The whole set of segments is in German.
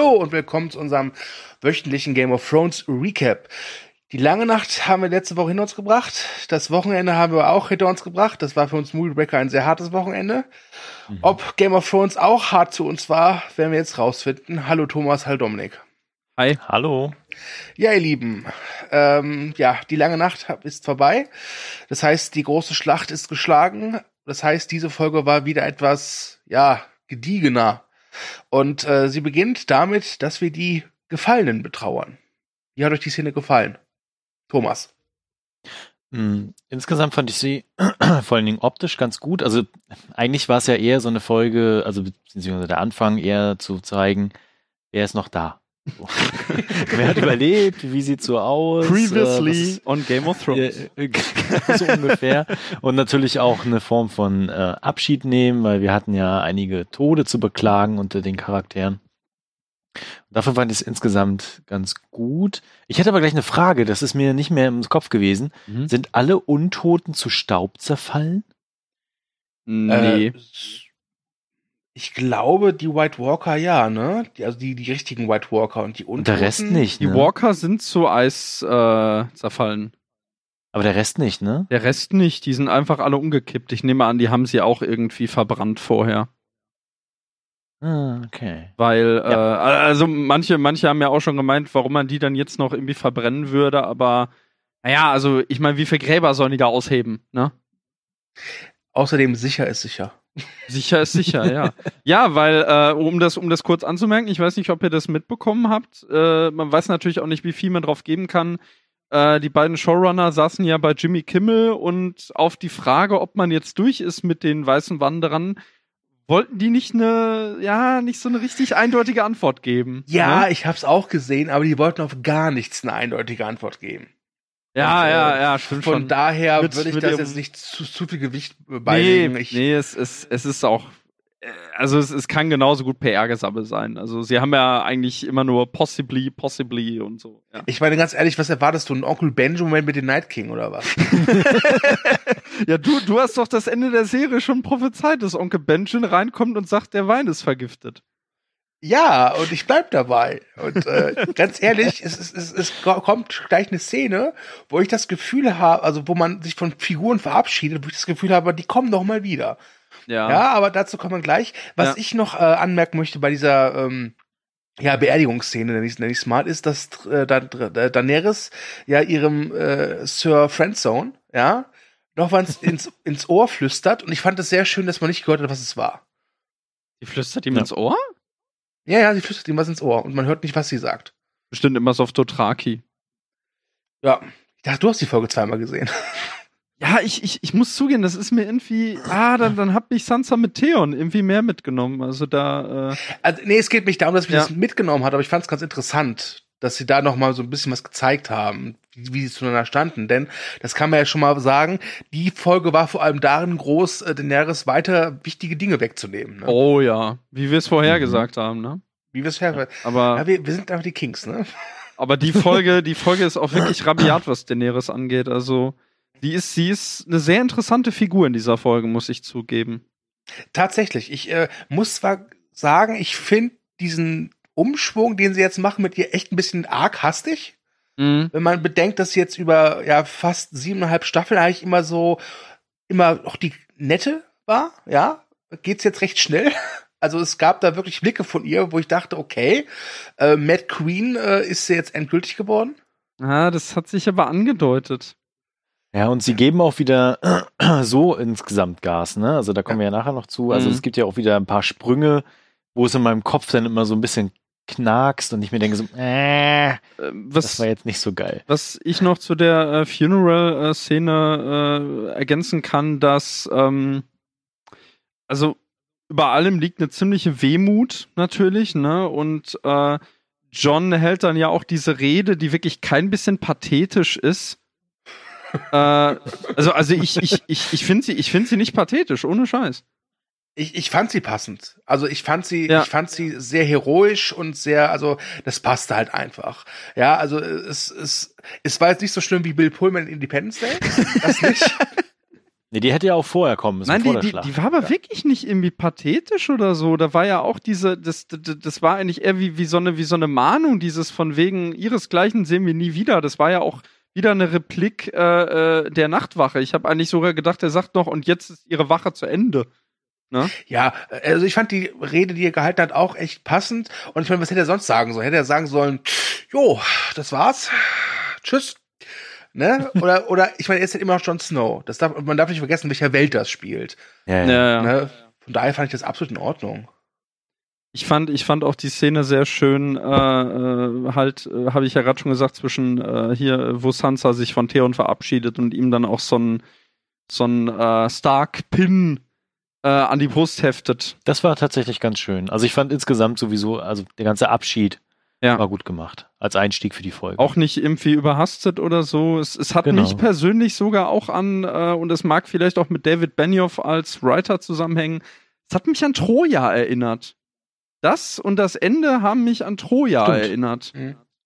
Hallo und willkommen zu unserem wöchentlichen Game of Thrones Recap. Die lange Nacht haben wir letzte Woche hinter uns gebracht. Das Wochenende haben wir auch hinter uns gebracht. Das war für uns Moviebreaker ein sehr hartes Wochenende. Mhm. Ob Game of Thrones auch hart zu uns war, werden wir jetzt rausfinden. Hallo Thomas, hallo Dominik. Hi. Hallo. Ja, ihr Lieben, ähm, ja, die lange Nacht ist vorbei. Das heißt, die große Schlacht ist geschlagen. Das heißt, diese Folge war wieder etwas, ja, gediegener. Und äh, sie beginnt damit, dass wir die Gefallenen betrauern. Wie hat euch die Szene gefallen? Thomas. Mm, insgesamt fand ich sie vor allen Dingen optisch ganz gut. Also eigentlich war es ja eher so eine Folge, also beziehungsweise der Anfang eher zu zeigen, wer ist noch da. Wer hat überlebt? Wie sieht's so aus? Previously äh, on Game of Thrones. Äh, so ungefähr. Und natürlich auch eine Form von äh, Abschied nehmen, weil wir hatten ja einige Tode zu beklagen unter den Charakteren. Dafür fand ich es insgesamt ganz gut. Ich hätte aber gleich eine Frage, das ist mir nicht mehr im Kopf gewesen. Mhm. Sind alle Untoten zu Staub zerfallen? Nee. Äh, ich glaube, die White Walker ja, ne? Die, also die, die richtigen White Walker und die Untoten. Der Rest nicht. Ne? Die Walker sind zu Eis äh, zerfallen. Aber der Rest nicht, ne? Der Rest nicht. Die sind einfach alle umgekippt. Ich nehme an, die haben sie auch irgendwie verbrannt vorher. Ah, okay. Weil, ja. äh, also manche, manche haben ja auch schon gemeint, warum man die dann jetzt noch irgendwie verbrennen würde, aber naja, also ich meine, wie viele Gräber sollen die da ausheben, ne? Außerdem sicher ist sicher. Sicher ist sicher, ja. Ja, weil, äh, um das, um das kurz anzumerken, ich weiß nicht, ob ihr das mitbekommen habt. Äh, man weiß natürlich auch nicht, wie viel man drauf geben kann. Äh, die beiden Showrunner saßen ja bei Jimmy Kimmel und auf die Frage, ob man jetzt durch ist mit den weißen Wanderern, wollten die nicht eine, ja, nicht so eine richtig eindeutige Antwort geben. Ja, ne? ich hab's auch gesehen, aber die wollten auf gar nichts eine eindeutige Antwort geben. Ja, und, ja, äh, ja, stimmt Von schon. daher würde ich das jetzt nicht zu, zu viel Gewicht beilegen. Nee, ich, nee es, es, es ist auch äh, also es, es kann genauso gut PR-Gesabbel sein. Also sie haben ja eigentlich immer nur possibly, possibly und so. Ja. Ich meine ganz ehrlich, was erwartest du? Ein Onkel Benjamin mit dem Night King oder was? ja, du, du hast doch das Ende der Serie schon prophezeit, dass Onkel Benjamin reinkommt und sagt, der Wein ist vergiftet. Ja, und ich bleib dabei. Und äh, ganz ehrlich, es, es, es, es kommt gleich eine Szene, wo ich das Gefühl habe, also wo man sich von Figuren verabschiedet, wo ich das Gefühl habe, die kommen doch mal wieder. Ja. Ja, aber dazu kommen wir gleich. Was ja. ich noch äh, anmerken möchte bei dieser ähm, ja, Beerdigungsszene, nenne ich nenn ich's mal, ist, dass äh, äh, Daenerys ja ihrem äh, Sir Friendzone, ja, noch was ins, ins Ohr flüstert und ich fand es sehr schön, dass man nicht gehört hat, was es war. Die flüstert ihm ja. ins Ohr? Ja, ja, sie flüstert ihm was ins Ohr und man hört nicht, was sie sagt. Bestimmt immer so auf Dothraki. Ja, ich dachte, du hast die Folge zweimal gesehen. Ja, ich, ich, ich muss zugeben, das ist mir irgendwie, ah, dann, dann hat mich Sansa mit Theon irgendwie mehr mitgenommen. Also da. Äh also, nee, es geht nicht darum, dass mich ja. das mitgenommen hat, aber ich fand es ganz interessant, dass sie da noch mal so ein bisschen was gezeigt haben, wie, wie sie zueinander standen. Denn, das kann man ja schon mal sagen, die Folge war vor allem darin groß, äh, Daenerys weiter wichtige Dinge wegzunehmen. Ne? Oh ja, wie wir es vorher mhm. gesagt haben, ne? Wie wir es vorher. Aber ja, wir, wir sind einfach die Kings, ne? Aber die Folge, die Folge ist auch wirklich rabiat, was Daenerys angeht. Also die ist, sie ist eine sehr interessante Figur in dieser Folge, muss ich zugeben. Tatsächlich. Ich äh, muss zwar sagen, ich finde diesen Umschwung, den sie jetzt machen, mit ihr echt ein bisschen arg hastig. Mhm. Wenn man bedenkt, dass sie jetzt über ja fast siebeneinhalb Staffeln eigentlich immer so immer auch die nette war, ja, geht's jetzt recht schnell. Also es gab da wirklich Blicke von ihr, wo ich dachte, okay, äh, Matt Queen äh, ist sie jetzt endgültig geworden. Ah, das hat sich aber angedeutet. Ja, und sie geben auch wieder so insgesamt Gas, ne? Also da kommen ja. wir ja nachher noch zu. Also mhm. es gibt ja auch wieder ein paar Sprünge, wo es in meinem Kopf dann immer so ein bisschen knackst und ich mir denke so, äh, was, das war jetzt nicht so geil. Was ich noch zu der äh, Funeral-Szene äh, ergänzen kann, dass ähm, also über allem liegt eine ziemliche Wehmut natürlich, ne? Und äh, John hält dann ja auch diese Rede, die wirklich kein bisschen pathetisch ist äh, also, also ich, ich, ich, ich finde sie, ich finde sie nicht pathetisch, ohne Scheiß. Ich, ich fand sie passend. Also ich fand sie, ja. ich fand sie sehr heroisch und sehr, also das passte halt einfach. Ja, also es, es, es war jetzt nicht so schlimm wie Bill Pullman in Independence Day. Das nicht. Nee, die hätte ja auch vorher kommen müssen, Nein, vor die, der die, die war aber wirklich nicht irgendwie pathetisch oder so. Da war ja auch diese, das, das, das war eigentlich eher wie, wie, so eine, wie so eine Mahnung, dieses von wegen ihresgleichen sehen wir nie wieder. Das war ja auch wieder eine Replik äh, äh, der Nachtwache. Ich habe eigentlich sogar gedacht, er sagt noch, und jetzt ist ihre Wache zu Ende. Ja, also ich fand die Rede, die er gehalten hat, auch echt passend. Und ich meine, was hätte er sonst sagen sollen? Hätte er sagen sollen, jo, das war's. Tschüss. Ne? Oder, oder ich meine, er ist halt immer noch Jon Snow. Das darf, man darf nicht vergessen, in welcher Welt das spielt. ja, ja. Ja, ja. Ne? Von daher fand ich das absolut in Ordnung. Ich fand, ich fand auch die Szene sehr schön, äh, äh, halt, äh, habe ich ja gerade schon gesagt, zwischen äh, hier, wo Sansa sich von Theon verabschiedet und ihm dann auch so ein, so ein äh, Stark-Pin äh, an die Brust heftet. Das war tatsächlich ganz schön. Also ich fand insgesamt sowieso, also der ganze Abschied Ja. war gut gemacht. Als Einstieg für die Folge. Auch nicht irgendwie überhastet oder so. Es, es hat Genau. mich persönlich sogar auch an, äh, und es mag vielleicht auch mit David Benioff als Writer zusammenhängen, es hat mich an Troja erinnert. Das und das Ende haben mich an Troja Stimmt. erinnert.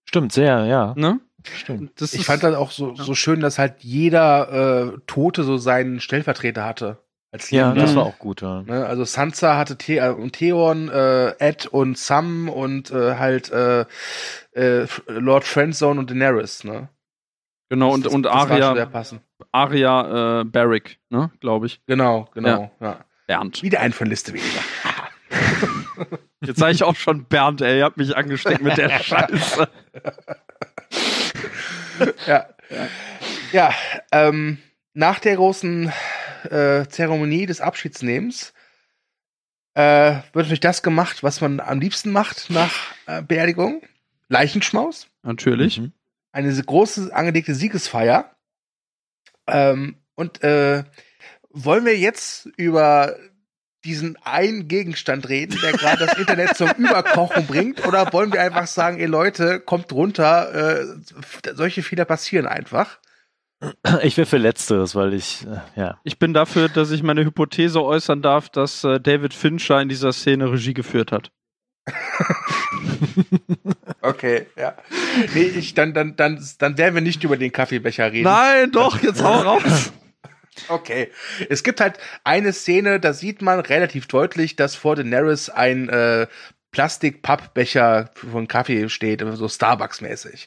Stimmt, sehr, ja. Ne? Stimmt. Das Ich ist- fand das auch so, so schön, dass halt jeder äh, Tote so seinen Stellvertreter hatte. Als Ja, Lebender. das war auch gut, ja. Ne, also Sansa hatte The äh, und Theon, äh, Ed und Sam und äh, halt äh, äh, Lord Friendzone und Daenerys, ne? Genau, und, das, und das Aria, passend. Aria äh, Barrick, ne, glaube ich. Genau, genau, ja. Bernd. Wieder ein von Liste weniger. Jetzt sage ich auch schon Bernd, ey, ihr habt mich angesteckt mit der Scheiße. ja. Ja, ähm, nach der großen äh, Zeremonie des Abschiedsnehmens äh, wird natürlich das gemacht, was man am liebsten macht nach äh, Beerdigung. Leichenschmaus. Natürlich. Mhm. eine große angelegte Siegesfeier. Ähm, und äh, wollen wir jetzt über diesen einen Gegenstand reden, der gerade das Internet zum Überkochen bringt, oder wollen wir einfach sagen, ihr Leute, kommt runter, äh, solche Fehler passieren einfach. Ich wäre für Letzteres, weil ich, äh, ja. Ich bin dafür, dass ich meine Hypothese äußern darf, dass äh, David Fincher in dieser Szene Regie geführt hat. Okay, ja. Nee, ich, dann, dann, dann, dann werden wir nicht über den Kaffeebecher reden. Nein, doch, jetzt hau raus. Okay. Es gibt halt eine Szene, da sieht man relativ deutlich, dass vor Daenerys ein äh, Plastik-Pappbecher von Kaffee steht, so Starbucks-mäßig.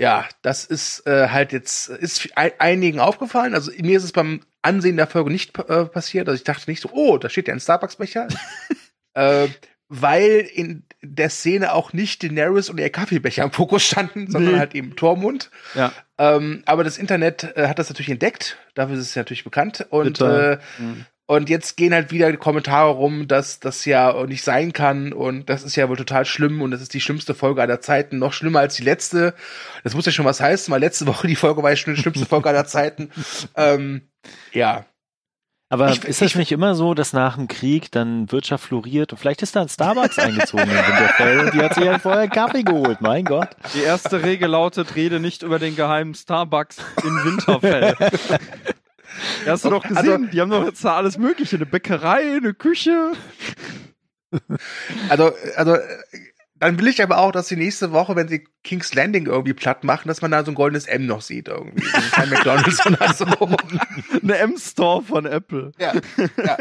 Ja, das ist äh, halt jetzt, ist ein, einigen aufgefallen. Also mir ist es beim Ansehen der Folge nicht äh, passiert. Also ich dachte nicht so, oh, da steht ja ein Starbucks-Becher. äh, weil in der Szene auch nicht Daenerys und ihr Kaffeebecher im Fokus standen, sondern Nee. halt eben Tormund. Ja. Ähm, aber das Internet äh, hat das natürlich entdeckt, dafür ist es natürlich bekannt. Und, äh, Mhm. Und jetzt gehen halt wieder Kommentare rum, dass das ja nicht sein kann und das ist ja wohl total schlimm und das ist die schlimmste Folge aller Zeiten, noch schlimmer als die letzte. Das muss ja schon was heißen, weil letzte Woche die Folge war ja schon die schlimmste Folge aller Zeiten. Ähm, ja. Aber Ich- ist das ich- nicht immer so, dass nach dem Krieg dann Wirtschaft floriert und vielleicht ist da ein Starbucks eingezogen in Winterfell und die hat sich halt vorher einen Kaffee geholt, mein Gott. Die erste Regel lautet, rede nicht über den geheimen Starbucks in Winterfell. Ja, hast du doch gesehen, Also- die haben doch jetzt da alles mögliche, eine Bäckerei, eine Küche. Also, also, dann will ich aber auch, dass die nächste Woche, wenn sie King's Landing irgendwie platt machen, dass man da so ein goldenes M noch sieht irgendwie. Also kein McDonalds, sondern so. Eine M-Store von Apple. Ja, ja.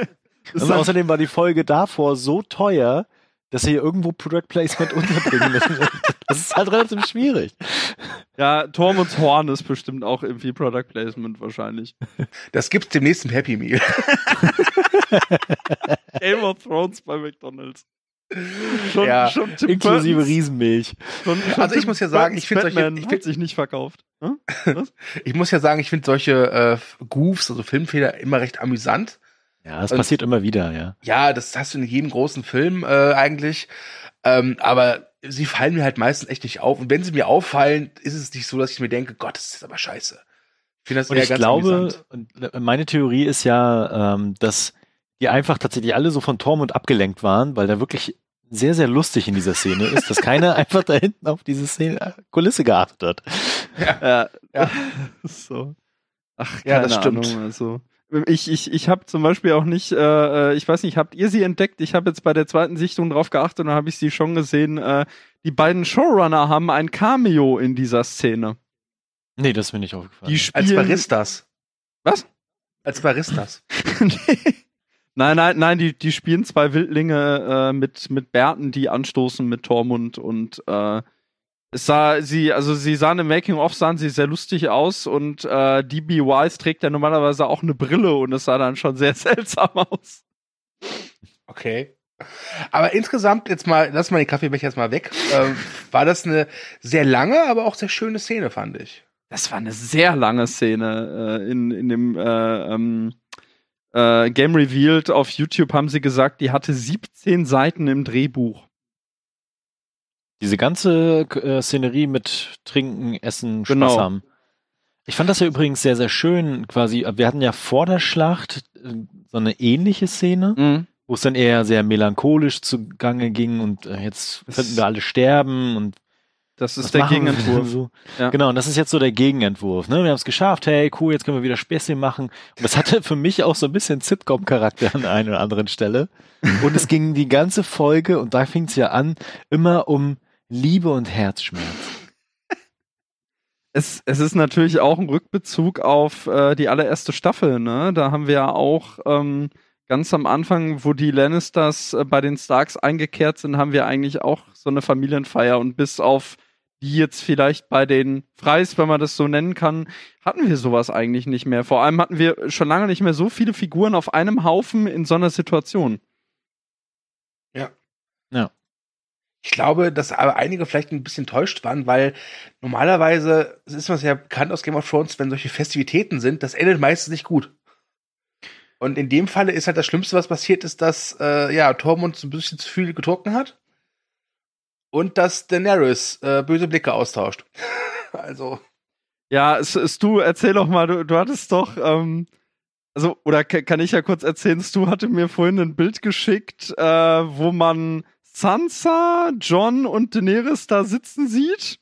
Und außerdem war die Folge davor so teuer, dass sie hier irgendwo Product Placement unterbringen müssen. Das ist halt relativ schwierig. Ja, Tormunds Horn ist bestimmt auch irgendwie Product Placement wahrscheinlich. Das gibt's demnächst im Happy Meal. Game of Thrones bei McDonalds. Schon, Ja, schon Tim Inklusive Burtons- Riesenmilch. Schon, schon Also ich muss ja sagen, Burtons ich find solche- ich find- sich nicht verkauft. Hm? Ich muss ja sagen, ich finde solche äh, Goofs, also Filmfehler, immer recht amüsant. Ja, das Und- passiert immer wieder, ja. Ja, das hast du in jedem großen Film äh, eigentlich. Ähm, aber sie fallen mir halt meistens echt nicht auf. Und wenn sie mir auffallen, ist es nicht so, dass ich mir denke, Gott, das ist aber scheiße. Ich finde das Und eher ich ganz glaube, amüsant. und meine Theorie ist ja, ähm, dass die einfach tatsächlich alle so von Tormund abgelenkt waren, weil da wirklich sehr, sehr lustig in dieser Szene ist, dass keiner einfach da hinten auf diese Szene, äh, Kulisse geachtet hat. Ja. Ja. so. Ach, Ja, keine das stimmt. Ahnung, also. Ich, ich, ich habe zum Beispiel auch nicht, äh, äh, ich weiß nicht, habt ihr sie entdeckt? Ich habe jetzt bei der zweiten Sichtung drauf geachtet und habe ich sie schon gesehen. Äh, die beiden Showrunner haben ein Cameo in dieser Szene. Nee, das ist mir nicht aufgefallen. Die Als spielen, Baristas. Was? Als Baristas. Nein, nein, nein, die, die spielen zwei Wildlinge äh, mit, mit Bärten, die anstoßen mit Tormund und äh, es sah sie, also sie sahen im Making-of sahen sie sehr lustig aus und äh, DB Wise trägt ja normalerweise auch eine Brille und es sah dann schon sehr seltsam aus. Okay. Aber insgesamt, jetzt mal, lass mal den Kaffeebecher jetzt mal weg. Ähm, war das eine sehr lange, aber auch sehr schöne Szene, fand ich. Das war eine sehr lange Szene äh, in, in dem äh, ähm, äh, Game Revealed auf YouTube haben sie gesagt, die hatte 17 Seiten im Drehbuch. Diese ganze äh, Szenerie mit Trinken, Essen, Spaß Genau. haben. Ich fand das ja übrigens sehr, sehr schön. Quasi, wir hatten ja vor der Schlacht äh, so eine ähnliche Szene, Mhm. wo es dann eher sehr melancholisch zugange ging und äh, jetzt Das- könnten wir alle sterben und Das ist der Gegenentwurf. So. Ja. Genau, und das ist jetzt so der Gegenentwurf. Ne? Wir haben es geschafft, hey, cool, jetzt können wir wieder Späßchen machen. Und das hatte für mich auch so ein bisschen Sitcom-Charakter an einer oder anderen Stelle. Und es ging die ganze Folge, und da fing es ja an, immer um Liebe und Herzschmerz. Es, es ist natürlich auch ein Rückbezug auf äh, die allererste Staffel, ne? Da haben wir ja auch ähm, ganz am Anfang, wo die Lannisters äh, bei den Starks eingekehrt sind, haben wir eigentlich auch so eine Familienfeier und bis auf die jetzt vielleicht bei den Freis, wenn man das so nennen kann, hatten wir sowas eigentlich nicht mehr. Vor allem hatten wir schon lange nicht mehr so viele Figuren auf einem Haufen in so einer Situation. Ich glaube, dass aber einige vielleicht ein bisschen enttäuscht waren, weil normalerweise ist man ja bekannt aus Game of Thrones, wenn solche Festivitäten sind, das endet meistens nicht gut. Und in dem Falle ist halt das Schlimmste, was passiert ist, dass äh, ja Tormund ein bisschen zu viel getrunken hat und dass Daenerys äh, böse Blicke austauscht. also Ja, du, erzähl doch mal, du, du hattest doch, ähm, also, oder ka- kann ich ja kurz erzählen, Stu hatte mir vorhin ein Bild geschickt, äh, wo man Sansa, John und Daenerys da sitzen sieht.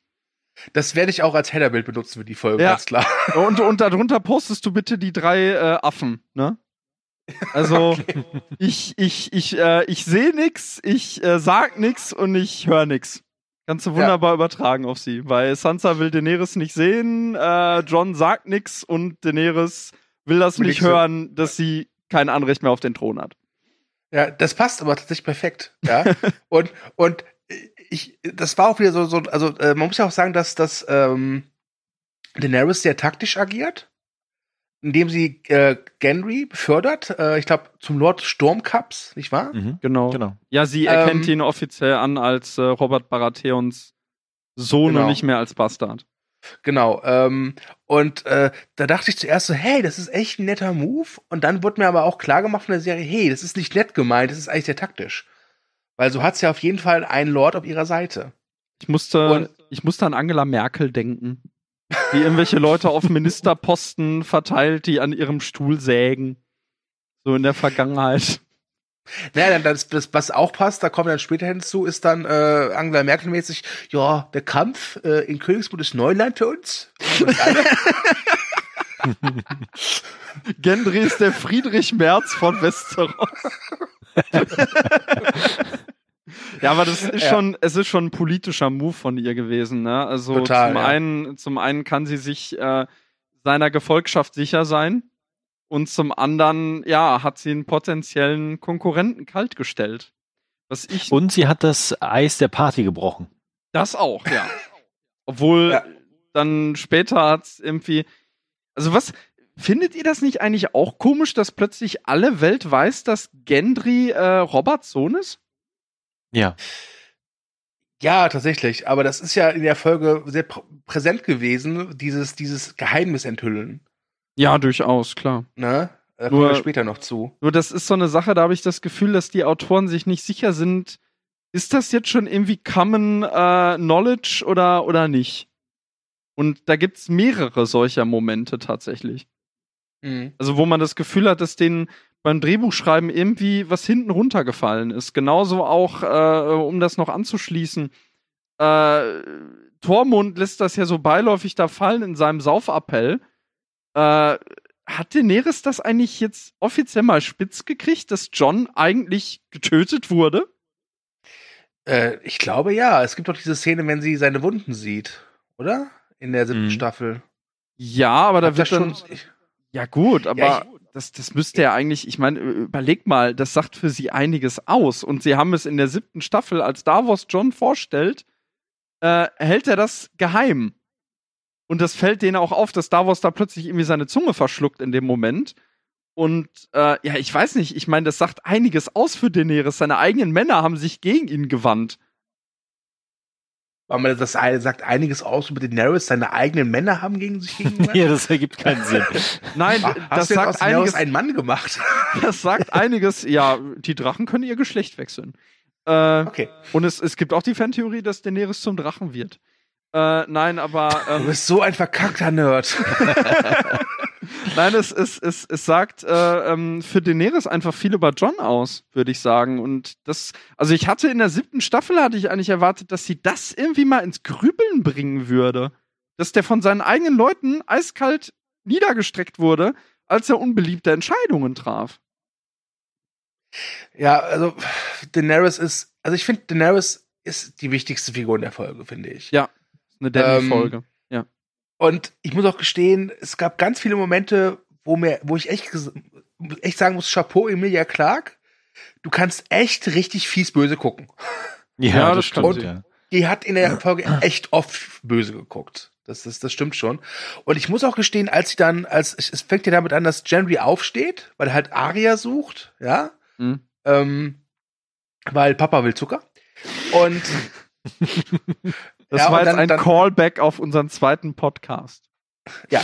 das werde ich auch als Headerbild benutzen für die Folge, Ja. ganz klar. Und, und darunter postest du bitte die drei äh, Affen, ne? Also, ich, ich, ich, äh, ich sehe nix, ich äh, sag nix und ich höre nix. Kannst du wunderbar übertragen auf sie, weil Sansa will Daenerys nicht sehen, äh, John sagt nix und Daenerys will das Will nicht hören, dass sie kein Anrecht mehr auf den Thron hat. Ja, das passt aber tatsächlich perfekt. Ja. und, und ich, das war auch wieder so, so also äh, man muss ja auch sagen, dass das ähm, Daenerys sehr taktisch agiert, indem sie äh, Gendry befördert, äh, ich glaube, zum Lord Stormcups, nicht wahr? Mhm. Genau. Genau. Ja, sie erkennt Ähm, ihn offiziell an als äh, Robert Baratheons Sohn Genau. und nicht mehr als Bastard. Genau. Ähm, und äh, da dachte ich zuerst so, hey, das ist echt ein netter Move. Und dann wurde mir aber auch klar gemacht von der Serie, hey, das ist nicht nett gemeint, das ist eigentlich sehr taktisch. Weil so hat's ja auf jeden Fall einen Lord auf ihrer Seite. Ich musste, Und- ich musste an Angela Merkel denken. Die irgendwelche Leute auf Ministerposten verteilt, die an ihrem Stuhl sägen. So in der Vergangenheit. Naja, dann das, das, was auch passt, da kommen wir dann später hinzu, ist dann äh, Angela Merkel mäßig, ja, der Kampf äh, in Königsmut ist Neuland für uns. Gendry ist der Friedrich Merz von Westeros. ja, aber das ist Ja. schon, es ist schon ein politischer Move von ihr gewesen, ne? Also Total, zum ja. einen, zum einen kann sie sich äh, seiner Gefolgschaft sicher sein. Und zum anderen, ja, hat sie einen potenziellen Konkurrenten kaltgestellt. Was ich Und sie hat das Eis der Party gebrochen. Das auch, ja. Obwohl Ja. dann später hat's irgendwie. Also was findet ihr das nicht eigentlich auch komisch, dass plötzlich alle Welt weiß, dass Gendry äh, Roberts Sohn ist? Ja. ja, tatsächlich. Aber das ist ja in der Folge sehr pr präsent gewesen, dieses, dieses Geheimnis enthüllen. Ja, durchaus, klar. Ne? Da kommen Nur- wir später noch zu. Nur das ist so eine Sache, da habe ich das Gefühl, dass die Autoren sich nicht sicher sind, ist das jetzt schon irgendwie Common äh, Knowledge oder, oder nicht? Und da gibt's mehrere solcher Momente tatsächlich. Mhm. Also wo man das Gefühl hat, dass denen beim Drehbuchschreiben irgendwie was hinten runtergefallen ist. Genauso auch, äh, um das noch anzuschließen, äh, Tormund lässt das ja so beiläufig da fallen in seinem Saufappell. Äh, hat Daenerys das eigentlich jetzt offiziell mal spitz gekriegt, dass John eigentlich getötet wurde? Äh, ich glaube ja. Es gibt doch diese Szene, wenn sie seine Wunden sieht, oder? In der siebten Mhm. Staffel. Ja, aber da Hab wird dann. schon. Ich, Ja, gut, aber. ja, ich, das, das müsste ja eigentlich, ich meine, überleg mal, das sagt für sie einiges aus. Und sie haben es in der siebten Staffel, als Davos John vorstellt, äh, hält er das geheim. Und das fällt denen auch auf, dass Davos da plötzlich irgendwie seine Zunge verschluckt in dem Moment. Und äh, ja, ich weiß nicht, ich meine, das sagt einiges aus für Daenerys. Seine eigenen Männer haben sich gegen ihn gewandt. Man das sagt einiges aus über Daenerys, seine eigenen Männer haben gegen sich gegenüber. ja, das ergibt keinen Sinn. Nein, Hast das aus sagt Daenerys einiges. einen Mann gemacht. Das sagt einiges. Ja, die Drachen können ihr Geschlecht wechseln. Äh, Okay. Und es, es gibt auch die Fantheorie, dass Daenerys zum Drachen wird. Äh, nein, aber Du ähm, bist so ein verkackter Nerd. nein, es, es, es, es sagt äh, ähm, für Daenerys einfach viel über John aus, würde ich sagen. Und das, also ich hatte in der siebten Staffel hatte ich eigentlich erwartet, dass sie das irgendwie mal ins Grübeln bringen würde. Dass der von seinen eigenen Leuten eiskalt niedergestreckt wurde, als er unbeliebte Entscheidungen traf. Ja, also Daenerys ist, also ich finde Daenerys ist die wichtigste Figur in der Folge, finde ich. Ja. Eine Danny-Folge. Und ich muss auch gestehen, es gab ganz viele Momente, wo mir, wo ich echt, echt sagen muss, Chapeau Emilia Clark, du kannst echt richtig fies böse gucken. Ja, Ja, das das stimmt. kann Ja. Die hat in der Folge echt oft böse geguckt. Das, ist, das stimmt schon. Und ich muss auch gestehen, als sie dann, als es fängt ja damit an, dass Gendry aufsteht, weil er halt Aria sucht, ja, Mhm. ähm, weil Papa will Zucker. Und Das Ja, war jetzt dann- ein dann- Callback auf unseren zweiten Podcast. ja,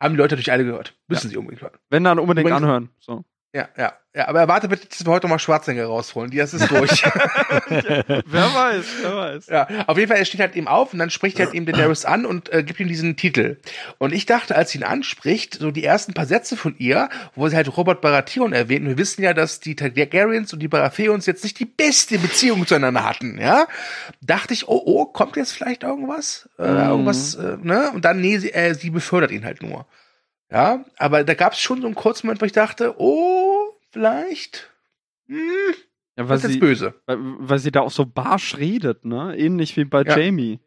haben die Leute natürlich alle gehört. Müssen sie unbedingt hören. Wenn dann unbedingt Übrigens- anhören. So. Ja, ja, ja. Aber erwarte bitte, dass wir heute noch mal Schwarzenegger rausholen. Die das ist durch. wer weiß, wer weiß. Ja, auf jeden Fall, er steht halt eben auf und dann spricht er halt eben Daenerys an und äh, gibt ihm diesen Titel. Und ich dachte, als sie ihn anspricht, so die ersten paar Sätze von ihr, wo sie halt Robert Baratheon erwähnt, und wir wissen ja, dass die Targaryens und die Baratheons jetzt nicht die beste Beziehung zueinander hatten, ja, dachte ich, oh, oh, kommt jetzt vielleicht irgendwas? Äh, Mhm. irgendwas, äh, ne? Und dann, nee, sie, äh, sie befördert ihn halt nur. Ja, aber da gab es schon so einen kurzen Moment, wo ich dachte, oh, vielleicht, hm, Ja, weil ist jetzt sie, böse. weil, weil sie da auch so barsch redet, ne? Ähnlich wie bei Ja. Jamie.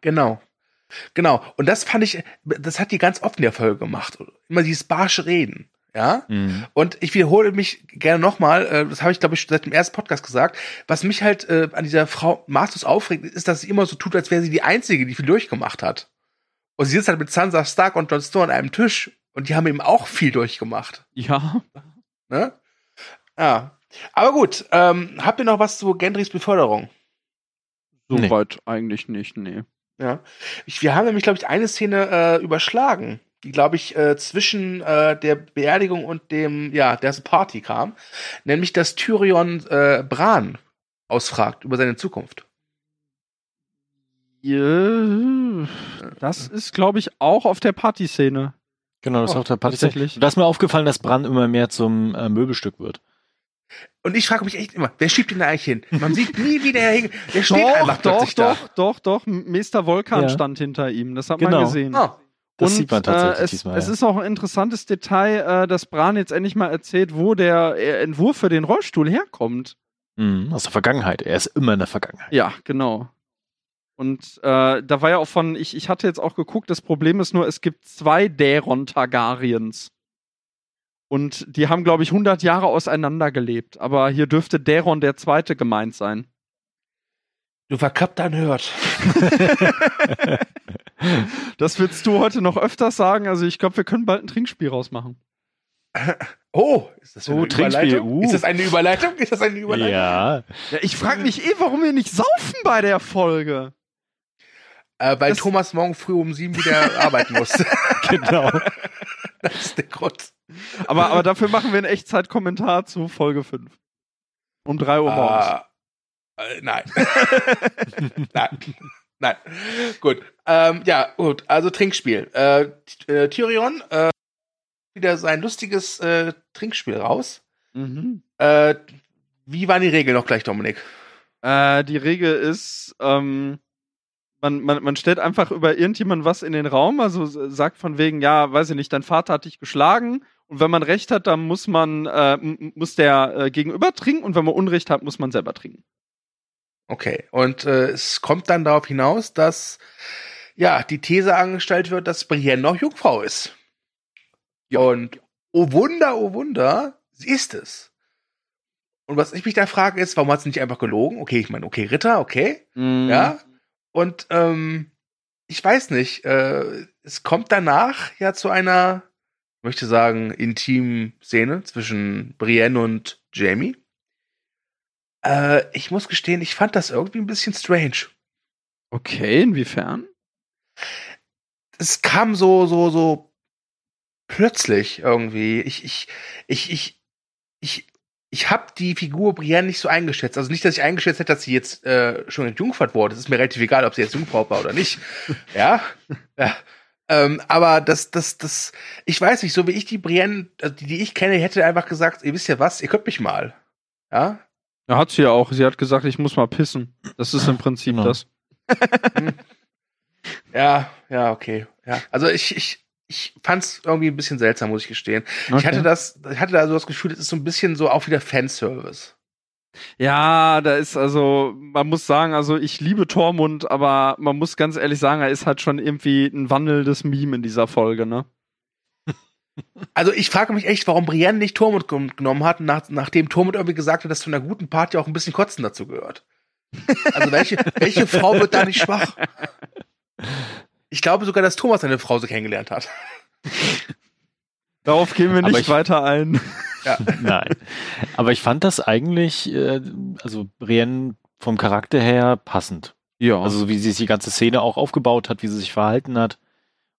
Genau. Genau. Und das fand ich, das hat die ganz oft in der Folge gemacht. Immer dieses barsche Reden. Ja. Mhm. Und ich wiederhole mich gerne nochmal, äh, das habe ich, glaube ich, seit dem ersten Podcast gesagt. Was mich halt äh, an dieser Frau maßlos aufregt, ist, dass sie immer so tut, als wäre sie die Einzige, die viel durchgemacht hat. Und sie sitzt halt mit Sansa Stark und Jon Snow an einem Tisch und die haben eben auch viel durchgemacht. Ja. Ne? Ja. Aber gut, ähm, habt ihr noch was zu Gendrys Beförderung? Nee. Soweit eigentlich nicht, nee. Ja. Ich, wir haben nämlich, glaube ich, eine Szene äh, überschlagen, die, glaube ich, äh, zwischen äh, der Beerdigung und dem, ja, der Party kam. Nämlich, dass Tyrion äh, Bran ausfragt über seine Zukunft. Ja, Das ist, glaube ich, auch auf der Partyszene. Genau, das ist Oh, auch der Party. tatsächlich. Da ist mir aufgefallen, dass Bran immer mehr zum äh, Möbelstück wird. Und ich frage mich echt immer, wer schiebt ihn da eigentlich hin? Man sieht nie, wie der hin. Der steht doch, einfach doch, plötzlich doch, doch, doch. Meister Volkan Ja. stand hinter ihm. Das hat Genau. man gesehen. da. Ah, Das Und, sieht man tatsächlich äh, es, diesmal. Es ja. ist auch ein interessantes Detail, äh, dass Bran jetzt endlich mal erzählt, wo der äh, Entwurf für den Rollstuhl herkommt. Mhm, aus der Vergangenheit. Er ist immer in der Vergangenheit. Ja, genau. Und äh, da war ja auch von, ich, ich hatte jetzt auch geguckt, das Problem ist nur, es gibt zwei Daeron Targaryens. Und die haben, glaube ich, 100 Jahre auseinander gelebt. Aber hier dürfte Daeron der Zweite gemeint sein. du verkappter Nerd. Das willst du heute noch öfters sagen. Also ich glaube, wir können bald ein Trinkspiel rausmachen. Oh, ist das Oh, eine Trinkspiel, Überleitung? uh. Ist das eine Überleitung? Ist das eine Überleitung? Ja. Ja, ich frage mich eh, warum wir nicht saufen bei der Folge. Äh, weil Das- Thomas morgen früh um sieben wieder arbeiten muss. Genau. das ist der Grund. Aber, aber dafür machen wir einen Echtzeitkommentar zu Folge 5. Um 3 Uhr morgens. Ah, äh, nein. nein. Nein. Gut. Ähm, ja, gut. Also Trinkspiel. Äh, äh, Tyrion äh, wieder sein lustiges äh, Trinkspiel raus. Mhm. Äh, wie waren die Regeln noch gleich, Dominik? Äh, die Regel ist, ähm, man, man, man stellt einfach über irgendjemand was in den Raum, also sagt von wegen, ja, weiß ich nicht, dein Vater hat dich geschlagen und wenn man Recht hat, dann muss man, äh, muss der äh, Gegenüber trinken und wenn man Unrecht hat, muss man selber trinken. Okay. Und äh, es kommt dann darauf hinaus, dass ja die These angestellt wird, dass Brienne noch Jungfrau ist. Und oh Wunder, oh Wunder, sie ist es. Und was ich mich da frage ist, warum hat sie nicht einfach gelogen? Okay, ich meine, okay, Ritter, okay, Mhm. ja. Und ähm, ich weiß nicht, äh, es kommt danach ja zu einer, ich möchte sagen, intimen Szene zwischen Brienne und Jamie. Äh, ich muss gestehen, ich fand das irgendwie ein bisschen strange. Okay, inwiefern? es kam so, so, so plötzlich irgendwie. Ich, ich, ich, ich, ich, ich habe die Figur Brienne nicht so eingeschätzt. Also nicht, dass ich eingeschätzt hätte, dass sie jetzt äh, schon entjungfert wurde. Es ist mir relativ egal, ob sie jetzt Jungfrau war oder nicht. ja, ja. Ähm, aber das, das, das, ich weiß nicht, so wie ich die Brienne, also die, die ich kenne, hätte einfach gesagt, ihr wisst ja was, ihr könnt mich mal. Ja, Ja, hat sie ja auch. Sie hat gesagt, ich muss mal pissen. Das ist im Prinzip Genau. das. ja, ja, okay. Ja, also ich, ich, ich fand's irgendwie ein bisschen seltsam, muss ich gestehen. Ich Okay. hatte das, ich hatte da so das Gefühl, es ist so ein bisschen so auch wieder Fanservice. Ja, da ist also, man muss sagen, also ich liebe Tormund, aber man muss ganz ehrlich sagen, er ist halt schon irgendwie ein wandelndes Meme in dieser Folge, ne? Also ich frage mich echt, warum Brienne nicht Tormund gen- genommen hat, nach, nachdem Tormund irgendwie gesagt hat, dass zu einer guten Party auch ein bisschen Kotzen dazu gehört. Also welche, welche Frau wird da nicht schwach? Ich glaube sogar, dass Thomas seine Frau so kennengelernt hat. Darauf gehen wir nicht ich- weiter ein. Ja. Nein. Aber ich fand das eigentlich, äh, also Brienne vom Charakter her passend. Ja. Also so wie sie sich die ganze Szene auch aufgebaut hat, wie sie sich verhalten hat.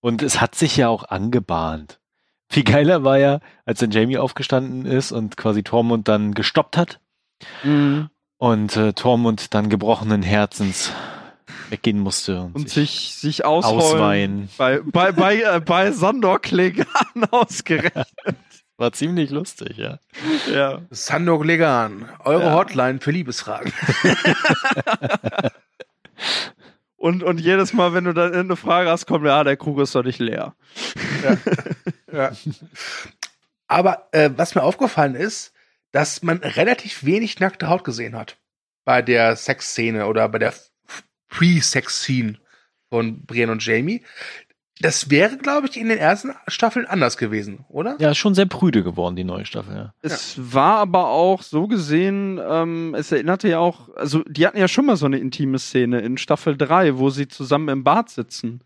Und es hat sich ja auch angebahnt. Viel geiler war ja, als dann Jamie aufgestanden ist und quasi Tormund dann gestoppt hat Mhm. und äh, Tormund dann gebrochenen Herzens weggehen musste und, Und sich, sich ausweinen. Bei, bei, bei, äh, bei Sandor Klegan ausgerechnet. War ziemlich lustig, ja. ja. Sandor Legan, eure Ja. Hotline für Liebesfragen. Und, und jedes Mal, wenn du dann eine Frage hast, kommt, ja, der Krug ist doch nicht leer. Ja. Aber äh, was mir aufgefallen ist, dass man relativ wenig nackte Haut gesehen hat bei der Sexszene oder bei der Pre-Sex-Scene von Brienne und Jamie. Das wäre, glaube ich, in den ersten Staffeln anders gewesen, oder? Ja, ist schon sehr prüde geworden, die neue Staffel, ja. Es war aber auch so gesehen, ähm, es erinnerte ja auch, also die hatten ja schon mal so eine intime Szene in Staffel 3, wo sie zusammen im Bad sitzen.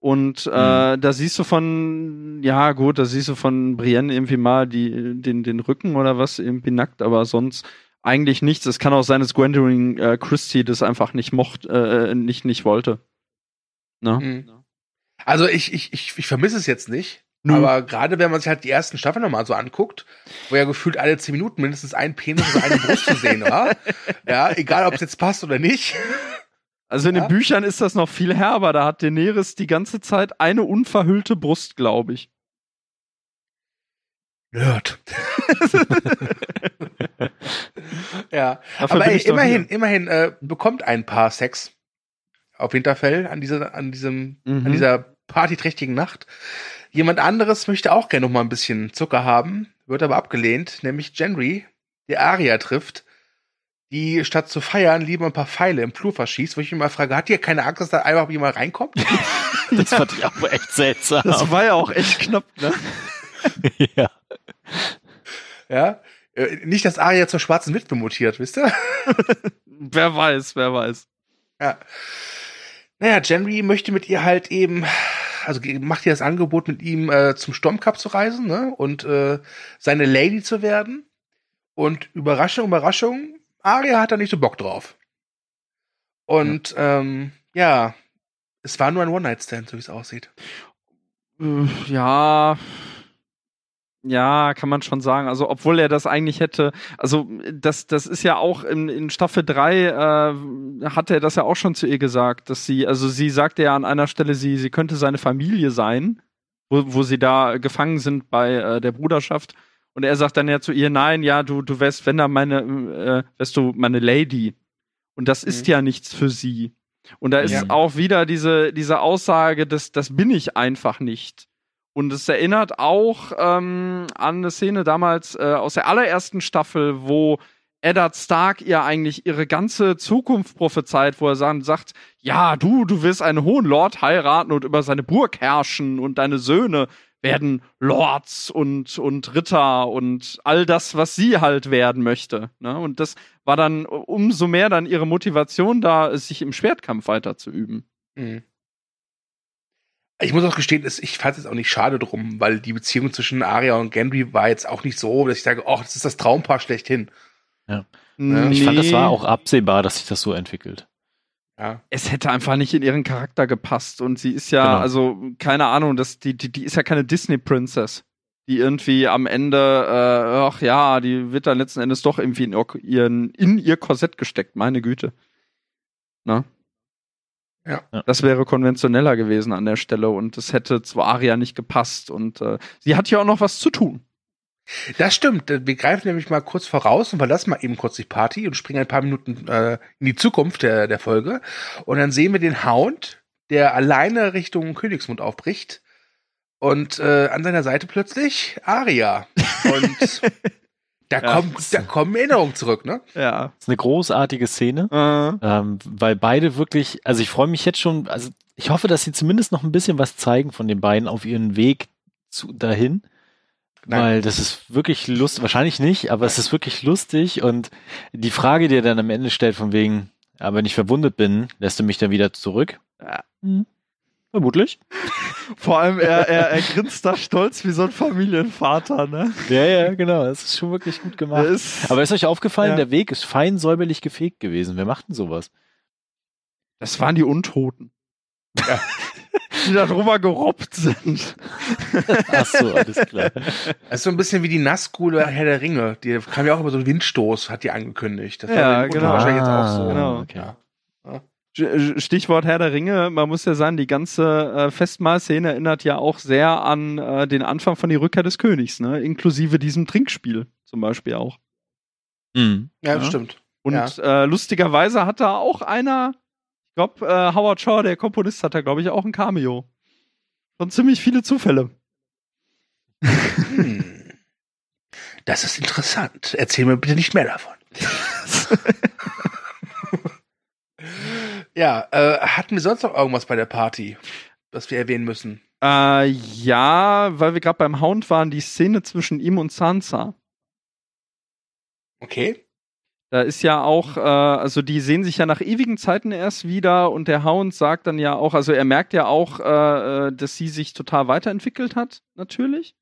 Und äh, da siehst du von, ja gut, da siehst du von Brienne irgendwie mal die, den, den Rücken oder was irgendwie nackt, aber sonst eigentlich nichts. Es kann auch sein, dass Gwendolyn äh, Christie das einfach nicht mocht, äh, nicht, nicht wollte. Ne? Mhm. Also ich, ich, ich, ich vermisse es jetzt nicht. Nö. Aber gerade wenn man sich halt die ersten Staffeln nochmal so anguckt, wo ja gefühlt alle zehn Minuten mindestens ein Penis oder eine Brust zu sehen war, ja, egal ob es jetzt passt oder nicht. Also in Ja. den Büchern ist das noch viel herber. Da hat Daenerys die ganze Zeit eine unverhüllte Brust, glaube ich. Nerd. ja, Dafür aber ey, immerhin, immerhin äh, bekommt ein Paar Sex auf Winterfell an dieser, an diesem, Mhm. an dieser partyträchtigen Nacht. Jemand anderes möchte auch gerne noch mal ein bisschen Zucker haben, wird aber abgelehnt, nämlich Genry, der Aria trifft, die statt zu feiern lieber ein paar Pfeile im Flur verschießt, wo ich mich mal frage, hat ihr keine Angst, dass da einfach jemand reinkommt? Das fand ich auch echt seltsam. Das war ja auch echt knapp, ne? ja. Ja. Äh, Nicht, dass Aria zur schwarzen Witwe mutiert, wisst ihr? Wer weiß, wer weiß. Ja. Naja, Genry möchte mit ihr halt eben, also macht ihr das Angebot, mit ihm äh, zum Stormcup zu reisen, ne? Und äh, seine Lady zu werden. Und Überraschung, Überraschung, Arya hat da nicht so Bock drauf. Und ähm, ja, es war nur ein One-Night-Stand, so wie es aussieht. Äh, Ja. Ja, kann man schon sagen. Also, obwohl er das eigentlich hätte, also das, das ist ja auch in, in Staffel 3, äh, hat er das ja auch schon zu ihr gesagt, dass sie, also sie sagte ja an einer Stelle, sie, sie könnte seine Familie sein, wo, wo sie da gefangen sind bei äh, der Bruderschaft. Und er sagt dann ja zu ihr, nein, ja, du, du wärst, wenn da meine, äh, wärst du meine Lady. Und das ist Mhm. ja nichts für sie. Und da ist Ja. auch wieder diese, diese Aussage, dass das bin ich einfach nicht. Und es erinnert auch ähm, an eine Szene damals äh, aus der allerersten Staffel, wo Eddard Stark ihr eigentlich ihre ganze Zukunft prophezeit, wo er sagt, ja, du, du wirst einen hohen Lord heiraten und über seine Burg herrschen und deine Söhne werden Lords und, und Ritter und all das, was sie halt werden möchte. Ne? Und das war dann umso mehr dann ihre Motivation da, sich im Schwertkampf weiter zu üben. Mhm. Ich muss auch gestehen, ich fand es auch nicht schade drum, weil die Beziehung zwischen Arya und Gendry war jetzt auch nicht so, dass ich sage, oh, das ist das Traumpaar schlechthin. Ja. Nee. Ich fand, das war auch absehbar, dass sich das so entwickelt. Ja. Es hätte einfach nicht in ihren Charakter gepasst. Und sie ist ja, genau. also, keine Ahnung, das, die, die, die ist ja keine Disney-Princess, die irgendwie am Ende, äh, ach ja, die wird dann letzten Endes doch irgendwie in, ihren, in ihr Korsett gesteckt, meine Güte. Na? Ja. Das wäre konventioneller gewesen an der Stelle und es hätte zu Aria nicht gepasst. Und äh, sie hat ja auch noch was zu tun. Das stimmt. Wir greifen nämlich mal kurz voraus und verlassen mal eben kurz die Party und springen ein paar Minuten äh, in die Zukunft der, der Folge. Und dann sehen wir den Hound, der alleine Richtung Königsmund aufbricht. Und äh, an seiner Seite plötzlich Aria. Und Da, ja, kommt, da kommen Erinnerungen zurück, ne? Ja. Das ist eine großartige Szene, uh. ähm, weil beide wirklich, also ich freue mich jetzt schon, also ich hoffe, dass sie zumindest noch ein bisschen was zeigen von den beiden auf ihren Weg zu, dahin. Nein. Weil das ist wirklich lustig, wahrscheinlich nicht, aber es ist wirklich lustig und die Frage, die er dann am Ende stellt, von wegen, ja, wenn ich verwundet bin, lässt du mich dann wieder zurück? Ja. Hm. Vermutlich. Vor allem, er, er, er grinst da stolz wie so ein Familienvater, ne? Ja, ja, genau. Das ist schon wirklich gut gemacht. Ist, Aber ist euch aufgefallen, ja. der Weg ist fein säuberlich gefegt gewesen. Wer macht denn sowas? Das waren die Untoten. Ja. die da drüber gerobbt sind. Ach so, alles klar. Das ist so ein bisschen wie die Nazgul Herr der Ringe. Die kam ja auch über so einen Windstoß, hat die angekündigt. Das ja, genau. wahrscheinlich jetzt auch so. Genau. Okay. Ja. Stichwort Herr der Ringe, man muss ja sagen, die ganze äh, Festmahlszene erinnert ja auch sehr an äh, den Anfang von die Rückkehr des Königs, ne? Inklusive diesem Trinkspiel zum Beispiel auch. Mhm. Ja, ja, stimmt. Und ja. Äh, lustigerweise hat da auch einer, ich glaube, äh, Howard Shaw, der Komponist, hat da, glaube ich, auch ein Cameo. Schon ziemlich viele Zufälle. Hm. Das ist interessant. Erzähl mir bitte nicht mehr davon. Ja, äh, hatten wir sonst noch irgendwas bei der Party, was wir erwähnen müssen? Äh, ja, weil wir gerade beim Hound waren, die Szene zwischen ihm und Sansa. Okay. Da ist ja auch, äh, also die sehen sich ja nach ewigen Zeiten erst wieder und der Hound sagt dann ja auch, also er merkt ja auch, äh, äh dass sie sich total weiterentwickelt hat, natürlich.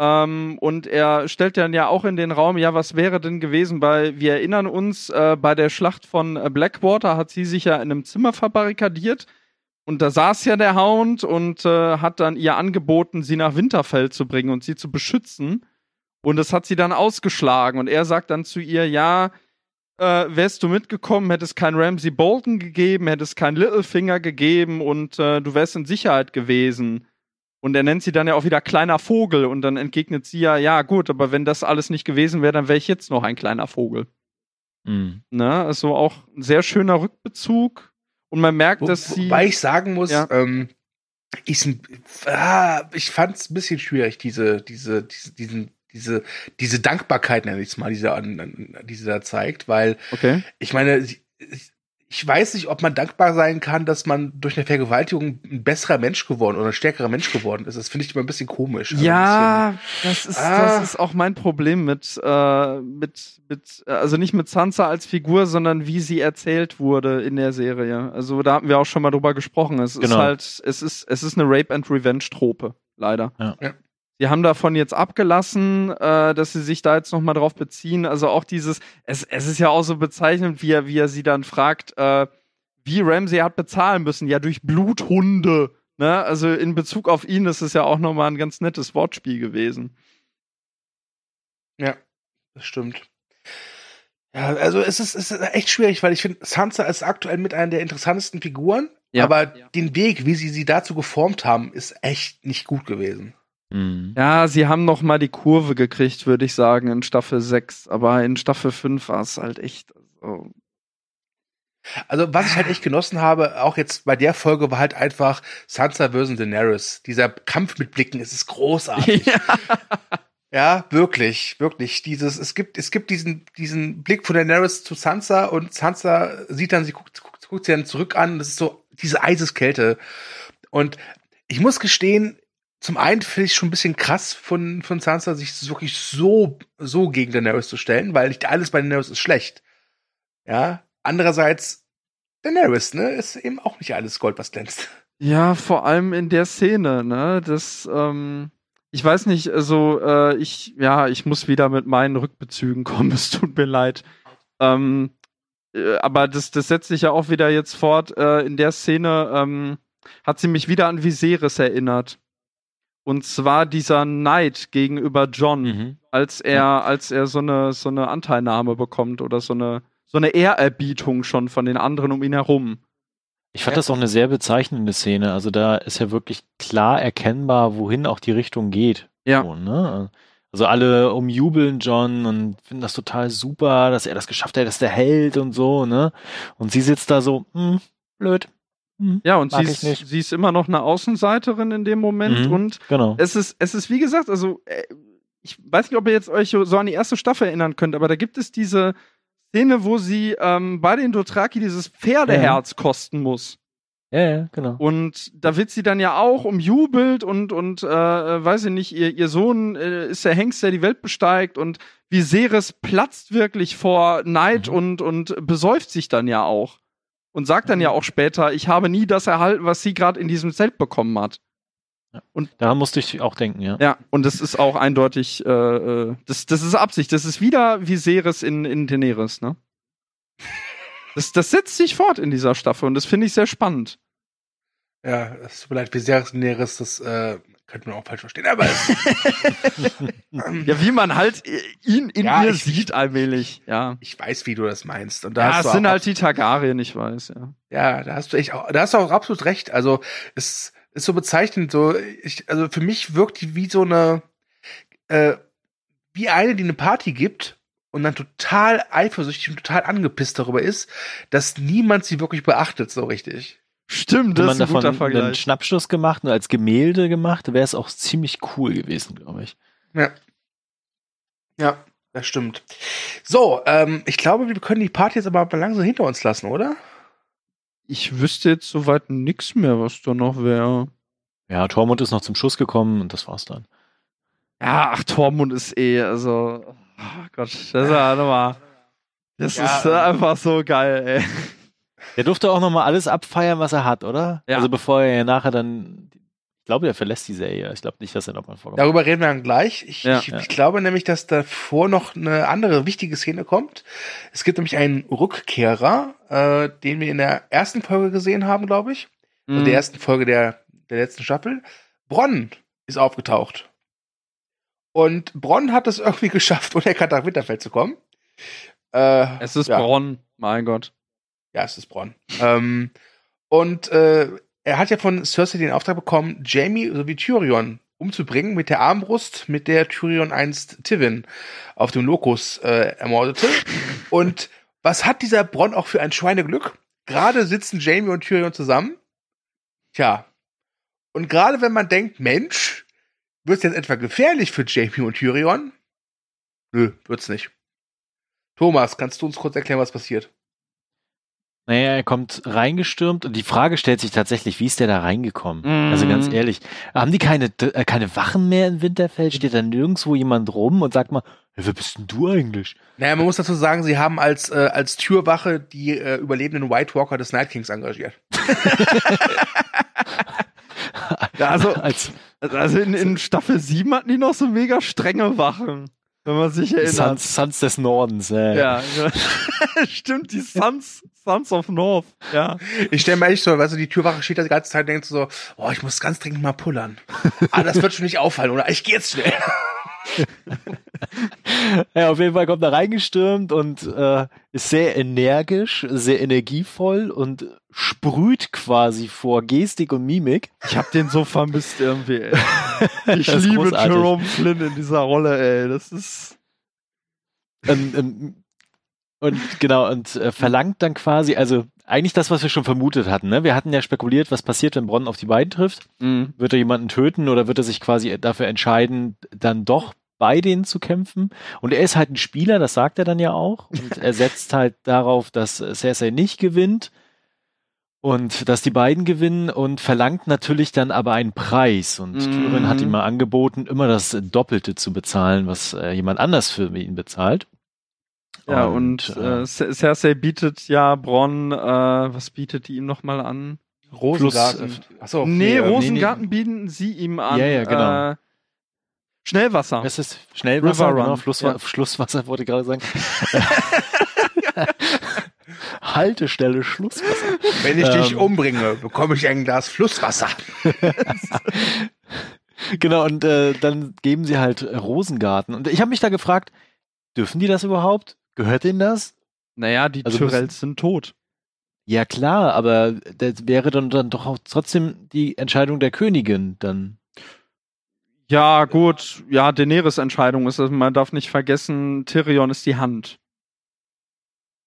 Ähm, und er stellt dann ja auch in den Raum, ja, was wäre denn gewesen, weil wir erinnern uns, äh, bei der Schlacht von äh, Blackwater hat sie sich ja in einem Zimmer verbarrikadiert und da saß ja der Hound und äh, hat dann ihr angeboten, sie nach Winterfell zu bringen und sie zu beschützen. Und das hat sie dann ausgeschlagen und er sagt dann zu ihr, ja, äh, wärst du mitgekommen, hätte es kein Ramsey Bolton gegeben, hätte es kein Littlefinger gegeben und äh, du wärst in Sicherheit gewesen. Und er nennt sie dann ja auch wieder kleiner Vogel und dann entgegnet sie ja, ja gut, aber wenn das alles nicht gewesen wäre, dann wäre ich jetzt noch ein kleiner Vogel. Mhm. Ne? Also auch ein sehr schöner Rückbezug und man merkt, Wo, dass sie. Wobei ich sagen muss, ja. ähm, ich, ah, ich fand es ein bisschen schwierig, diese, diese, diese, diesen, diese, diese Dankbarkeit, nenne ich es mal, die sie, die sie da zeigt, weil okay. ich meine, sie, ich weiß nicht, ob man dankbar sein kann, dass man durch eine Vergewaltigung ein besserer Mensch geworden oder ein stärkerer Mensch geworden ist. Das finde ich immer ein bisschen komisch. Also ja, bisschen, das ist ah. das ist auch mein Problem mit äh, mit mit also nicht mit Sansa als Figur, sondern wie sie erzählt wurde in der Serie. Also da haben wir auch schon mal drüber gesprochen. Es genau. ist halt es ist es ist eine Rape and Revenge Trope, leider. Ja. ja. Die haben davon jetzt abgelassen, äh, dass sie sich da jetzt nochmal drauf beziehen. Also auch dieses, es, es ist ja auch so bezeichnend, wie er, wie er sie dann fragt, äh, wie Ramsey hat bezahlen müssen. Ja, durch Bluthunde. Ne? Also in Bezug auf ihn ist es ja auch nochmal ein ganz nettes Wortspiel gewesen. Ja, das stimmt. Ja, also es ist, es ist echt schwierig, weil ich finde, Sansa ist aktuell mit einer der interessantesten Figuren, ja. aber ja. den Weg, wie sie sie dazu geformt haben, ist echt nicht gut gewesen. Mhm. Ja, sie haben noch mal die Kurve gekriegt, würde ich sagen, in Staffel 6. Aber in Staffel 5 war es halt echt. Also, also, was ich halt echt genossen habe, auch jetzt bei der Folge, war halt einfach Sansa vs. Daenerys. Dieser Kampf mit Blicken, es ist großartig. Ja. ja. wirklich, wirklich. Dieses, es gibt, es gibt diesen, diesen Blick von Daenerys zu Sansa und Sansa sieht dann, sie guckt, guckt, guckt sie dann zurück an. Das ist so diese Eiseskälte. Und ich muss gestehen, zum einen finde ich schon ein bisschen krass von, von Sansa, sich wirklich so, so gegen Daenerys zu stellen, weil nicht alles bei Daenerys ist schlecht. Ja. Andererseits, Daenerys, ne, ist eben auch nicht alles Gold, was glänzt. Ja, vor allem in der Szene, ne, das, ähm, ich weiß nicht, also, äh, ich, ja, ich muss wieder mit meinen Rückbezügen kommen, es tut mir leid. Ähm, äh, aber das, das setzt sich ja auch wieder jetzt fort, äh, in der Szene, ähm, hat sie mich wieder an Viserys erinnert. Und zwar dieser Neid gegenüber John, Mhm. als er, als er so eine, so eine Anteilnahme bekommt oder so eine, so eine Ehrerbietung schon von den anderen um ihn herum. Ich fand das auch eine sehr bezeichnende Szene. Also da ist ja wirklich klar erkennbar, wohin auch die Richtung geht. Ja. So, ne? Also alle umjubeln John und finden das total super, dass er das geschafft hat, dass der Held und so, ne? Und sie sitzt da so, hm, blöd. Hm, Ja, und sie ist, sie ist immer noch eine Außenseiterin in dem Moment Mhm. und genau. es ist, es ist wie gesagt, also äh, ich weiß nicht, ob ihr jetzt euch so an die erste Staffel erinnern könnt, aber da gibt es diese Szene, wo sie ähm, bei den Dothraki dieses Pferdeherz kosten muss. Ja, ja, genau. Und da wird sie dann ja auch umjubelt und, und äh, äh, weiß ich nicht, ihr, ihr Sohn äh, ist der Hengst, der die Welt besteigt und Viserys platzt wirklich vor Neid Mhm. und, und besäuft sich dann ja auch. Und sagt dann ja auch später, ich habe nie das erhalten, was sie gerade in diesem Zelt bekommen hat. Daran musste ich auch denken, ja. Ja, und das ist auch eindeutig, äh, äh, das, das ist Absicht. Das ist wieder Viserys in, in Daenerys, ne? Das, das setzt sich fort in dieser Staffel und das finde ich sehr spannend. Ja, es tut mir leid, wie sehr es Näheres, das äh, könnte man auch falsch verstehen. Aber ähm, Ja, wie man halt ihn in Ja, ihr ich- sieht allmählich, ja. ich weiß, wie du das meinst. Und da Ja, es sind halt die Targaryen, ich weiß, ja. ja, da hast du echt auch, da hast du auch absolut recht. Also es ist so bezeichnend. So, ich, also für mich wirkt die wie so eine, äh, wie eine, die eine Party gibt und dann total eifersüchtig und total angepisst darüber ist, dass niemand sie wirklich beachtet, so richtig. Stimmt, Wenn das man ist ein davon guter einen Vergleich. Schnappschuss gemacht und als Gemälde gemacht, wäre es auch ziemlich cool gewesen, glaube ich. Ja. Ja, das stimmt. So, ähm, ich glaube, wir können die Party jetzt aber mal langsam hinter uns lassen, oder? Ich wüsste jetzt soweit nix mehr, was da noch wäre. Ja, Tormund ist noch zum Schuss gekommen und das war's dann. Ja, ach, Tormund ist eh, also, oh Gott, das ist ja nochmal, das Ja, ist äh, einfach so geil, ey. Der durfte auch noch mal alles abfeiern, was er hat, oder? Ja. Also bevor er ja nachher dann, ich glaube, er verlässt die Serie. Ich glaube nicht, dass er noch mal vorkommt. Darüber reden wir dann gleich. Ich, Ja. ich, Ja. ich glaube nämlich, dass davor noch eine andere wichtige Szene kommt. Es gibt nämlich einen Rückkehrer, äh, den wir in der ersten Folge gesehen haben, glaube ich. Also Mhm. der ersten Folge der, der letzten Staffel. Bronn ist aufgetaucht. Und Bronn hat es irgendwie geschafft, ohne nach Winterfell zu kommen. Äh, Es ist ja. Bronn, mein Gott. Ja, es ist Bronn. ähm, und äh, er hat ja von Cersei den Auftrag bekommen, Jamie sowie Tyrion umzubringen mit der Armbrust, mit der Tyrion einst Tivin auf dem Locus äh, ermordete. und was hat dieser Bronn auch für ein Schweineglück? Gerade sitzen Jamie und Tyrion zusammen. Tja. Und gerade wenn man denkt, Mensch, wird's jetzt etwa gefährlich für Jamie und Tyrion? Nö, wird's nicht. Thomas, kannst du uns kurz erklären, was passiert? Naja, er kommt reingestürmt und die Frage stellt sich tatsächlich, wie ist der da reingekommen? Mhm. Also ganz ehrlich, haben die keine, äh, keine Wachen mehr in Winterfell? Steht da nirgendwo jemand rum und sagt mal, hey, wer bist denn du eigentlich? Naja, man muss dazu sagen, sie haben als, äh, als Türwache die äh, überlebenden White Walker des Night Kings engagiert. Ja, also, Als also in, in Staffel 7 hatten die noch so mega strenge Wachen, wenn man sich erinnert. Sons, Sons des Nordens. Äh. Ja, stimmt, die Sons, Sons of North, ja. Ich stelle mir echt so, weißt du, die Türwache steht da die ganze Zeit und denkt so, oh, ich muss ganz dringend mal pullern. Aber das wird schon nicht auffallen, oder? Ich geh jetzt schnell. Ja, auf jeden Fall kommt er reingestürmt und äh, ist sehr energisch, sehr energievoll und sprüht quasi vor Gestik und Mimik. Ich hab den so vermisst irgendwie, ey. Ich liebe großartig. Jerome Flynn in dieser Rolle, ey. Das ist. Ähm, ähm, und genau, und äh, verlangt dann quasi, also eigentlich das, was wir schon vermutet hatten. Ne? Wir hatten ja spekuliert, was passiert, wenn Bronn auf die beiden trifft. Mhm. Wird er jemanden töten oder wird er sich quasi dafür entscheiden, dann doch bei denen zu kämpfen? Und er ist halt ein Spieler, das sagt er dann ja auch. Und er setzt halt darauf, dass Cersei nicht gewinnt. Und dass die beiden gewinnen und verlangt natürlich dann aber einen Preis. Und Mhm. Tyrion hat ihm mal angeboten, immer das Doppelte zu bezahlen, was äh, jemand anders für ihn bezahlt. Ja, und, äh, äh, Cer- Cersei bietet ja Bronn, äh, was bietet die ihm nochmal an? Rosengarten. Achso, nee, ähm, Rosengarten bieten sie ihm an. Ja, ja, genau. Äh, Schnellwasser. es ist Schnellwasser, River Run, genau, Flusswa ja. Schlusswasser wollte ich gerade sagen. Haltestelle Schlusswasser. Wenn ich dich Ähm. umbringe, bekomme ich ein Glas Flusswasser. Genau, und äh, dann geben sie halt äh, Rosengarten. Und ich habe mich da gefragt, dürfen die das überhaupt? Gehört denen das? Naja, die Also Tyrells sind tot. Ja klar, aber das wäre dann, dann doch auch trotzdem die Entscheidung der Königin dann. Ja, gut. Ja, Daenerys Entscheidung ist, also man darf nicht vergessen, Tyrion ist die Hand.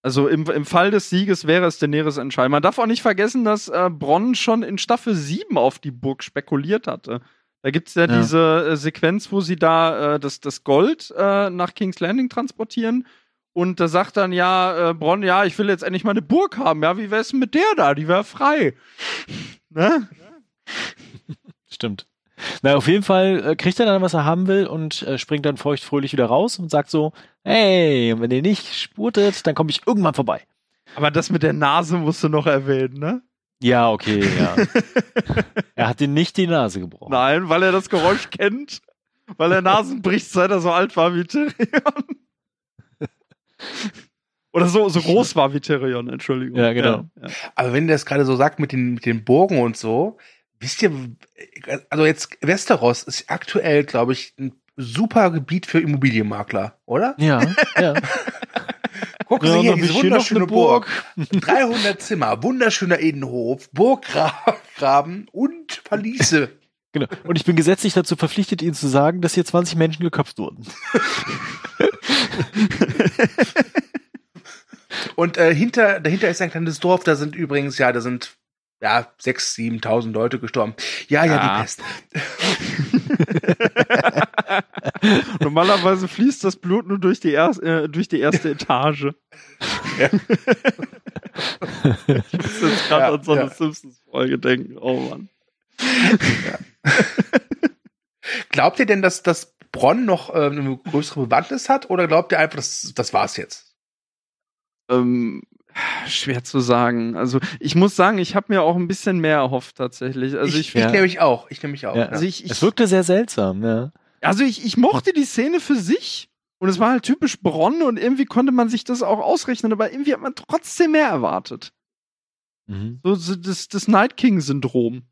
Also im, im Fall des Sieges wäre es Daenerys Entscheidung. Man darf auch nicht vergessen, dass äh, Bronn schon in Staffel 7 auf die Burg spekuliert hatte. Da gibt's ja, Ja. diese äh, Sequenz, wo sie da äh, das, das Gold äh, nach King's Landing transportieren. Und da sagt dann ja äh, Bronn, ja, ich will jetzt endlich mal eine Burg haben. Ja, wie wär's denn mit der da? Die wäre frei. ne? Stimmt. Na, auf jeden Fall äh, kriegt er dann, was er haben will und äh, springt dann feuchtfröhlich wieder raus und sagt so, hey, wenn ihr nicht spurtet, dann komme ich irgendwann vorbei. Aber das mit der Nase musst du noch erwähnen, ne? Ja, okay, ja. er hat ihm nicht die Nase gebrochen. Nein, weil er das Geräusch kennt. Weil er Nasen bricht, seit er so alt war wie Tyrion. Oder so, so groß war wie Tyrion, Entschuldigung. Ja, genau. Ja, ja. Aber wenn der das gerade so sagt mit den, mit den Burgen und so, wisst ihr, also jetzt Westeros ist aktuell, glaube ich, ein super Gebiet für Immobilienmakler, oder? Ja, ja. Gucken Ja, Sie hier, diese wunderschöne Burg. Burg. 300 Zimmer, wunderschöner Innenhof, Burggraben und Verliese. Genau. Und ich bin gesetzlich dazu verpflichtet, Ihnen zu sagen, dass hier 20 Menschen geköpft wurden. Und äh, hinter, dahinter ist ein kleines Dorf, da sind übrigens, ja, da sind ja, 6.000, 7.000 Leute gestorben. Ja, ja, Ja. die Pest. Normalerweise fließt das Blut nur durch die, erst, äh, durch die erste Etage. Ja. ich muss jetzt gerade Ja, an so eine. Simpsons-Folge denken. Oh Mann. Glaubt ihr denn, dass das Bronn noch ähm, eine größere Bewandtnis hat oder glaubt ihr einfach, das, das war's jetzt? Ähm, schwer zu sagen. Also ich muss sagen, ich habe mir auch ein bisschen mehr erhofft tatsächlich. Also ich, ich, ja. ich nehme mich auch. Ich nehme mich auch. Ja. Ja. also ich, ich Es wirkte sehr seltsam, ja. Also ich, ich mochte die Szene für sich und es war halt typisch Bronn und irgendwie konnte man sich das auch ausrechnen, aber irgendwie hat man trotzdem mehr erwartet. Mhm. So, so das, das Night King-Syndrom.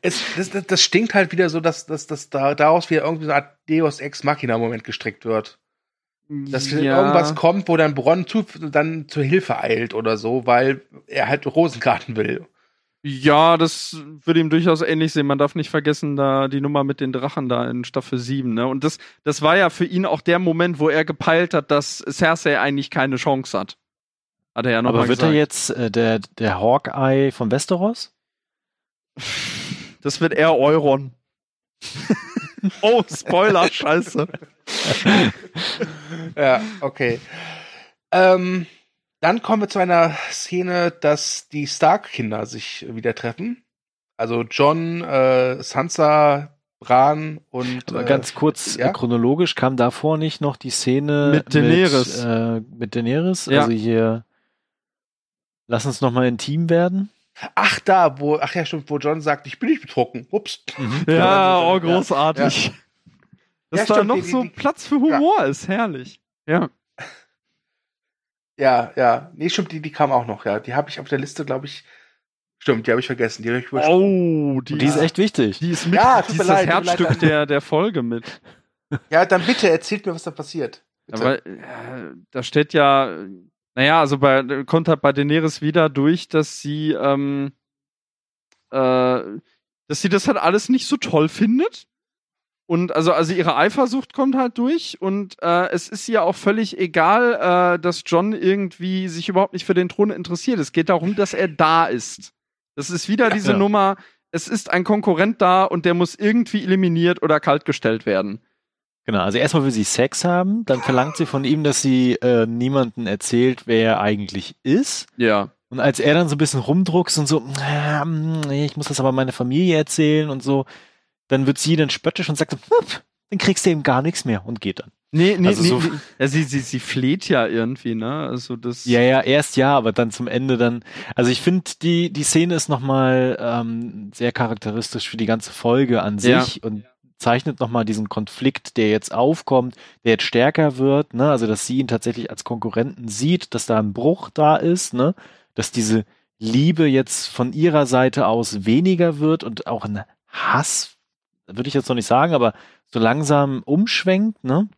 Es, das, das, das stinkt halt wieder so, dass, dass, dass da, daraus wieder irgendwie so eine Art Deus Ex Machina-Moment gestrickt wird. Dass wieder Ja. irgendwas kommt, wo dann Bronn zu, dann zur Hilfe eilt oder so, weil er halt Rosengarten will. Ja, das würde ihm durchaus ähnlich sehen. Man darf nicht vergessen, da die Nummer mit den Drachen da in Staffel 7, ne? Und das, das war ja für ihn auch der Moment, wo er gepeilt hat, dass Cersei eigentlich keine Chance hat. Hat er ja nochmal Aber wird gesagt. er jetzt äh, der, der Hawkeye von Westeros? Das wird eher Euron. oh, Spoiler, scheiße. Ja, okay. Ähm, dann kommen wir zu einer Szene, dass die Stark-Kinder sich wieder treffen. Also John, äh, Sansa, Bran und Aber äh, ganz kurz, ja? chronologisch kam davor nicht noch die Szene Mit Daenerys. Mit, äh, mit Daenerys? Ja. Also hier, lass uns nochmal intim werden. Ach, da, wo, ach ja, stimmt, wo John sagt, ich bin nicht betrunken. Ups. Ja, Ja, oh, ja. großartig. Dass Ja, da stimmt, noch die- die- so die- Platz für Humor ist, herrlich. Ja. Ja, ja. Nee, stimmt, die, die kam auch noch, ja. Die habe ich auf der Liste, glaube ich. Stimmt, die habe ich vergessen. Die habe ich. Oh, die, die ist echt wichtig. die ist mit, Ja, die ist leid, das leid, Herzstück Daniel. der, der Folge mit. Ja, dann bitte erzählt mir, was da passiert. Bitte. Aber äh, da steht ja, naja, also bei, kommt halt bei Daenerys wieder durch, dass sie, ähm, äh, dass sie das halt alles nicht so toll findet. Und also, also ihre Eifersucht kommt halt durch und äh, es ist ihr auch völlig egal, äh, dass John irgendwie sich überhaupt nicht für den Thron interessiert. Es geht darum, dass er da ist. Das ist wieder Ja. diese Ja. Nummer, es ist ein Konkurrent da und der muss irgendwie eliminiert oder kaltgestellt werden. Genau, also erstmal will sie Sex haben, dann verlangt sie von ihm, dass sie äh, niemanden erzählt, wer er eigentlich ist. Ja. Und als er dann so ein bisschen rumdruckst und so, nee, ich muss das aber meine Familie erzählen und so, dann wird sie dann spöttisch und sagt, dann kriegst du eben gar nichts mehr und geht dann. Nee, nee, Also nee, so- nee. Ja, sie, sie, sie fleht ja irgendwie, ne? Also das. Ja, ja, erst ja, aber dann zum Ende dann. Also ich finde, die, die Szene ist nochmal ähm, sehr charakteristisch für die ganze Folge an Ja. sich und zeichnet nochmal diesen Konflikt, der jetzt aufkommt, der jetzt stärker wird, ne? Also dass sie ihn tatsächlich als Konkurrenten sieht, dass da ein Bruch da ist, ne? Dass diese Liebe jetzt von ihrer Seite aus weniger wird und auch ein Hass, würde ich jetzt noch nicht sagen, aber so langsam umschwenkt, ne?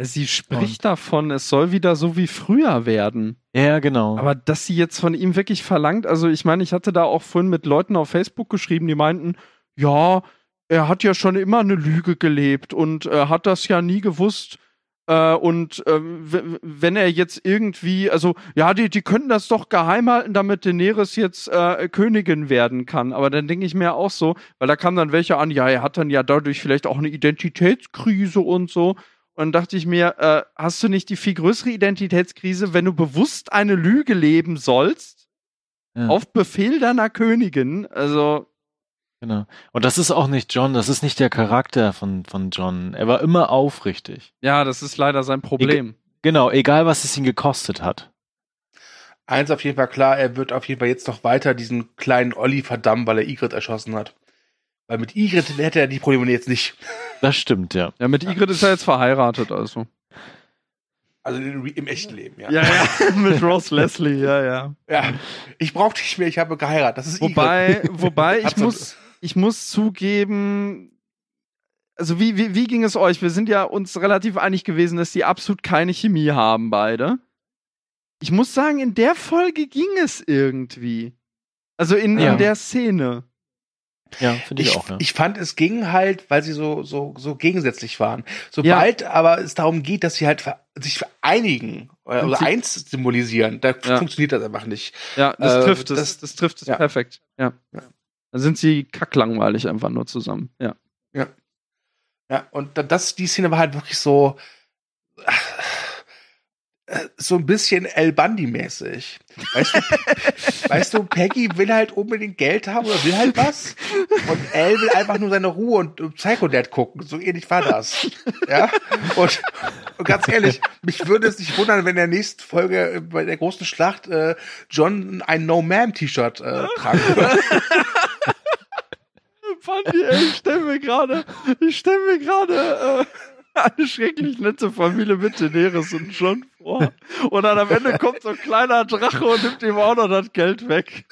Sie spricht davon, es soll wieder so wie früher werden. Ja, genau. Aber dass sie jetzt von ihm wirklich verlangt, also ich meine, ich hatte da auch vorhin mit Leuten auf Facebook geschrieben, die meinten, ja, er hat ja schon immer eine Lüge gelebt und er hat das ja nie gewusst. Äh, und äh, wenn er jetzt irgendwie, also ja, die, die könnten das doch geheim halten, damit Daenerys jetzt äh, Königin werden kann. Aber dann denke ich mir auch so, weil da kamen dann welche an, ja, er hat dann ja dadurch vielleicht auch eine Identitätskrise und so. Und dann dachte ich mir, äh, hast du nicht die viel größere Identitätskrise, wenn du bewusst eine Lüge leben sollst, Ja. auf Befehl deiner Königin? Also, Genau. Und das ist auch nicht John, das ist nicht der Charakter von, von John. Er war immer aufrichtig. ja, das ist leider sein Problem. Genau, egal was es ihn gekostet hat. Eins auf jeden Fall klar, er wird auf jeden Fall jetzt noch weiter diesen kleinen Olli verdammen, weil er Igrit erschossen hat. Weil mit Igrit hätte er die Probleme jetzt nicht. Das stimmt, ja. Ja, mit Igrit ist er jetzt verheiratet, also. Also im, echten Leben, ja. Ja, ja, mit Rose Leslie, ja, ja. Ja. Ich brauche dich mehr, ich habe geheiratet. Das ist Wobei, Igrit. wobei ich muss, ich muss zugeben, also wie, wie, wie ging es euch? Wir sind ja uns relativ einig gewesen, dass die absolut keine Chemie haben, beide. Ich muss sagen, in der Folge ging es irgendwie. Also in, Ja. in der Szene. Ja, finde ich, Ich, auch, ja. ich fand, es ging halt, weil sie so, so, so gegensätzlich waren. Sobald aber es darum geht, dass sie halt ver sich vereinigen oder, Und oder sie- eins symbolisieren, da Ja. funktioniert das einfach nicht. Ja, das Äh, trifft es. das- Das, trifft es ja. perfekt. Ja. Ja. Dann sind sie kacklangweilig einfach nur zusammen. Ja. Ja, und da- das, die Szene war halt wirklich so, äh, so ein bisschen El Bundy-mäßig. Weißt du, weißt du, Peggy will halt unbedingt Geld haben oder will halt was. Und El will einfach nur seine Ruhe und äh, Psycho Dad gucken. So ähnlich war das. Ja. Und, und ganz ehrlich, mich würde es nicht wundern, wenn in der nächsten Folge äh, bei der großen Schlacht äh, John ein No Man T-Shirt äh, tragen wird. Ey, ich stelle mir gerade, ich stelle mir gerade äh, eine schrecklich nette Familie mit Daenerys und John vor. Und dann am Ende kommt so ein kleiner Drache und nimmt ihm auch noch das Geld weg.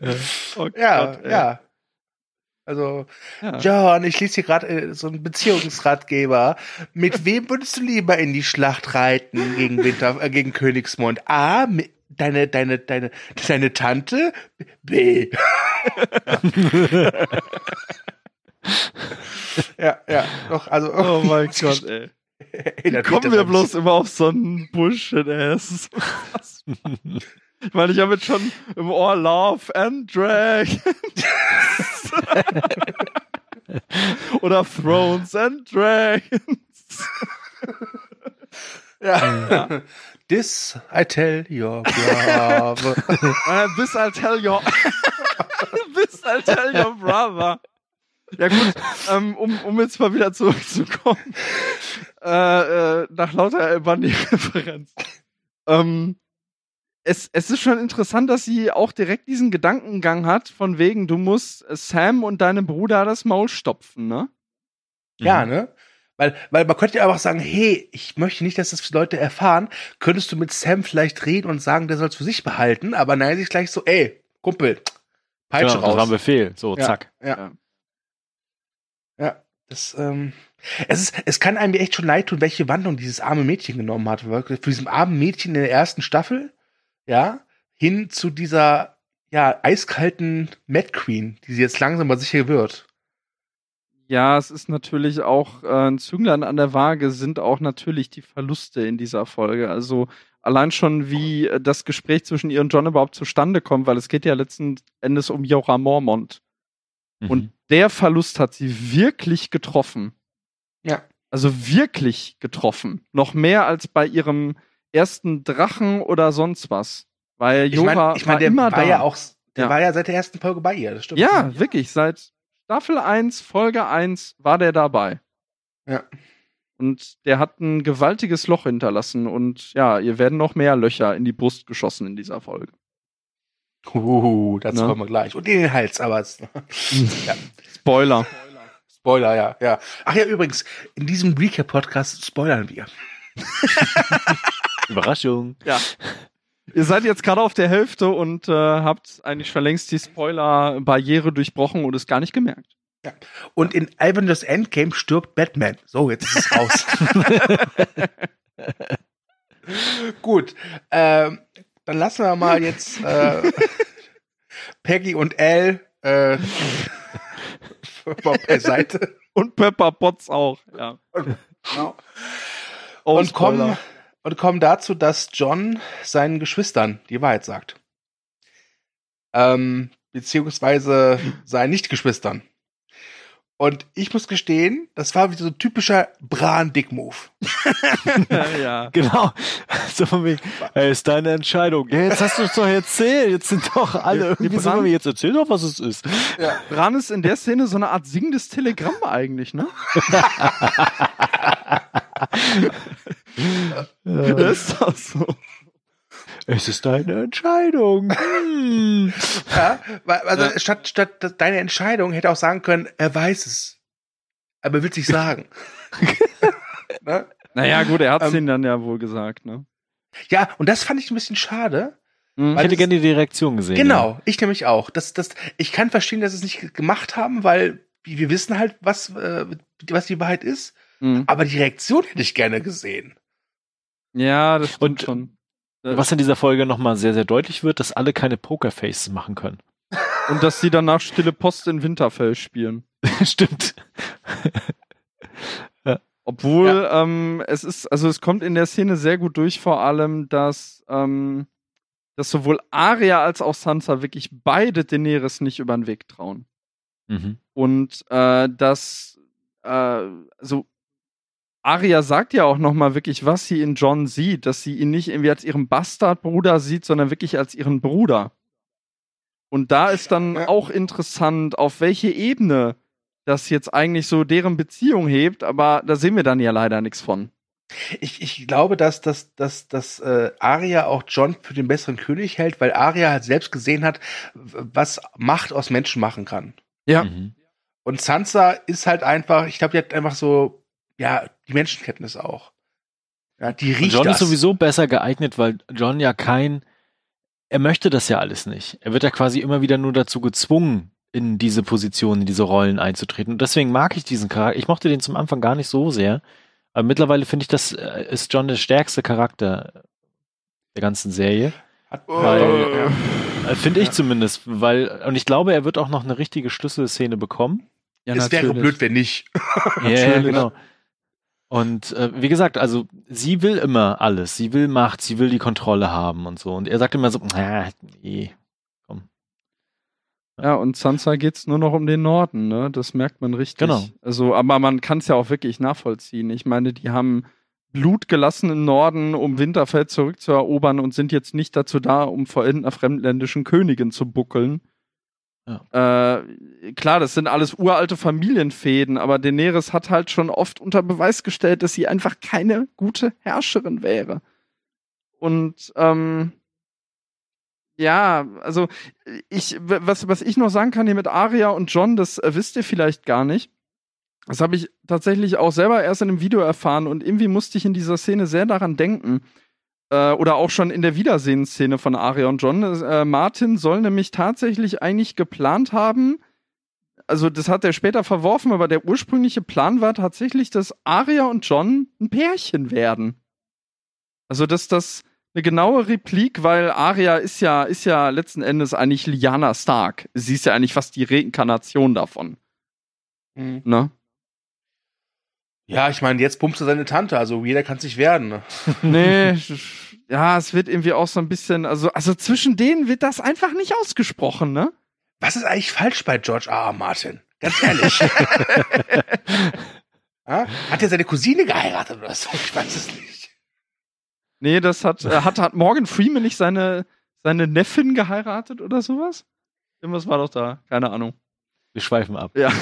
oh Ja, Gott, ey. ja. Also, Ja. John, ich lese hier gerade äh, so einen Beziehungsratgeber. Mit wem würdest du lieber in die Schlacht reiten gegen Winter, äh, gegen Königsmond? A, mit deine, deine, deine, deine Tante? B. ja, ja, doch, also. Oh mein Gott, ey. Mich Kommen das wir bloß immer auf so einen Bullshit, ey. Es ist so krass. Ich meine, ich habe jetzt schon im Ohr Love and Dragons. Oder Thrones and Dragons. Ja. This I tell your brother. Uh, this I'll tell your. this I'll tell your brother. Ja gut, ähm, um, um jetzt mal wieder zurückzukommen. Äh, äh, nach lauter Bunny-Referenz. Ähm, es, es ist schon interessant, dass sie auch direkt diesen Gedankengang hat, von wegen, du musst Sam und deinem Bruder das Maul stopfen, ne? Ja, ne? Weil, weil man könnte ja einfach sagen, hey, ich möchte nicht, dass das Leute erfahren. Könntest du mit Sam vielleicht reden und sagen, der soll es für sich behalten? Aber nein, sie ist gleich so, ey, Kumpel, Peitsche Genau, das war ein raus. Befehl. So, Ja. zack. Ja. Ja, das, ähm, es ist, es kann einem echt schon leid tun, welche Wandlung dieses arme Mädchen genommen hat. Für diesem armen Mädchen in der ersten Staffel, ja, hin zu dieser, ja, eiskalten Mad Queen, die sie jetzt langsam aber sicher wird. Ja, es ist natürlich auch äh, ein Zünglein an der Waage sind auch natürlich die Verluste in dieser Folge. Also allein schon, wie äh, das Gespräch zwischen ihr und John überhaupt zustande kommt, weil es geht ja letzten Endes um Jorah Mormont. Mhm. Und der Verlust hat sie wirklich getroffen. Ja. Also wirklich getroffen. Noch mehr als bei ihrem ersten Drachen oder sonst was. Weil Ich Jora meine, ich mein, war der immer war da. ja auch, der Ja. war ja seit der ersten Folge bei ihr, das stimmt. ja, wirklich, seit Staffel 1, Folge 1 war der dabei. Ja. Und der hat ein gewaltiges Loch hinterlassen und ja, ihr werden noch mehr Löcher in die Brust geschossen in dieser Folge. Uh, dazu Na? kommen wir gleich. Und in den Hals, aber es, ja. Spoiler. Spoiler, ja, ja. Ach ja, übrigens, in diesem Recap-Podcast spoilern wir. Überraschung. Ja. Ihr seid jetzt gerade auf der Hälfte und äh, habt eigentlich schon längst die Spoiler-Barriere durchbrochen und es gar nicht gemerkt. Und in Avengers Endgame stirbt Batman. So, jetzt ist es raus. Gut, ähm, dann lassen wir mal jetzt äh, Peggy und Al äh, beiseite. Und Pepper Potts auch, ja. Genau. Oh, und, kommen. Und kommen dazu, dass John seinen Geschwistern die Wahrheit sagt. Ähm, beziehungsweise seinen Nicht-Geschwistern. Und ich muss gestehen, das war wie so ein typischer Bran-Dick-Move. ja. Genau. So von wegen, ey, ist deine Entscheidung. Ja, jetzt hast du es doch erzählt. Jetzt sind doch alle irgendwie so, Bran- wie jetzt erzähl doch, was es ist. Bran ist in der Szene so eine Art singendes Telegramm eigentlich, ne? Das ist doch so. Es ist deine Entscheidung. Hm. Ja, also Ja. statt, statt deine Entscheidung hätte auch sagen können, er weiß es. Aber er will es nicht sagen. ne? Naja, gut, er hat's Ähm, ihnen dann ja wohl gesagt, ne? Ja, und das fand ich ein bisschen schade. Mhm. Ich hätte das- gerne die Reaktion gesehen. Genau, ich nämlich auch. Das, das, ich kann verstehen, dass sie es nicht gemacht haben, weil wir wissen halt, was, äh, was die Wahrheit ist. Mhm. Aber die Reaktion hätte ich gerne gesehen. Ja, das stimmt Und- schon. Ja. Was in dieser Folge nochmal sehr, sehr deutlich wird, dass alle keine Pokerfaces machen können. Und dass sie danach Stille Post in Winterfell spielen. Stimmt. Obwohl, ähm, es ist, also es kommt in der Szene sehr gut durch, vor allem, dass, ähm, dass sowohl Arya als auch Sansa wirklich beide Daenerys nicht über den Weg trauen. Mhm. Und äh, dass, äh, also Arya sagt ja auch nochmal wirklich, was sie in John sieht, dass sie ihn nicht irgendwie als ihren Bastardbruder sieht, sondern wirklich als ihren Bruder. Und da ist dann Ja. auch interessant, auf welche Ebene das jetzt eigentlich so deren Beziehung hebt, aber da sehen wir dann ja leider nichts von. Ich, ich glaube, dass, dass, dass, dass äh, Arya auch John für den besseren König hält, weil Arya halt selbst gesehen hat, was Macht aus Menschen machen kann. Ja. Mhm. Und Sansa ist halt einfach, ich glaube, die hat einfach so, ja, die Menschenkenntnis auch. Ja, die Und riecht John das. ist sowieso besser geeignet, weil John ja kein, er möchte das ja alles nicht. Er wird ja quasi immer wieder nur dazu gezwungen, in diese Position, in diese Rollen einzutreten. Und deswegen mag ich diesen Charakter. Ich mochte den zum Anfang gar nicht so sehr. Aber mittlerweile finde ich, das äh, ist John der stärkste Charakter der ganzen Serie. Hat, Weil- ja. Äh, Finde ich Ja. zumindest, weil, und ich glaube, er wird auch noch eine richtige Schlüsselszene bekommen. Ja, es wäre blöd, wenn nicht. Ja, ja, Natürlich. genau. Und äh, wie gesagt, also sie will immer alles. Sie will Macht, sie will die Kontrolle haben und so. Und er sagt immer so, ah, nee. Ja, und Sansa geht's nur noch um den Norden, ne? Das merkt man richtig. Genau. Also, aber man kann es ja auch wirklich nachvollziehen. Ich meine, die haben Blut gelassen im Norden, um Winterfell zurückzuerobern und sind jetzt nicht dazu da, um vor irgendeiner fremdländischen Königin zu buckeln. Äh, klar, das sind alles uralte Familienfäden, aber Daenerys hat halt schon oft unter Beweis gestellt, dass sie einfach keine gute Herrscherin wäre. Und ähm, ja, also ich, was, was ich noch sagen kann hier mit Arya und John, das äh, wisst ihr vielleicht gar nicht. Das habe ich tatsächlich auch selber erst in einem Video erfahren und irgendwie musste ich in dieser Szene sehr daran denken. Äh, oder auch schon in der Wiedersehensszene von Arya und John. Äh, Martin soll nämlich tatsächlich eigentlich geplant haben, also das hat er später verworfen, aber der ursprüngliche Plan war tatsächlich, dass Arya und John ein Pärchen werden. Also, dass das eine genaue Replik, weil Arya ist ja, ist ja letzten Endes eigentlich Lyanna Stark. Sie ist ja eigentlich fast die Reinkarnation davon. Mhm. Ne? Ja, ich meine, jetzt pumpst du seine Tante, also jeder kann sich werden. Ne? Nee, ja, es wird irgendwie auch so ein bisschen, also, also zwischen denen wird das einfach nicht ausgesprochen, ne? Was ist eigentlich falsch bei George R. R. Martin? Ganz ehrlich. ja? Hat er seine Cousine geheiratet oder so? Ich weiß es nicht. Nee, das hat, äh, hat, hat Morgan Freeman nicht seine, seine Neffin geheiratet oder sowas? Irgendwas war doch da, keine Ahnung. Wir schweifen ab. Ja.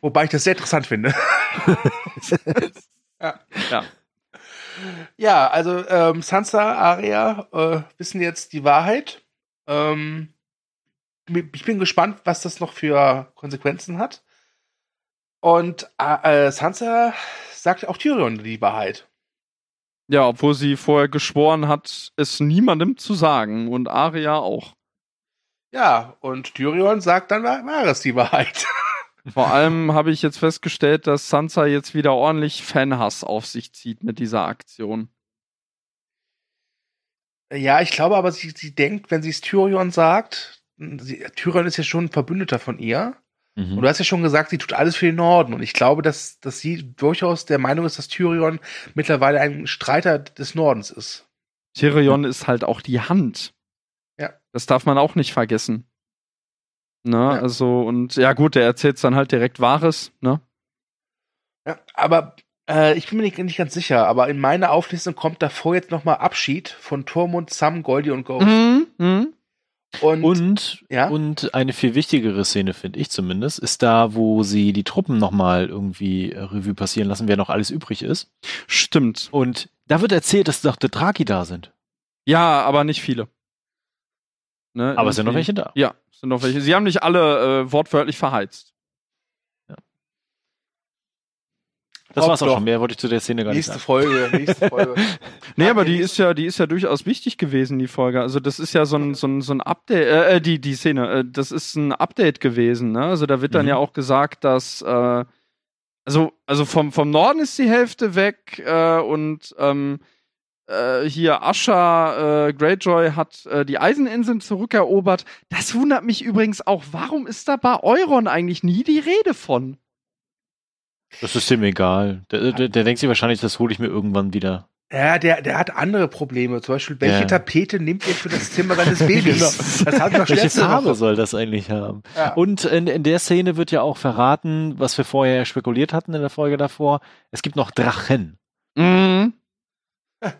Wobei ich das sehr interessant finde. ja. Ja, also ähm, Sansa, Arya äh, wissen jetzt die Wahrheit. Ähm, ich bin gespannt, was das noch für Konsequenzen hat. Und äh, Sansa sagt auch Tyrion die Wahrheit. Ja, obwohl sie vorher geschworen hat, es niemandem zu sagen und Arya auch. Ja, und Tyrion sagt dann, war es die Wahrheit. Vor allem habe ich jetzt festgestellt, dass Sansa jetzt wieder ordentlich Fanhass auf sich zieht mit dieser Aktion. Ja, ich glaube aber, sie, sie denkt, wenn sie es Tyrion sagt, sie, Tyrion ist ja schon ein Verbündeter von ihr. Mhm. Und du hast ja schon gesagt, sie tut alles für den Norden. Und ich glaube, dass, dass sie durchaus der Meinung ist, dass Tyrion mittlerweile ein Streiter des Nordens ist. Tyrion ist halt auch die Hand. Ja. Das darf man auch nicht vergessen. Ne, ja. also, und ja, gut, der erzählt dann halt direkt Wahres, ne? Ja, aber äh, ich bin mir nicht, nicht, ganz sicher, aber in meiner Auflistung kommt davor jetzt nochmal Abschied von Tormund, Sam, Goldie und Ghost. Mhm, mhm. Und, und, ja? und eine viel wichtigere Szene, finde ich zumindest, ist da, wo sie die Truppen nochmal irgendwie Revue passieren lassen, wer noch alles übrig ist. Stimmt. Und da wird erzählt, dass doch die Draki da sind. Ja, aber nicht viele. Ne, aber es sind noch welche da. Ja, sind noch welche. Sie haben nicht alle äh, wortwörtlich verheizt. Das war's auch schon. Mehr wollte ich zu der Szene gar nächste nicht sagen. Folge, nächste Folge. nee, aber die ist ja, die ist ja durchaus wichtig gewesen, die Folge. Also das ist ja so ein, so ein, so ein Update, äh, äh, die, die Szene, äh, das ist ein Update gewesen, ne? Also da wird dann mhm. ja auch gesagt, dass, äh, also, also vom, vom Norden ist die Hälfte weg, äh, und, ähm, äh, hier Asha äh, Greyjoy hat äh, die Eiseninseln zurückerobert. Das wundert mich übrigens auch. Warum ist da bei Euron eigentlich nie die Rede von? Das ist ihm egal. Der, der, der denkt sich wahrscheinlich, das hole ich mir irgendwann wieder. Ja, der, der hat andere Probleme. Zum Beispiel, welche ja. Tapete nimmt er für das Zimmer seines Babys? das hat noch welche Farbe soll das eigentlich haben? Ja. Und in, in der Szene wird ja auch verraten, was wir vorher spekuliert hatten in der Folge davor. Es gibt noch Drachen. Mhm.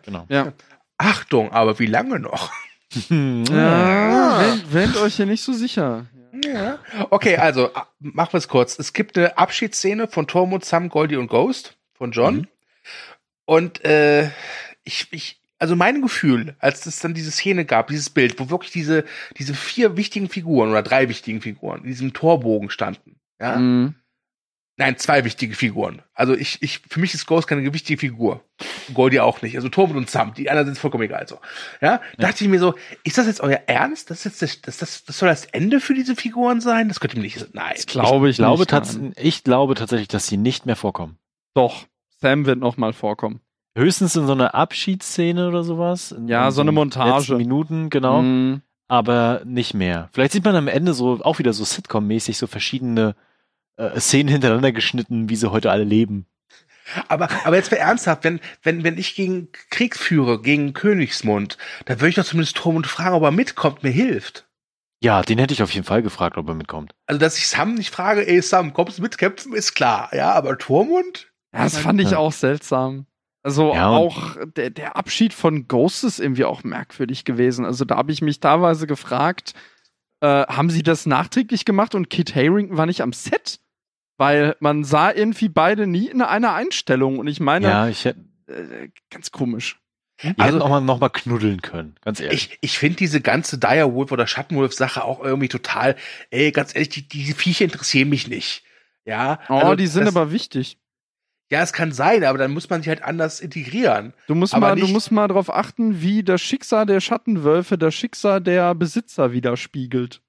Genau. Ja. Achtung, aber wie lange noch? ja, wendet, wendet euch hier nicht so sicher. Ja. Okay, also machen wir es kurz. Es gibt eine Abschiedsszene von Tormund, Sam, Goldie und Ghost von John. Mhm. Und äh, ich, ich, also mein Gefühl, als es dann diese Szene gab, dieses Bild, wo wirklich diese, diese vier wichtigen Figuren oder drei wichtigen Figuren in diesem Torbogen standen, ja. Mhm. Nein, zwei wichtige Figuren. Also ich, ich, für mich ist Ghost keine wichtige Figur. Goldie auch nicht. Also Tormund und Sam, die anderen sind vollkommen egal. So, ja, ja. dachte ich mir so, ist das jetzt euer Ernst? Das ist jetzt das, das, das soll das Ende für diese Figuren sein? Das könnte mir nicht. Nein, das glaube ich, ich glaube nicht. Ich glaube tatsächlich, dass sie nicht mehr vorkommen. Doch, Sam wird noch mal vorkommen. Höchstens in so einer Abschiedsszene oder sowas. ja, so eine Montage. Minuten, genau. Mm. Aber nicht mehr. Vielleicht sieht man am Ende so auch wieder so Sitcom-mäßig so verschiedene äh, Szenen hintereinander geschnitten, wie sie heute alle leben. Aber, aber jetzt mal ernsthaft, wenn, wenn, wenn ich gegen Krieg führe, gegen Königsmund, dann würde ich doch zumindest Tormund fragen, ob er mitkommt, mir hilft. Ja, den hätte ich auf jeden Fall gefragt, ob er mitkommt. Also, dass ich Sam nicht frage, ey Sam, kommst du mitkämpfen, ist klar. Ja, aber Tormund? Ja, das fand ich auch seltsam. Also ja, auch der, der Abschied von Ghost ist irgendwie auch merkwürdig gewesen. Also da habe ich mich teilweise gefragt, äh, haben sie das nachträglich gemacht und Kit Harington war nicht am Set? Weil man sah irgendwie beide nie in einer Einstellung. Und ich meine, ja, ich hätte, äh, ganz komisch. Die also, hätten auch mal noch mal knuddeln können, ganz ehrlich. Ich, ich finde diese ganze Direwolf oder Schattenwolf-Sache auch irgendwie total, ey, ganz ehrlich, die, die Viecher interessieren mich nicht. Ja. Oh, also, die sind das, aber wichtig. Ja, es kann sein, aber dann muss man sich halt anders integrieren. Du musst aber mal, du musst mal darauf achten, wie das Schicksal der Schattenwölfe das Schicksal der Besitzer widerspiegelt.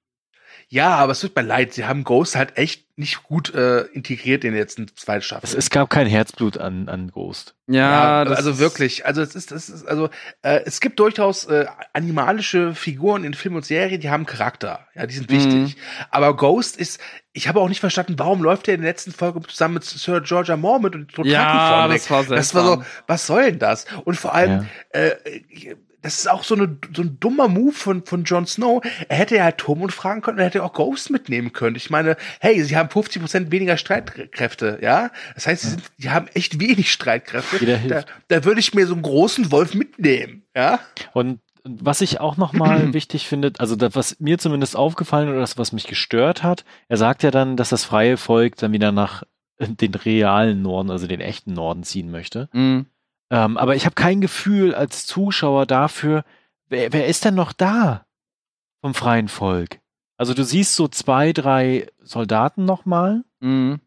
Ja, aber es tut mir leid, sie haben Ghost halt echt nicht gut äh, integriert in den letzten zwei Staffeln. Es, es, gab kein Herzblut an, an Ghost. Ja, ja also wirklich. Also es ist, es ist, also äh, es gibt durchaus äh, animalische Figuren in Film und Serie, die haben Charakter. Ja, die sind wichtig. Mhm. Aber Ghost ist, ich habe auch nicht verstanden, warum läuft der in der letzten Folge zusammen mit Sir Georgia Moore mit und total ja, das war, das war so, was soll denn das? Und vor allem, ja. äh, das ist auch so, eine, so ein dummer Move von, von Jon Snow. Er hätte ja halt Tormund fragen können, er hätte auch Ghost mitnehmen können. Ich meine, hey, sie haben 50% weniger Streitkräfte, ja? Das heißt, sie, sind, die haben echt wenig Streitkräfte. Jeder hilft. Da, da würde ich mir so einen großen Wolf mitnehmen, ja? Und was ich auch nochmal wichtig finde, also das, was mir zumindest aufgefallen oder das, was mich gestört hat, er sagt ja dann, dass das freie Volk dann wieder nach den realen Norden, also den echten Norden ziehen möchte. Mhm. Ähm, aber ich habe kein Gefühl als Zuschauer dafür, wer, wer ist denn noch da vom freien Volk? Also du siehst so zwei, drei Soldaten nochmal Mhm.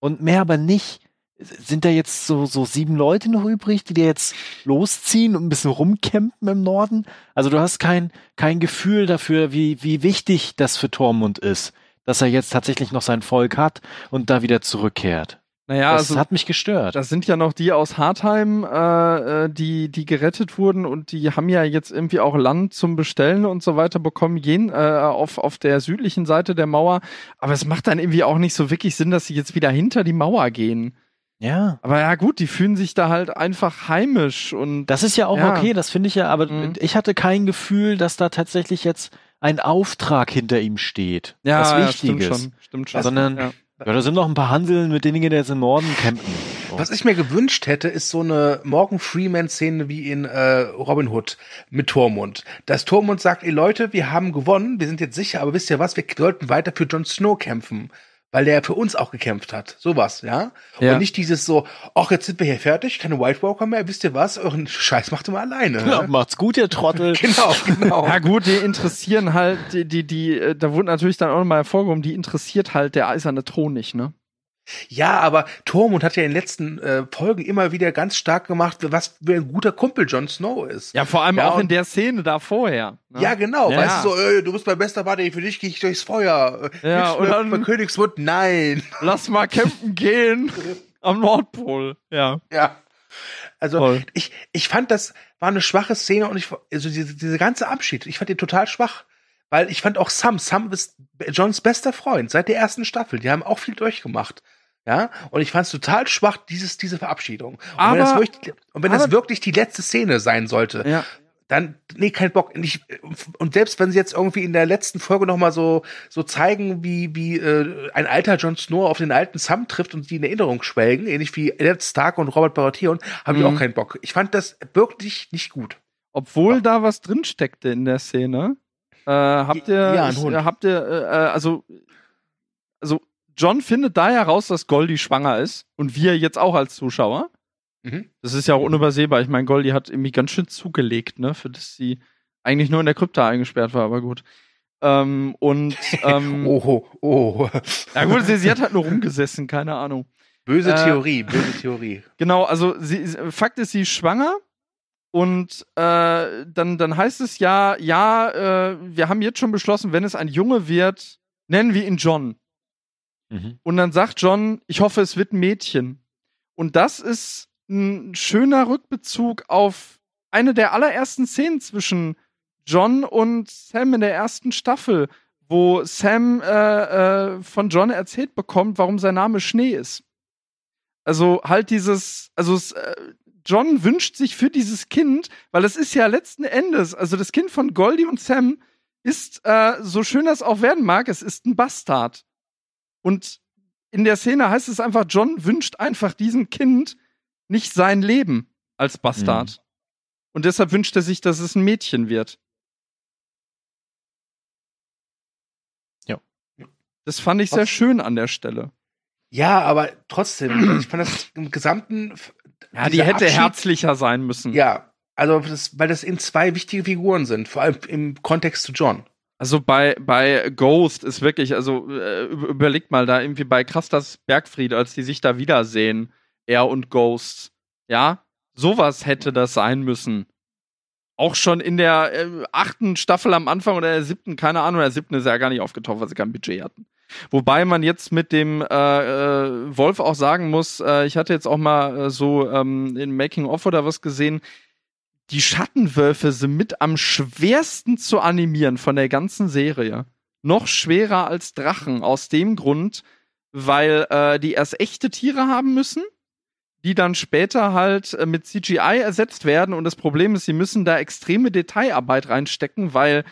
und mehr aber nicht. Sind da jetzt so, so sieben Leute noch übrig, die dir jetzt losziehen und ein bisschen rumcampen im Norden? Also du hast kein, kein Gefühl dafür, wie, wie wichtig das für Tormund ist, dass er jetzt tatsächlich noch sein Volk hat und da wieder zurückkehrt. Naja, das also hat mich gestört. Das sind ja noch die aus Hartheim, äh, äh, die, die gerettet wurden und die haben ja jetzt irgendwie auch Land zum Bestellen und so weiter bekommen, jen, äh, auf, auf der südlichen Seite der Mauer. Aber es macht dann irgendwie auch nicht so wirklich Sinn, dass sie jetzt wieder hinter die Mauer gehen. ja. Aber ja, gut, die fühlen sich da halt einfach heimisch und. Das ist ja auch Ja. okay, das finde ich ja, aber Mhm. ich hatte kein Gefühl, dass da tatsächlich jetzt ein Auftrag hinter ihm steht. ja, was ja, stimmt schon. Stimmt schon. Sondern, ja. Ja, da sind noch ein paar Hanseln, mit denen die jetzt im Norden campen. So. Was ich mir gewünscht hätte, ist so eine Morgan Freeman-Szene wie in äh, Robin Hood mit Tormund. Dass Tormund sagt, ey Leute, wir haben gewonnen, wir sind jetzt sicher, aber wisst ihr was, wir sollten weiter für Jon Snow kämpfen. Weil der für uns auch gekämpft hat. Sowas, ja? Ja. Und nicht dieses so, ach, jetzt sind wir hier fertig, keine White Walker mehr, wisst ihr was, euren Scheiß macht ihr mal alleine. Ja, ne? macht's gut, ihr Trottel. Genau, genau. Ja gut, die interessieren halt, die, die, die, äh, da wurde natürlich dann auch nochmal hervorgehoben, die interessiert halt der eiserne Thron nicht, ne? Ja, aber Tormund hat ja in den letzten äh, Folgen immer wieder ganz stark gemacht, was für ein guter Kumpel Jon Snow ist. Ja, vor allem Ja, auch in der Szene da vorher. Ne? Ja, genau. Ja. Weißt du, so, ey, du bist mein bester Buddy, für dich gehe ich durchs Feuer. Äh, Ja, Hilfst dann- bei Königswood, nein. Lass mal campen gehen am Nordpol. Ja. Ja. Also, ich, ich fand, das war eine schwache Szene und ich, also diese, diese ganze Abschied, ich fand den total schwach. Weil ich fand auch Sam, Sam ist Johns bester Freund seit der ersten Staffel. Die haben auch viel durchgemacht. Ja, und ich fand es total schwach, dieses, diese Verabschiedung. Und wenn, Aber- das wirklich, und wenn das aber- wirklich die letzte Szene sein sollte, Ja. dann nee kein Bock nicht und selbst wenn sie jetzt irgendwie in der letzten Folge noch mal so so zeigen wie wie äh, ein alter Jon Snow auf den alten Sam trifft und die in Erinnerung schwelgen ähnlich wie Ned Stark und Robert Baratheon habe ich Mhm. auch keinen Bock ich fand das wirklich nicht gut Obwohl da was drin steckte in der Szene. Äh, habt ihr, Ja, ich, äh, habt ihr, äh, äh, also, also John findet da ja raus, dass Goldie schwanger ist und wir jetzt auch als Zuschauer. mhm. Das ist ja auch unübersehbar. Ich meine, Goldie hat irgendwie ganz schön zugelegt, ne, für das sie eigentlich nur in der Krypta eingesperrt war, aber gut. Ähm, und ähm, oh oh ja gut, sie, sie hat halt nur rumgesessen, keine Ahnung. böse Äh, Theorie böse Theorie Genau, also sie- Fakt ist, sie ist schwanger und äh, dann, dann heißt es ja, ja, äh, wir haben jetzt schon beschlossen, wenn es ein Junge wird, nennen wir ihn John. Mhm. Und dann sagt John, ich hoffe, es wird ein Mädchen. Und das ist ein schöner Rückbezug auf eine der allerersten Szenen zwischen John und Sam in der ersten Staffel, wo Sam äh, äh, von John erzählt bekommt, warum sein Name Schnee ist. Also halt dieses, also es, äh, John wünscht sich für dieses Kind, weil es ist ja letzten Endes, also das Kind von Goldie und Sam ist, äh, so schön das auch werden mag, es ist ein Bastard. Und in der Szene heißt es einfach, John wünscht einfach diesem Kind nicht sein Leben als Bastard. Und deshalb wünscht er sich, dass es ein Mädchen wird. Ja. Das fand ich sehr Was? schön an der Stelle. ja aber trotzdem ich fand das im gesamten Ja, die hätte Abschied- herzlicher sein müssen. ja also das, weil das eben zwei wichtige Figuren sind vor allem im Kontext zu John Also bei, bei Ghost ist wirklich, also äh, über- überlegt mal da irgendwie bei Krastas Bergfried, als die sich da wiedersehen, er und Ghost. Ja, sowas hätte das sein müssen. Auch schon in der äh, achten Staffel am Anfang oder der siebten, keine Ahnung, der siebten ist ja gar nicht aufgetaucht, weil sie kein Budget hatten. Wobei man jetzt mit dem äh, äh, Wolf auch sagen muss, äh, ich hatte jetzt auch mal äh, so ähm, in Making of oder was gesehen, die Schattenwölfe sind mit am schwersten zu animieren von der ganzen Serie. Noch schwerer als Drachen, aus dem Grund, weil äh, die erst echte Tiere haben müssen, die dann später halt äh, mit CGI ersetzt werden. Und das Problem ist, sie müssen da extreme Detailarbeit reinstecken, weil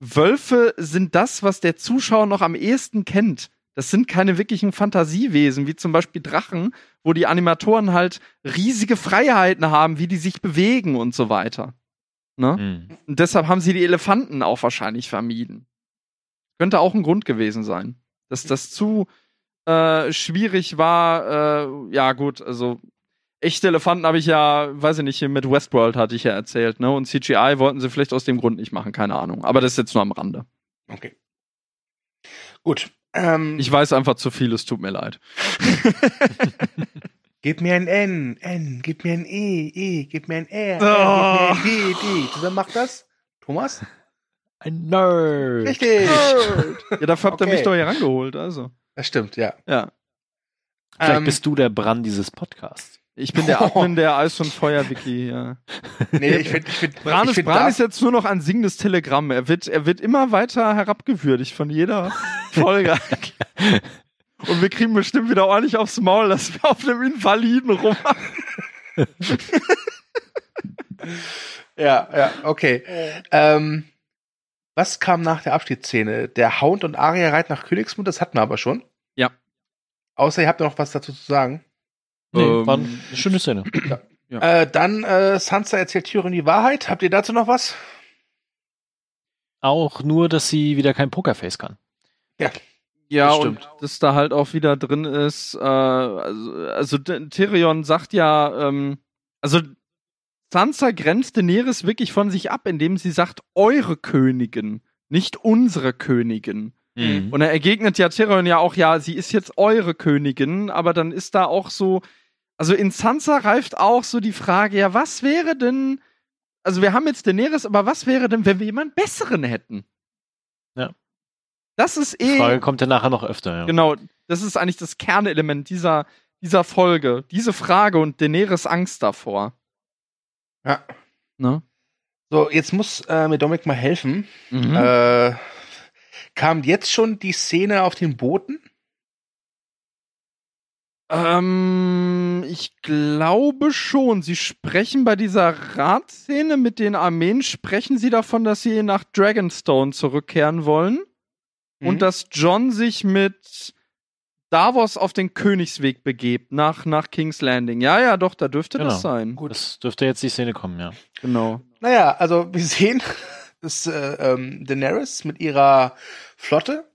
Wölfe sind das, was der Zuschauer noch am ehesten kennt. Das sind keine wirklichen Fantasiewesen, wie zum Beispiel Drachen, wo die Animatoren halt riesige Freiheiten haben, wie die sich bewegen und so weiter. Ne? Mhm. Und deshalb haben sie die Elefanten auch wahrscheinlich vermieden. Könnte auch ein Grund gewesen sein. Dass das zu äh, schwierig war, äh, ja gut, also echte Elefanten habe ich ja, weiß ich nicht, hier mit Westworld hatte ich ja erzählt, ne? Und CGI wollten sie vielleicht aus dem Grund nicht machen, keine Ahnung. Aber das ist jetzt nur am Rande. Okay. Gut. Ähm, Ich weiß einfach zu viel, es tut mir leid. gib mir ein N, N, gib mir ein E, E, gib mir ein R, Oh. R, gib mir ein D, D. Zusammen macht das? Thomas? Ein Nerd. Richtig. Ja, dafür habt ihr Okay. mich doch hier rangeholt, also. Das stimmt, ja. Ja. Vielleicht Ähm, bist du der Brand dieses Podcasts. Ich bin der Admin der Eis- und Feuer-Wiki, ja. Nee, ich finde, ich finde, Bran, ich ist, find Bran ist jetzt nur noch ein singendes Telegramm. Er wird, er wird immer weiter herabgewürdigt von jeder Folge. Und wir kriegen bestimmt wieder ordentlich aufs Maul, dass wir auf einem Invaliden rummachen. Ja, ja, okay. Ähm, was kam nach der Abschiedsszene? Der Hound und Arya reiten nach Königsmund, das hatten wir aber schon. Ja. Außer ihr habt noch was dazu zu sagen. Nee, Ähm, war eine schöne Szene. Ja. Äh, dann äh, Sansa erzählt Tyrion die Wahrheit. Habt ihr dazu noch was? Auch nur, dass sie wieder kein Pokerface kann. Ja, Das und stimmt. dass da halt auch wieder drin ist, äh, also, also Tyrion sagt ja, ähm, also Sansa grenzt Daenerys wirklich von sich ab, indem sie sagt, eure Königin, nicht unsere Königin. Mhm. Und er ergegnet ja Tyrion ja auch, ja, sie ist jetzt eure Königin, aber dann ist da auch so, also in Sansa reift auch so die Frage, ja, was wäre denn, also wir haben jetzt Daenerys, aber was wäre denn, wenn wir jemanden besseren hätten? Ja. Das ist Die eh, Frage kommt ja nachher noch öfter. Ja. genau, das ist eigentlich das Kernelement dieser, dieser Folge, diese Frage und Daenerys Angst davor. Ja. Ne? So, jetzt muss äh, mir Dominik mal helfen. Mhm. Äh, kam jetzt schon die Szene auf den Booten? Ähm, ich glaube schon. Sie sprechen bei dieser Ratszene mit den Armeen, sprechen sie davon, dass sie nach Dragonstone zurückkehren wollen Mhm. und dass John sich mit Davos auf den Königsweg begebt, nach, nach King's Landing. Ja, ja, doch, da dürfte das Genau. sein. Gut. Das dürfte jetzt die Szene kommen, ja. Genau. Naja, also wir sehen, dass äh, ähm, Daenerys mit ihrer Flotte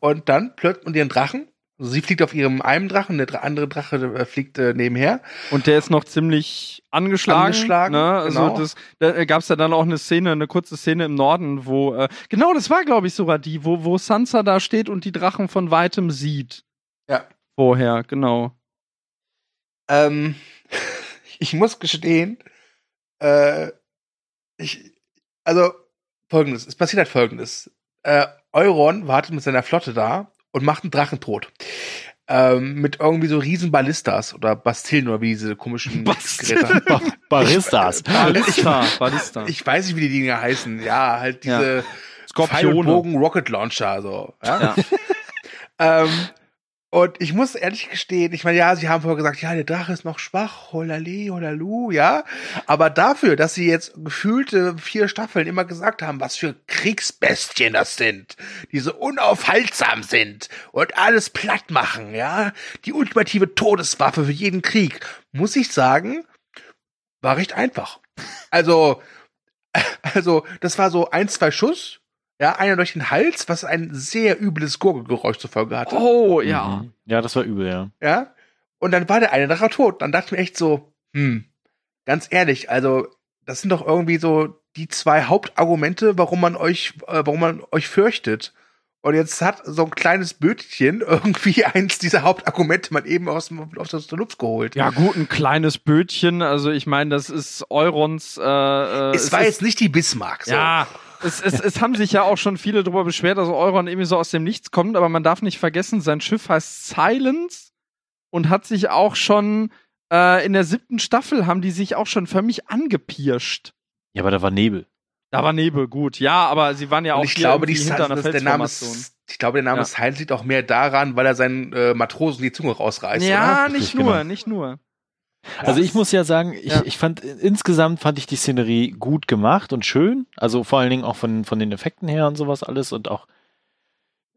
und dann plötzlich und ihren Drachen. Also sie fliegt auf ihrem einen Drachen, der andere Drache äh, fliegt äh, nebenher. Und der ist noch ziemlich angeschlagen. Angeschlagen, ne? Also genau. das, da gab es ja dann auch eine Szene, eine kurze Szene im Norden, wo äh, genau, das war glaube ich sogar die, wo wo Sansa da steht und die Drachen von weitem sieht. Ja. Vorher, genau. Ähm, ich muss gestehen, äh, ich, also folgendes, es passiert halt folgendes. Äh, Euron wartet mit seiner Flotte da und macht einen Drachen tot. Ähm, mit irgendwie so riesen Ballistas oder Bastillen oder wie diese komischen. Geräte. Ba Baristas. Ballista, Ballista. Ich weiß nicht, wie die Dinge heißen. Ja, halt Ja. diese Skorpione. Pfeilbogen Rocket Launcher, so. Ja? Ja. Ähm, und ich muss ehrlich gestehen, ich meine, ja, sie haben vorher gesagt, ja, der Drache ist noch schwach, holali, holalu, ja. Aber dafür, dass sie jetzt gefühlte vier Staffeln immer gesagt haben, was für Kriegsbestien das sind, die so unaufhaltsam sind und alles platt machen, ja, die ultimative Todeswaffe für jeden Krieg, muss ich sagen, war recht einfach. Also, also, das war so ein, zwei Schuss, ja, einer durch den Hals, was ein sehr übles Gurgelgeräusch zur Folge hatte. Oh, ja. Mhm. Ja, das war übel, ja. Ja. Und dann war der eine Drache tot. Dann dachte ich mir echt so, hm, ganz ehrlich, also, das sind doch irgendwie so die zwei Hauptargumente, warum man euch, äh, warum man euch fürchtet. Und jetzt hat so ein kleines Bötchen irgendwie eins dieser Hauptargumente mal eben aus, dem- aus der Luft geholt. Ja, gut, ein kleines Bötchen. Also, ich meine, das ist Eurons. Äh, äh, es war ist, jetzt nicht die Bismarck. So. Ja, es, es, es haben sich ja auch schon viele darüber beschwert, dass Euron irgendwie so aus dem Nichts kommt, aber man darf nicht vergessen, sein Schiff heißt Silence und hat sich auch schon äh, in der siebten Staffel haben die sich auch schon für mich angepirscht. Ja, aber da war Nebel. Da war Nebel, gut. Ja, aber sie waren ja auch Und ich hier glaube, die, hinter einer der Name ist, ich glaube, der Name Ja. Silence liegt auch mehr daran, weil er seinen äh, Matrosen die Zunge rausreißt. Ja, oder? nicht Richtig, nur, genau. nicht nur. Also ich muss ja sagen, ich, Ja. ich fand insgesamt fand ich die Szenerie gut gemacht und schön. Also vor allen Dingen auch von, von den Effekten her und sowas alles und auch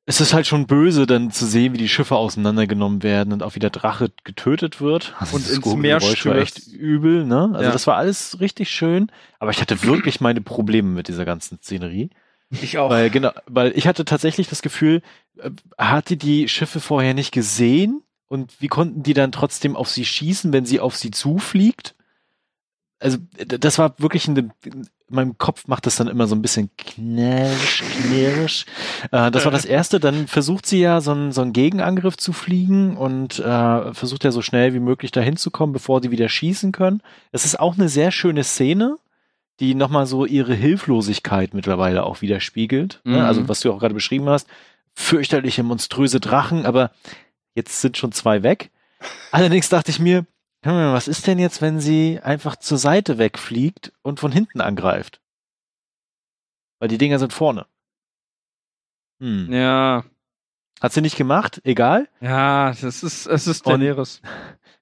es ist halt schon böse, dann zu sehen, wie die Schiffe auseinandergenommen werden und auch wie der Drache getötet wird. Also Und ins Meer war echt übel, ne? Also Ja. das war alles richtig schön, aber ich hatte wirklich meine Probleme mit dieser ganzen Szenerie. Ich auch. Weil, genau, weil ich hatte tatsächlich das Gefühl, äh, hatte die Schiffe vorher nicht gesehen und wie konnten die dann trotzdem auf sie schießen, wenn sie auf sie zufliegt? Also, das war wirklich in, dem, in meinem Kopf macht das dann immer so ein bisschen knirsch, knirsch. Äh, das war das erste. Dann versucht sie ja so einen, so einen Gegenangriff zu fliegen und äh, versucht ja so schnell wie möglich dahin zu kommen, bevor die wieder schießen können. Es ist auch eine sehr schöne Szene, die nochmal so ihre Hilflosigkeit mittlerweile auch widerspiegelt. Mhm. Ne? Also was du auch gerade beschrieben hast, fürchterliche, monströse Drachen, aber jetzt sind schon zwei weg. Allerdings dachte ich mir, hm, was ist denn jetzt, wenn sie einfach zur Seite wegfliegt und von hinten angreift? Weil die Dinger sind vorne. Hm. Ja, Hat sie nicht gemacht, egal. ja, das ist, es ist Daenerys.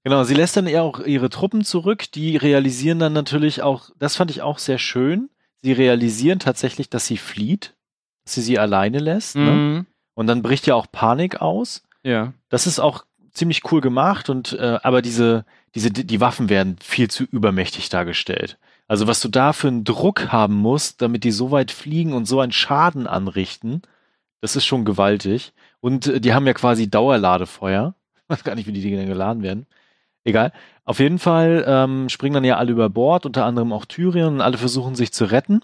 Genau, sie lässt dann eher auch ihre Truppen zurück, die realisieren dann natürlich auch, das fand ich auch sehr schön, sie realisieren tatsächlich, dass sie flieht, dass sie sie alleine lässt, ne? Mhm. und dann bricht ja auch Panik aus. Ja. Das ist auch ziemlich cool gemacht und äh, aber diese diese die Waffen werden viel zu übermächtig dargestellt. Also was du da für einen Druck haben musst, damit die so weit fliegen und so einen Schaden anrichten, das ist schon gewaltig. Und äh, die haben ja quasi Dauerladefeuer. Ich weiß gar nicht, wie die Dinge dann geladen werden. Egal. Auf jeden Fall ähm, springen dann ja alle über Bord, unter anderem auch Tyrion, und alle versuchen sich zu retten.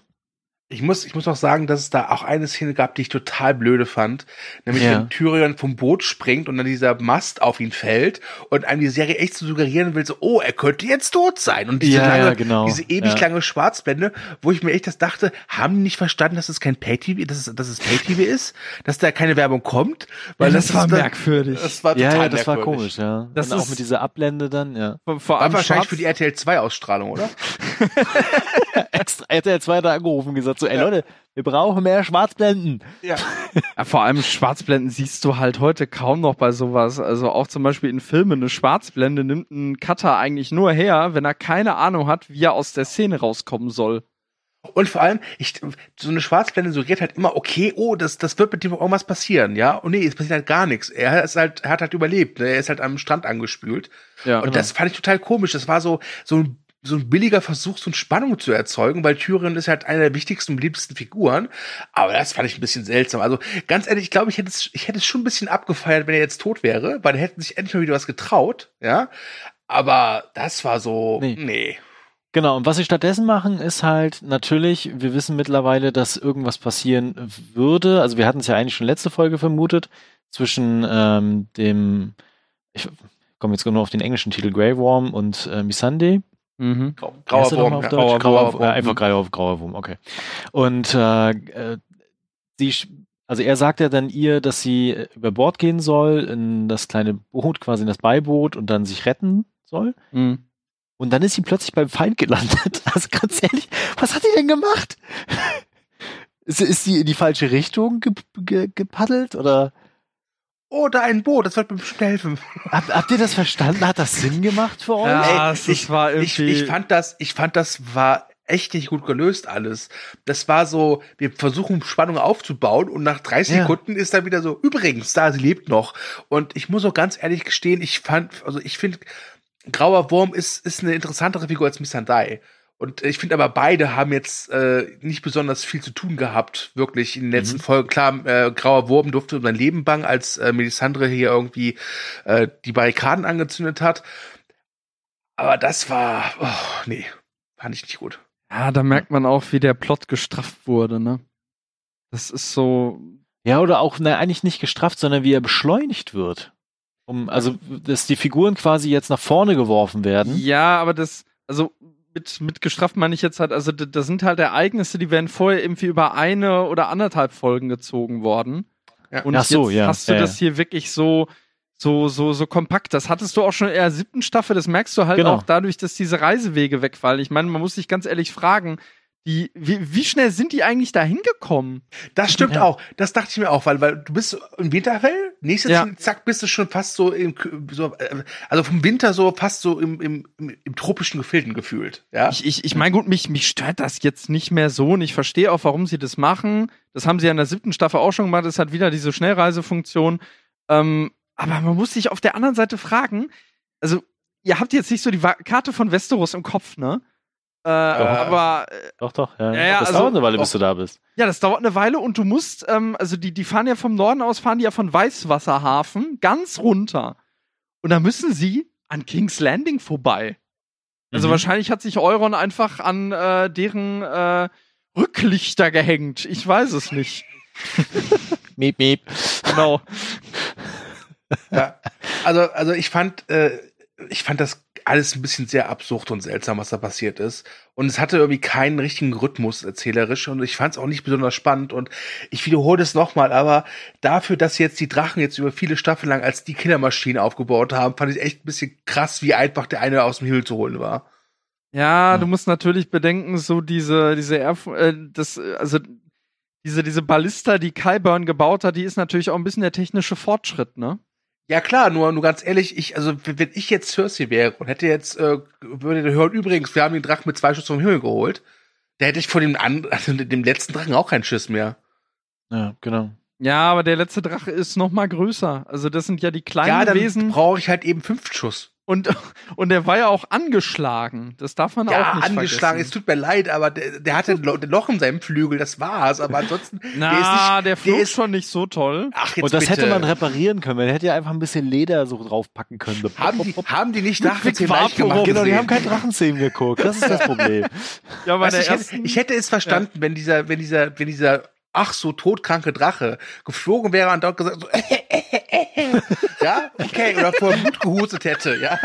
Ich muss, ich muss auch sagen, dass es da auch eine Szene gab, die ich total blöde fand. Nämlich, Ja. wenn Tyrion vom Boot springt und dann dieser Mast auf ihn fällt und einem die Serie echt so suggerieren will, so, oh, er könnte jetzt tot sein. Und diese Ja, lange, ja, genau. diese ewig Ja. lange Schwarzblende, wo ich mir echt das dachte, haben die nicht verstanden, dass es kein Pay-TV, dass es, dass es Pay-TV ist? Dass da keine Werbung kommt? Weil das, ist war dann- merkwürdig. Das war Ja, total ja, das war merkwürdig. komisch, ja. Das und auch ist- mit dieser Ablende dann, ja. vor, vor War allem wahrscheinlich schwarz- für die RTL 2 Ausstrahlung, oder? Extra, hätte er zwei da angerufen und gesagt, so, ey Leute, wir brauchen mehr Schwarzblenden. Ja. Ja, vor allem Schwarzblenden siehst du halt heute kaum noch bei sowas. Also auch zum Beispiel in Filmen, eine Schwarzblende nimmt ein Cutter eigentlich nur her, wenn er keine Ahnung hat, wie er aus der Szene rauskommen soll. Und vor allem, ich, so eine Schwarzblende suggeriert halt immer, okay, oh, das, das wird mit dem irgendwas passieren, ja? Und nee, es passiert halt gar nichts. Er ist halt, er hat halt überlebt, ne? er ist halt am Strand angespült. Ja, Und das fand ich total komisch. Das war so, so ein, so ein billiger Versuch, so eine Spannung zu erzeugen, weil Tyrion ist halt eine der wichtigsten und beliebtesten Figuren. Aber das fand ich ein bisschen seltsam. Also ganz ehrlich, ich glaube, ich hätte es, ich hätte es schon ein bisschen abgefeiert, wenn er jetzt tot wäre, weil er hätten sich endlich mal wieder was getraut, ja? Aber das war so, Nee. nee. Genau, und was sie stattdessen machen, ist halt natürlich, wir wissen mittlerweile, dass irgendwas passieren würde. Also wir hatten es ja eigentlich schon letzte Folge vermutet, zwischen ähm, dem, ich komme jetzt nur auf den englischen Titel, Grey Worm und äh, Missandei. Mhm. Grau- Grauer er Wurm, ja. Grauer Grauer, Wurm. äh, einfach grauer, grauer Wurm, okay. Und äh, äh, sie, also er sagt ja dann ihr, dass sie äh, über Bord gehen soll, in das kleine Boot, quasi in das Beiboot und dann sich retten soll. Mhm. Und dann ist sie plötzlich beim Feind gelandet. Also ganz ehrlich, was hat die denn gemacht? Ist, ist sie in die falsche Richtung ge ge gepaddelt oder Oh, da ein Boot, das wird mir bestimmt helfen. habt, habt ihr das verstanden? Hat das Sinn gemacht für euch? Ja, Ey, es- es war ich, irgendwie- ich fand das, ich fand das war echt nicht gut gelöst alles. Das war so, wir versuchen Spannung aufzubauen und nach 30 Ja. Sekunden ist dann wieder so, übrigens, da, sie lebt noch. Und ich muss auch ganz ehrlich gestehen, ich fand, also ich finde, Grauer Wurm ist, ist eine interessantere Figur als Missandei. Und ich finde aber beide haben jetzt äh, nicht besonders viel zu tun gehabt, wirklich in den letzten Folgen. Klar, äh, Grauer Wurm durfte um sein Leben bangen, als äh, Melisandre hier irgendwie äh, die Barrikaden angezündet hat. Aber das war, oh, nee, fand ich nicht gut. Ja, da merkt man auch, wie der Plot gestrafft wurde, ne? Das ist so. Ja, oder auch, na, eigentlich nicht gestrafft, sondern wie er beschleunigt wird. Um, also, dass die Figuren quasi jetzt nach vorne geworfen werden. Ja, aber das, also mit, mit gestrafft meine ich jetzt halt, also d- das sind halt Ereignisse, die wären vorher irgendwie über eine oder anderthalb Folgen gezogen worden. Ja. Und Ach so, jetzt ja, hast du ja, das hier wirklich so, so, so, so kompakt. Das hattest du auch schon in der siebten Staffel, das merkst du halt Genau. auch dadurch, dass diese Reisewege wegfallen. Ich meine, man muss sich ganz ehrlich fragen, die, wie, wie schnell sind die eigentlich da hingekommen? Das stimmt Ja. auch. Das dachte ich mir auch, weil, weil du bist im Winterfell, nächstes Ja. Zack, bist du schon fast so im, so, äh, also vom Winter so fast so im, im, im, tropischen Gefilden gefühlt. Ja. Ich, ich, ich meine, gut, mich, mich stört das jetzt nicht mehr so und ich verstehe auch, warum sie das machen. Das haben sie ja in der siebten Staffel auch schon gemacht. Es hat wieder diese Schnellreisefunktion. Ähm, aber man muss sich auf der anderen Seite fragen, also, ihr habt jetzt nicht so die Karte von Westeros im Kopf, ne? Äh, aber äh, Doch, doch, ja. Ja, ja, das also- dauert eine Weile, bis du da bist. Ja, das dauert eine Weile und du musst, ähm, also die, die fahren ja vom Norden aus, fahren die ja von Weißwasserhafen ganz runter. Und da müssen sie an King's Landing vorbei. Also Mhm. wahrscheinlich hat sich Euron einfach an äh, deren äh, Rücklichter gehängt. Ich weiß es nicht. Miep, miep. Genau. Ja. Also, also ich fand, äh, ich fand das alles ein bisschen sehr absurd und seltsam, was da passiert ist. Und es hatte irgendwie keinen richtigen Rhythmus erzählerisch und ich fand es auch nicht besonders spannend. Und ich wiederhole es nochmal, aber dafür, dass jetzt die Drachen jetzt über viele Staffeln lang als die Killermaschine aufgebaut haben, fand ich echt ein bisschen krass, wie einfach der eine aus dem Himmel zu holen war. Ja, Ja. du musst natürlich bedenken, so diese, diese Airf äh, das, also diese, diese Ballista, die Kyburn gebaut hat, die ist natürlich auch ein bisschen der technische Fortschritt, ne? Ja klar, nur, nur ganz ehrlich, ich, also wenn ich jetzt Cersei wäre und hätte jetzt, äh, würde der hören, übrigens, wir haben den Drachen mit zwei Schuss vom Himmel geholt, da hätte ich vor dem, an, also dem letzten Drachen auch keinen Schiss mehr. Ja, genau. Ja, aber der letzte Drache ist noch mal größer. Also das sind ja die kleinen ja, dann Wesen brauche ich halt eben fünf Schuss. Und und der war ja auch angeschlagen. Das darf man auch Ja, nicht angeschlagen, es vergessen. tut mir leid, aber der, der hatte ein Lo- ein Loch in seinem Flügel, das war's. Aber ansonsten, Na, der ist nicht, der flog ist- schon nicht so toll. ach, jetzt Und das bitte. hätte man reparieren können. Man hätte ja einfach ein bisschen Leder so draufpacken können. So haben pop, die, pop, pop. haben die nicht Ludwig Drachenzähmen leicht gemacht? Genau, die haben keinen Drachenzähmen geguckt. Das ist das Problem. Ja, Weißt, der ich, hätte, ich hätte es verstanden, wenn dieser, wenn dieser, wenn dieser ach so todkranke Drache geflogen wäre und dort gesagt so, ja, okay, oder vor Blut gehustet hätte, ja.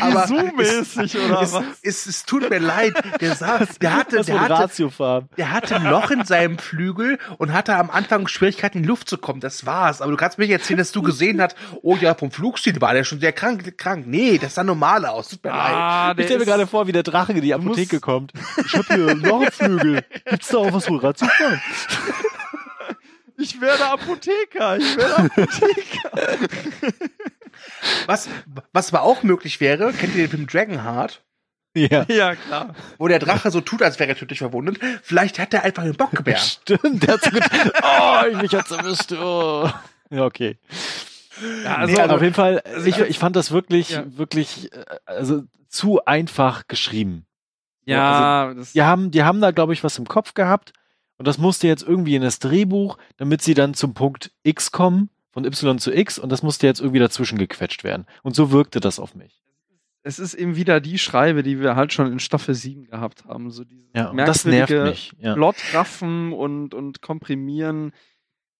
Aber Grisou-mäßig, oder es, was? Es, es tut mir leid, der, sah, der hatte, der hatte, Ratiofarben. der hatte ein Loch in seinem Flügel und hatte am Anfang Schwierigkeiten in die Luft zu kommen. Das war's. Aber du kannst mir nicht erzählen, dass du gesehen hast, oh ja, vom Flugstil war der schon sehr krank, krank. Nee, das sah normal aus. Tut mir leid. Ah, Ich der stelle mir gerade vor, wie der Drache in die Apotheke kommt. Ich hab hier noch einen Flügel. Gibt's da auch was für Ratiofarben? Ich werde Apotheker. Ich werde Apotheker. Was, was aber auch möglich wäre, kennt ihr den Film Dragonheart? Ja. ja, klar. Wo der Drache so tut, als wäre er tödlich verwundet. Vielleicht hat er einfach einen Bockgebär. Stimmt, der hat so gedacht, oh, mich hat's erwischt. Oh. Ja, okay. Ja, Also, also, auf jeden Fall, also ich, ich- ich fand das wirklich, Ja. wirklich, äh, also zu einfach geschrieben. ja, das, Die haben, die haben da, glaube ich, was im Kopf gehabt und das musste jetzt irgendwie in das Drehbuch, damit sie dann zum Punkt X kommen, von Y zu X und das musste jetzt irgendwie dazwischen gequetscht werden. Und so wirkte das auf mich. es ist eben wieder die Schreibe, die wir halt schon in Staffel 7 gehabt haben. So dieses Ja, und das nervt mich. Ja. Plotraffen und, und komprimieren.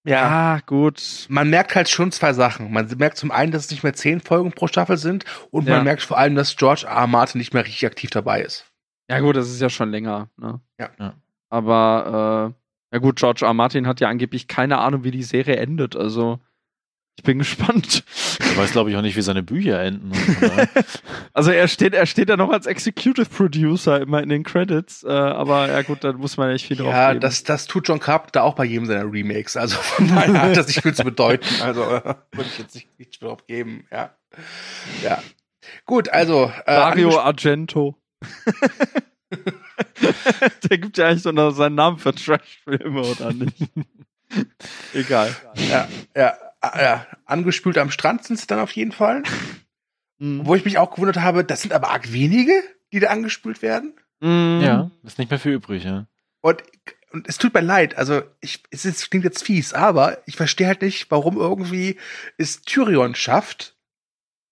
Ja. Ja, gut. Man merkt halt schon zwei Sachen. Man merkt zum einen, dass es nicht mehr zehn Folgen pro Staffel sind und Ja. man merkt vor allem, dass George R. R. Martin nicht mehr richtig aktiv dabei ist. Ja, gut, das ist ja schon länger. Ne? Ja. Ja. Aber, äh, ja gut, George R. Martin hat ja angeblich keine Ahnung, wie die Serie endet. Also, ich bin gespannt. Ich weiß, glaube ich, auch nicht, wie seine Bücher enden. Daher- Also, er steht, er steht ja noch als Executive Producer immer in den Credits. Äh, aber, ja gut, da muss man echt viel drauf Ja, das, das tut John Carpenter auch bei jedem seiner Remakes. Also von daher hat das nicht viel zu bedeuten. Also äh, würde ich jetzt nicht, nicht drauf geben. Ja. Ja. Gut, also. Äh, anges- Argento. Der gibt ja eigentlich so noch seinen Namen für Trash-Filme, oder nicht? Egal. ja, ja, äh, ja, angespült am Strand sind sie dann auf jeden Fall. Mhm. Wo ich mich auch gewundert habe, das sind aber arg wenige, die da angespült werden. Mhm. ja, ist nicht mehr viel übrig, ja. Und, und es tut mir leid, also ich, es ist, klingt jetzt fies, aber ich verstehe halt nicht, warum irgendwie es Tyrion schafft,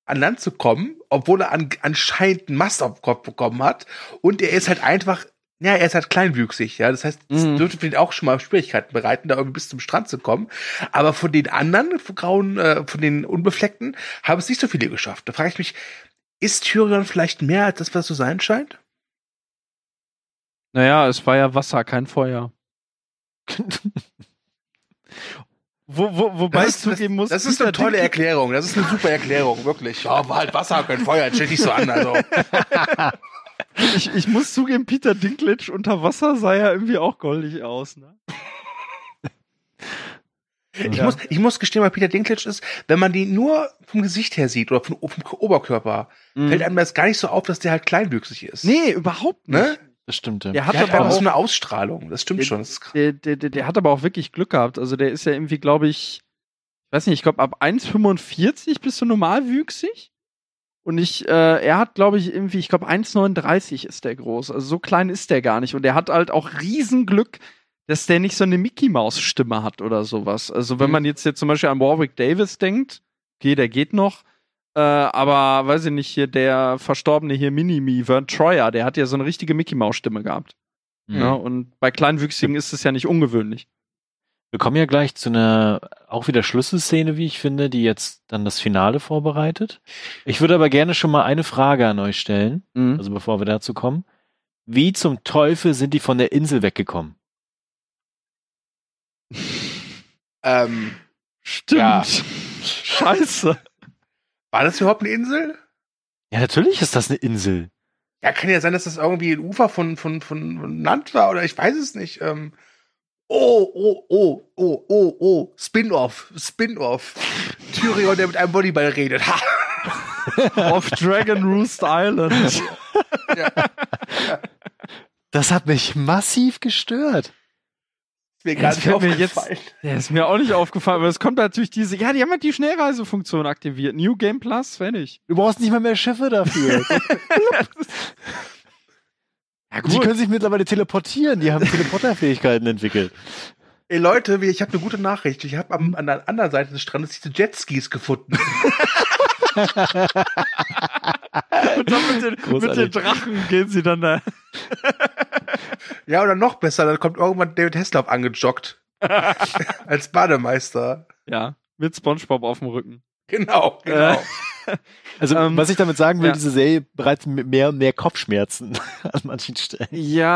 an Land zu kommen, obwohl er an, anscheinend einen Mast auf den Kopf bekommen hat. Und er ist halt einfach, ja, er ist halt kleinwüchsig, ja. Das heißt, das Mhm. dürfte für ihn auch schon mal Schwierigkeiten bereiten, da irgendwie bis zum Strand zu kommen. Aber von den anderen, von grauen, äh, von den Unbefleckten, haben es nicht so viele geschafft. Da frage ich mich, ist Tyrion vielleicht mehr als das, was so sein scheint? Naja, es war ja Wasser, kein Feuer. Wo, wo, wobei Das ich ist, zugeben muss, das ist Peter eine tolle Dinklage- Erklärung. Das ist eine super Erklärung, wirklich. Ja, war halt Wasser, kein Feuer, stell dich so an. Also. ich, ich muss zugeben, Peter Dinklage unter Wasser sah ja irgendwie auch goldig aus, ne? Ich, Ja. muss, ich muss gestehen, bei Peter Dinklage ist, wenn man die nur vom Gesicht her sieht oder vom, vom Oberkörper, fällt einem das gar nicht so auf, dass der halt kleinwüchsig ist. Mhm. Nee, überhaupt nicht. Ne? Das stimmt. Ja. Der hat Der hat aber auch so eine Ausstrahlung. Das stimmt Der- schon. Das ist krass. der, der, der, der hat aber auch wirklich Glück gehabt. Also der ist ja irgendwie, glaube ich, ich weiß nicht, ich glaube ab 1,45 bist du normalwüchsig. Und ich, äh, er hat, glaube ich, irgendwie, ich glaube 1,39 ist der groß. Also so klein ist der gar nicht. Und der hat halt auch Riesenglück, dass der nicht so eine Mickey-Maus-Stimme hat oder sowas. Also wenn Mhm. man jetzt, jetzt zum Beispiel an Warwick Davis denkt, okay, der geht noch. Äh, aber weiß ich nicht, hier der verstorbene hier Minimi, Vern Troyer, der hat ja so eine richtige Mickey-Maus-Stimme gehabt. Mhm. Ja, und bei Kleinwüchsigen ist es ja nicht ungewöhnlich. Wir kommen ja gleich zu einer auch wieder Schlüsselszene, wie ich finde, die jetzt dann das Finale vorbereitet. Ich würde aber gerne schon mal eine Frage an euch stellen, Mhm. also bevor wir dazu kommen. Wie zum Teufel sind die von der Insel weggekommen? Ähm, Stimmt. Ja. Scheiße. War das überhaupt eine Insel? Ja, natürlich ist das eine Insel. Ja, kann ja sein, dass das irgendwie ein Ufer von, von, von, Land war oder ich weiß es nicht. Ähm, oh, oh, oh, oh, oh, oh, Spin-off, Spin-off. Tyrion, der mit einem Volleyball redet. Ha! Auf Dragon Roost Island. Ja, Das hat mich massiv gestört. Mir Ja, gar nicht mir jetzt- aufgefallen. Der ist mir auch nicht aufgefallen, aber es kommt natürlich diese. Ja, die haben halt die Schnellreisefunktion aktiviert. New Game Plus, fertig. Du brauchst nicht mal mehr Schiffe dafür. Ja, Die können sich mittlerweile teleportieren. Die haben Teleporterfähigkeiten entwickelt. Ey Leute, ich habe eine gute Nachricht. Ich habe an der anderen Seite des Strandes diese Jetskis gefunden. Und dann mit den, mit den. Drachen gehen sie dann da. ja, oder noch besser, da kommt irgendwann David Hasselhoff angejoggt. Als Bademeister. Ja, mit Spongebob auf dem Rücken. Genau, genau. Also, Ähm, was ich damit sagen will, ja. diese Serie bereitet mir mehr und mehr Kopfschmerzen an manchen Stellen. Ja,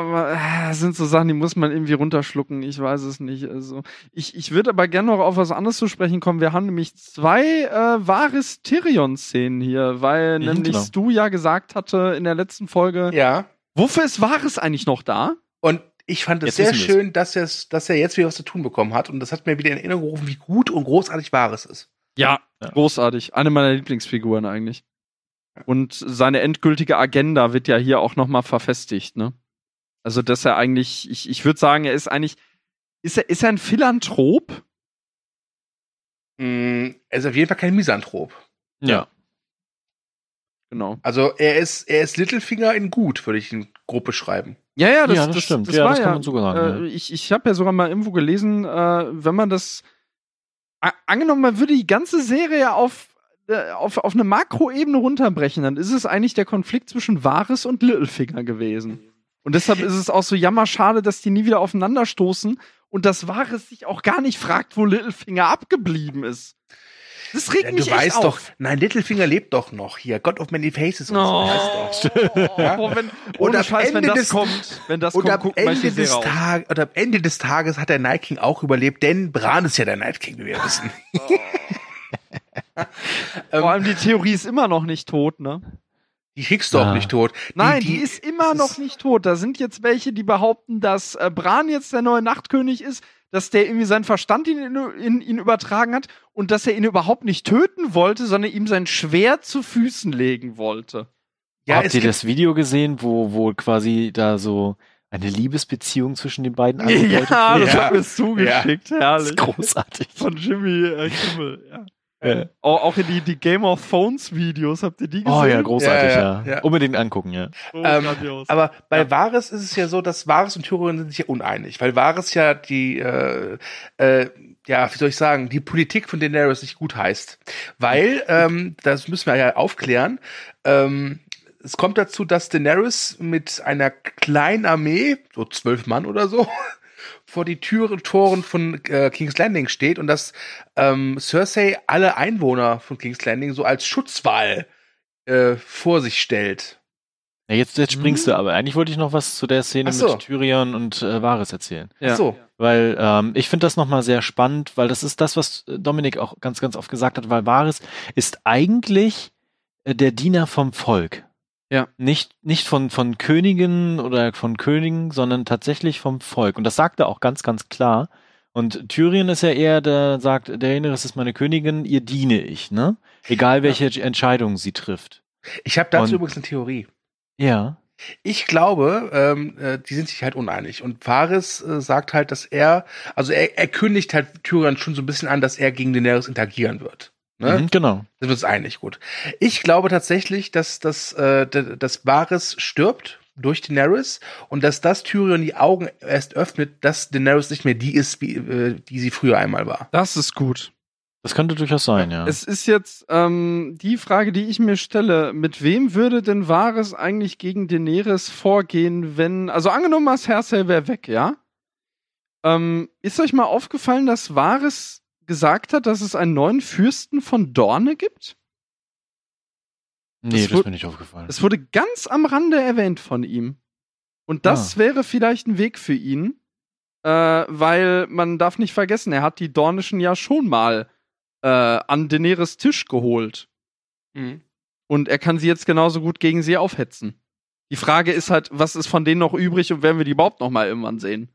aber äh, das sind so Sachen, die muss man irgendwie runterschlucken. Ich weiß es nicht. Also ich, ich würde aber gerne noch auf was anderes zu sprechen kommen. Wir haben nämlich zwei äh, wahres Tyrion-Szenen hier, weil Mhm, nämlich genau. Stu ja gesagt hatte in der letzten Folge, Ja. wofür ist Wahres eigentlich noch da? Und ich fand es Jetzt sehr schön, dass, dass er jetzt wieder was zu tun bekommen hat. Und das hat mir wieder in Erinnerung gerufen, wie gut und großartig Wahres ist. Ja, Ja. großartig. Eine meiner Lieblingsfiguren eigentlich. Und seine endgültige Agenda wird ja hier auch nochmal verfestigt, ne? Also, dass er eigentlich, ich, ich würde sagen, er ist eigentlich, ist er, ist er ein Philanthrop? Mm, er ist auf jeden Fall kein Misanthrop. Ja. Genau. Also er ist, er ist Littlefinger in gut, würde ich ihn grob beschreiben. Ja, ja, das, Ja, das stimmt. Ja, war das kann man sogar sagen, Äh, Ich, ich habe ja sogar mal irgendwo gelesen, äh, wenn man das angenommen, man würde die ganze Serie auf äh, auf, auf eine Makroebene runterbrechen, dann ist es eigentlich der Konflikt zwischen Varys und Littlefinger gewesen. Und deshalb ist es auch so jammerschade, dass die nie wieder aufeinanderstoßen und dass Varys sich auch gar nicht fragt, wo Littlefinger abgeblieben ist. Das regt Ja, mich du echt weißt auf. doch, nein, Littlefinger lebt doch noch hier. God of Many Faces und so. Oh, Weißt doch. Ja? oh, wenn, Und am Scheiß, wenn Ende das des- kommt, wenn das Und kommt, am guckt Ende, des. Tag, oder am Ende des Tages hat der Night King auch überlebt, denn Bran ist ja der Night King, wie wir wissen. Vor allem die Theorie ist immer noch nicht tot, ne? Die kriegst du auch Ah. nicht tot. Nein, die, ist immer noch nicht tot. Da sind jetzt welche, die behaupten, dass äh, Bran jetzt der neue Nachtkönig ist, dass der irgendwie seinen Verstand in, in, in ihn übertragen hat und dass er ihn überhaupt nicht töten wollte, sondern ihm sein Schwert zu Füßen legen wollte. Ja, Habt ihr das Video gesehen, wo, wo quasi da so eine Liebesbeziehung zwischen den beiden angedeutet Ja, das Ja. hat mir zugeschickt, Das herrlich. ist großartig. Von Jimmy äh, Kimmel, ja. Ja. Auch, auch in die, die Game of Thrones Videos, habt ihr die gesehen? Oh ja, großartig, Ja, ja. ja. Oh, Unbedingt angucken, ja. So Ähm. Aber bei Ja. Varys ist es ja so, dass Varys und Tyrion sind sich ja uneinig, weil Varys ja die, äh, äh, ja, wie soll ich sagen, die Politik von Daenerys nicht gut heißt. Weil, ähm, das müssen wir ja aufklären, ähm, es kommt dazu, dass Daenerys mit einer kleinen Armee, so zwölf Mann oder so, vor die Türen, Toren von äh, King's Landing steht und dass ähm, Cersei alle Einwohner von King's Landing so als Schutzwall äh, vor sich stellt. ja jetzt, jetzt springst Mhm. du aber. Eigentlich wollte ich noch was zu der Szene so. mit Tyrion und äh, Varys erzählen. ja. Ach so. Weil ähm, ich finde das nochmal sehr spannend, weil das ist das, was äh, Dominik auch ganz, ganz oft gesagt hat, weil Varys ist eigentlich äh, der Diener vom Volk. Ja. Nicht, nicht von, von Königen oder von Königen, sondern tatsächlich vom Volk. Und das sagt er auch ganz, ganz klar. Und Thyrien ist ja eher, der sagt, der Daenerys ist meine Königin, ihr diene ich, ne? Egal welche Entscheidung sie trifft. Ich habe dazu Und- übrigens eine Theorie. Ja. Ich glaube, ähm, äh, die sind sich halt uneinig. Und Varys äh, sagt halt, dass er, also er, er kündigt halt Tyrion schon so ein bisschen an, dass er gegen Daenerys interagieren wird. Ne? Mhm, genau. Sind wir uns einig, gut. Ich glaube tatsächlich, dass, dass, äh, dass Varys stirbt durch Daenerys und dass das Tyrion die Augen erst öffnet, dass Daenerys nicht mehr die ist, wie, äh, die sie früher einmal war. Das ist gut. Das könnte durchaus sein, ja. Es ist jetzt ähm, die Frage, die ich mir stelle: Mit wem würde denn Varys eigentlich gegen Daenerys vorgehen, wenn. Also, angenommen, mal, Cersei wäre weg, ja? Ähm, ist euch mal aufgefallen, dass Varys gesagt hat, dass es einen neuen Fürsten von Dorne gibt? nee, das das, wurde- ist mir nicht aufgefallen. Es wurde ganz am Rande erwähnt von ihm. Und das wäre vielleicht ein Weg für ihn, äh, weil man darf nicht vergessen, er hat die Dornischen ja schon mal äh, an Daenerys Tisch geholt. Und er kann sie jetzt genauso gut gegen sie aufhetzen. Die Frage ist halt, was ist von denen noch übrig und werden wir die überhaupt noch mal irgendwann sehen?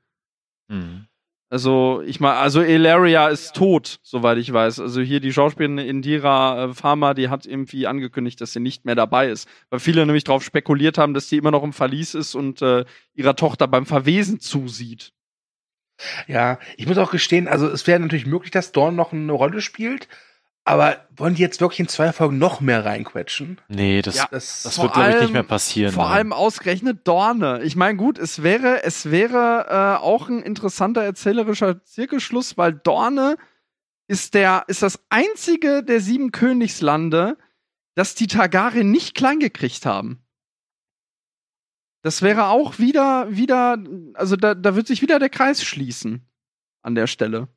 Mhm. Also, ich meine, also Ilaria ist tot, soweit ich weiß. Also hier die Schauspielerin Indira äh, Pharma, die hat irgendwie angekündigt, dass sie nicht mehr dabei ist. Weil viele nämlich darauf spekuliert haben, dass sie immer noch im Verlies ist und äh, ihrer Tochter beim Verwesen zusieht. Ja, ich muss auch gestehen, also es wäre natürlich möglich, dass Dorn noch eine Rolle spielt, aber wollen die jetzt wirklich in zwei Folgen noch mehr reinquetschen? Nee, das, Ja, Das, das wird, glaube ich, nicht mehr passieren. Vor nein. allem ausgerechnet Dorne. Ich meine, gut, es wäre, es wäre äh, auch ein interessanter erzählerischer Zirkelschluss, weil Dorne ist der, ist das einzige der sieben Königslande, das die Targaryen nicht klein gekriegt haben. Das wäre auch wieder, wieder, also da, da wird sich wieder der Kreis schließen an der Stelle.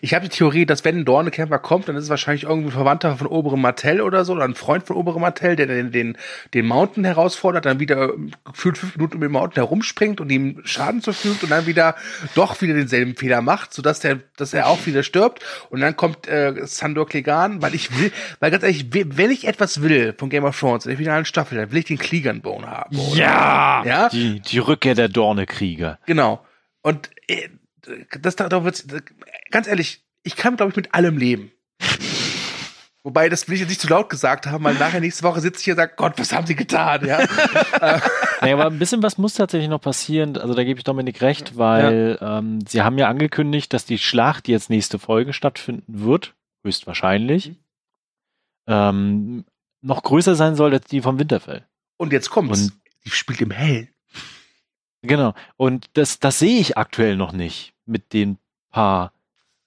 Ich habe die Theorie, dass wenn ein Dornekämpfer kommt, dann ist es wahrscheinlich irgendwie ein Verwandter von Oberem Martell oder so, oder ein Freund von Oberem Martell, der den, den, den Mountain herausfordert, dann wieder ähm, gefühlt fünf Minuten um den Mountain herumspringt und ihm Schaden zufügt und dann wieder doch wieder denselben Fehler macht, sodass der, dass er auch wieder stirbt. Und dann kommt äh, Sandor Clegane, weil ich will, weil ganz ehrlich, we- wenn ich etwas will von Game of Thrones in der finalen Staffel, dann will ich den Clegane-Bone haben. oder? Ja! Ja? Die, die Rückkehr der Dornekrieger. Genau. Und äh, das da, wird's, ganz ehrlich, ich kann, glaube ich, mit allem leben. Wobei, das will ich jetzt nicht zu laut gesagt haben, weil nachher nächste Woche sitze ich hier und sage, Gott, was haben sie getan? Ja? Naja, aber ein bisschen was muss tatsächlich noch passieren. Also da gebe ich Dominik recht, weil ähm, sie haben ja angekündigt, dass die Schlacht, die jetzt nächste Folge stattfinden wird, höchstwahrscheinlich, ähm, noch größer sein soll als die vom Winterfell. Und jetzt kommt's. Und- die spielt im Hellen. Genau. Und das, das sehe ich aktuell noch nicht mit den paar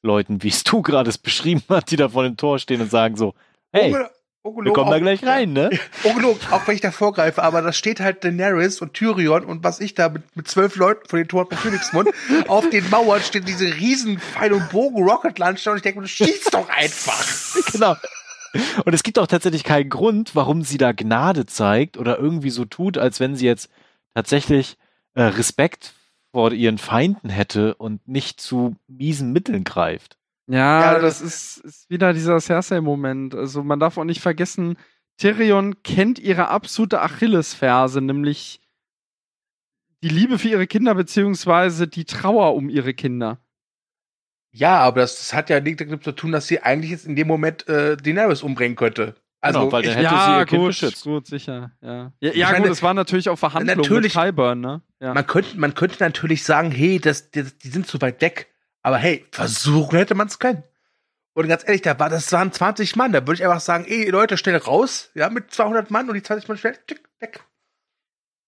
Leuten, wie es du gerade es beschrieben hast, die da vor dem Tor stehen und sagen so, hey, Unge- ungelogen, wir kommen da gleich rein, ne? Ungelogen, auch wenn ich da vorgreife, aber da steht halt Daenerys und Tyrion und was ich da mit, mit zwölf Leuten vor den Toren von Königsmund, auf den Mauern stehen diese riesen Pfeil- und Bogen-Rocket-Launcher und ich denke du schießt doch einfach. genau. Und es gibt auch tatsächlich keinen Grund, warum sie da Gnade zeigt oder irgendwie so tut, als wenn sie jetzt tatsächlich äh, Respekt vor ihren Feinden hätte und nicht zu miesen Mitteln greift. Ja, Ja, das das- ist, ist wieder dieser Cersei-Moment. Also man darf auch nicht vergessen, Tyrion kennt ihre absolute Achillesferse, nämlich die Liebe für ihre Kinder beziehungsweise die Trauer um ihre Kinder. Ja, aber das, das hat ja nichts damit zu tun, dass sie eigentlich jetzt in dem Moment äh, Daenerys umbringen könnte. Also, Genau, weil der ich, hätte sie ja, ihr Kind gut, beschützt. gut, sicher. Ja, ja, ja meine, gut, es war natürlich auch Verhandlungen natürlich- mit Kyburn, ne? Ja. man, könnte, man könnte natürlich sagen, hey, das, die, die sind zu weit weg. Aber hey, versuchen hätte man es können. Und ganz ehrlich, da war, das waren 20 Mann. Da würde ich einfach sagen, ey, Leute, schnell raus, ja, mit 200 Mann und die 20 Mann schnell, tick, weg.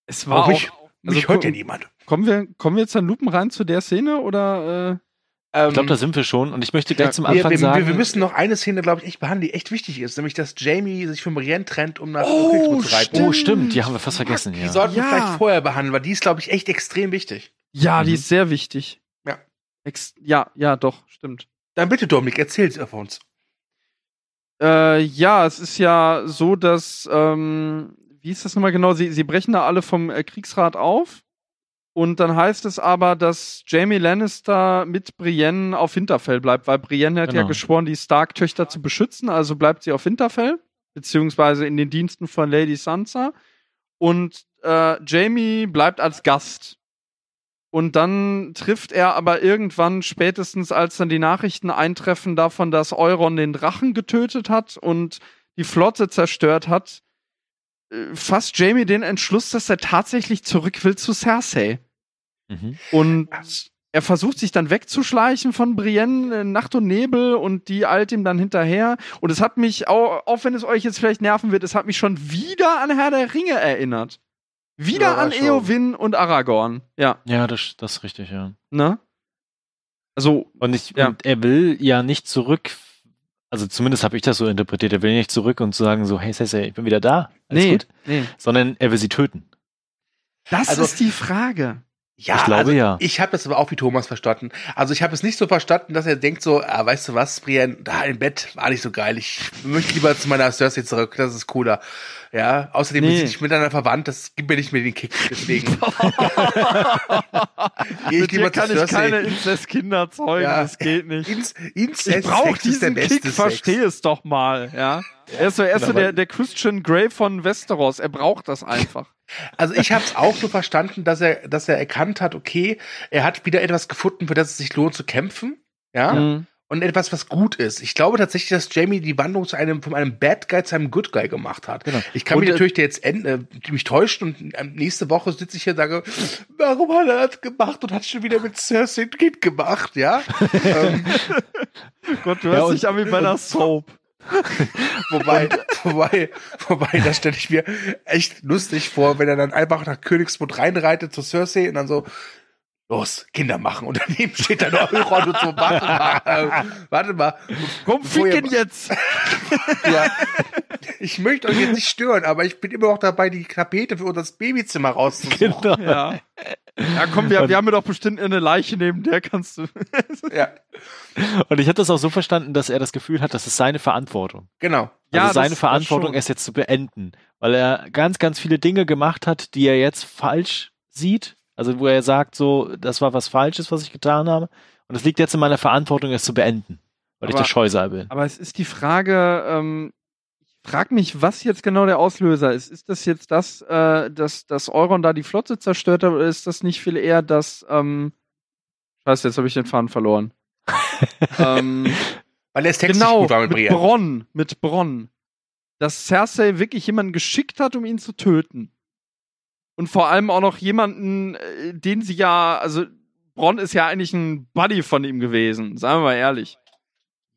es war Auch auch, mich- also Mich hört ja niemand. kommen wir, kommen wir jetzt dann Lupen rein zu der Szene oder? Äh, Ich glaube, da sind wir schon. Und ich möchte gleich Ja, zum wir, Anfang wir, sagen. wir müssen noch eine Szene, glaube ich, echt behandeln, die echt wichtig ist. Nämlich, dass Jamie sich von Brienne trennt, um nach Oh, Königsmund zu reiten. oh, stimmt, die haben wir fast vergessen, Die ja. sollten wir Ja. vielleicht vorher behandeln, weil die ist, glaube ich, echt extrem wichtig. ja, die Mhm. ist sehr wichtig. Ja. Ex ja, ja, doch, stimmt. Dann bitte, Dominik, erzähl's auf uns. Äh, ja, es ist ja so, dass, ähm, wie ist das nochmal genau? Sie, sie brechen da alle vom äh, Kriegsrat auf. Und dann heißt es aber, dass Jamie Lannister mit Brienne auf Winterfell bleibt, weil Brienne hat ja Genau. geschworen, die Stark-Töchter zu beschützen, also bleibt sie auf Winterfell. beziehungsweise in den Diensten von Lady Sansa. Und äh, Jamie bleibt als Gast. Und dann trifft er aber irgendwann, spätestens als dann die Nachrichten eintreffen davon, dass Euron den Drachen getötet hat und die Flotte zerstört hat, fasst Jamie den Entschluss, dass er tatsächlich zurück will zu Cersei. Mhm. Und er versucht sich dann wegzuschleichen von Brienne, äh, Nacht und Nebel, und die eilt ihm dann hinterher. Und es hat mich, auch, auch wenn es euch jetzt vielleicht nerven wird, es hat mich schon wieder an Herr der Ringe erinnert. Wieder Ja, an. Eowyn und Aragorn. Ja, Ja, das, das ist richtig, ja. ne? Also, Und, ich, Ja. und er will ja nicht zurück, also zumindest habe ich das so interpretiert, er will nicht zurück und sagen so, hey Sensei, ich bin wieder da, alles nee, gut, nee. sondern er will sie töten. Das Also- ist die Frage. Ja, Ich glaube, also, ja. Ich habe das aber auch wie Thomas verstanden. Also ich habe es nicht so verstanden, dass er denkt so, ah, weißt du was, Brienne, da im Bett war nicht so geil. Ich möchte lieber zu meiner Cersei zurück. Das ist cooler. Ja, außerdem Nee. sind ich miteinander verwandt. Das gibt mir nicht mehr den Kick. Deswegen ich Mit dir kann ich keine Inzestkinder zeugen, Ja. das geht nicht. Inz, Ich Inzest brauche ist der diesen Kick, Sex. versteh es doch mal, ja. Er ist so, er ist so der, der Christian Grey von Westeros, er braucht das einfach. Also ich habe es auch so verstanden, dass er, dass er erkannt hat, okay, er hat wieder etwas gefunden, für das es sich lohnt zu kämpfen. Ja. Mhm. Und etwas, was gut ist. Ich glaube tatsächlich, dass Jamie die Wandlung zu einem, von einem Bad Guy zu einem Good Guy gemacht hat. Genau. Ich kann Und, mich äh, natürlich jetzt äh, mich täuschen und äh, nächste Woche sitze ich hier und sage, warum hat er das gemacht und hat schon wieder mit Cersei Kind gemacht, ja? ähm, Gott, du Ja, hörst und- dich an wie bei einer Soap. wobei, wobei, wobei, das stelle ich mir echt lustig vor, wenn er dann einfach nach Königsmund reinreitet zu Cersei und dann so, los, Kinder machen. Und daneben steht dann noch Euron und so, warte mal, äh, warte mal. Komm, Bevor ihr- ficken jetzt! Ja. Ich möchte euch jetzt nicht stören, aber ich bin immer noch dabei, die Tapete für unser Babyzimmer rauszusuchen. Genau. Ja. Ja, komm, wir, wir haben ja doch bestimmt eine Leiche neben der kannst du. Ja, Und ich habe das auch so verstanden, dass er das Gefühl hat, das ist seine Verantwortung. genau. Ja, Also das- seine das Verantwortung, es jetzt zu beenden. Weil er ganz, ganz viele Dinge gemacht hat, die er jetzt falsch sieht. Also wo er sagt, so, das war was Falsches, was ich getan habe. Und es liegt jetzt in meiner Verantwortung, es zu beenden. Weil ich Aber- der Scheusal bin. Aber es ist die Frage, ähm, ich frage mich, was jetzt genau der Auslöser ist. Ist das jetzt das, äh, dass, dass Euron da die Flotte zerstört hat, oder ist das nicht viel eher das, ähm, Scheiße, jetzt habe ich den Faden verloren. ähm, Weil er ist textlich genau, gut war mit mit. Bronn, mit Bronn. Dass Cersei wirklich jemanden geschickt hat, um ihn zu töten. Und vor allem auch noch jemanden, äh, den sie ja, also Bronn ist ja eigentlich ein Buddy von ihm gewesen, sagen wir mal ehrlich.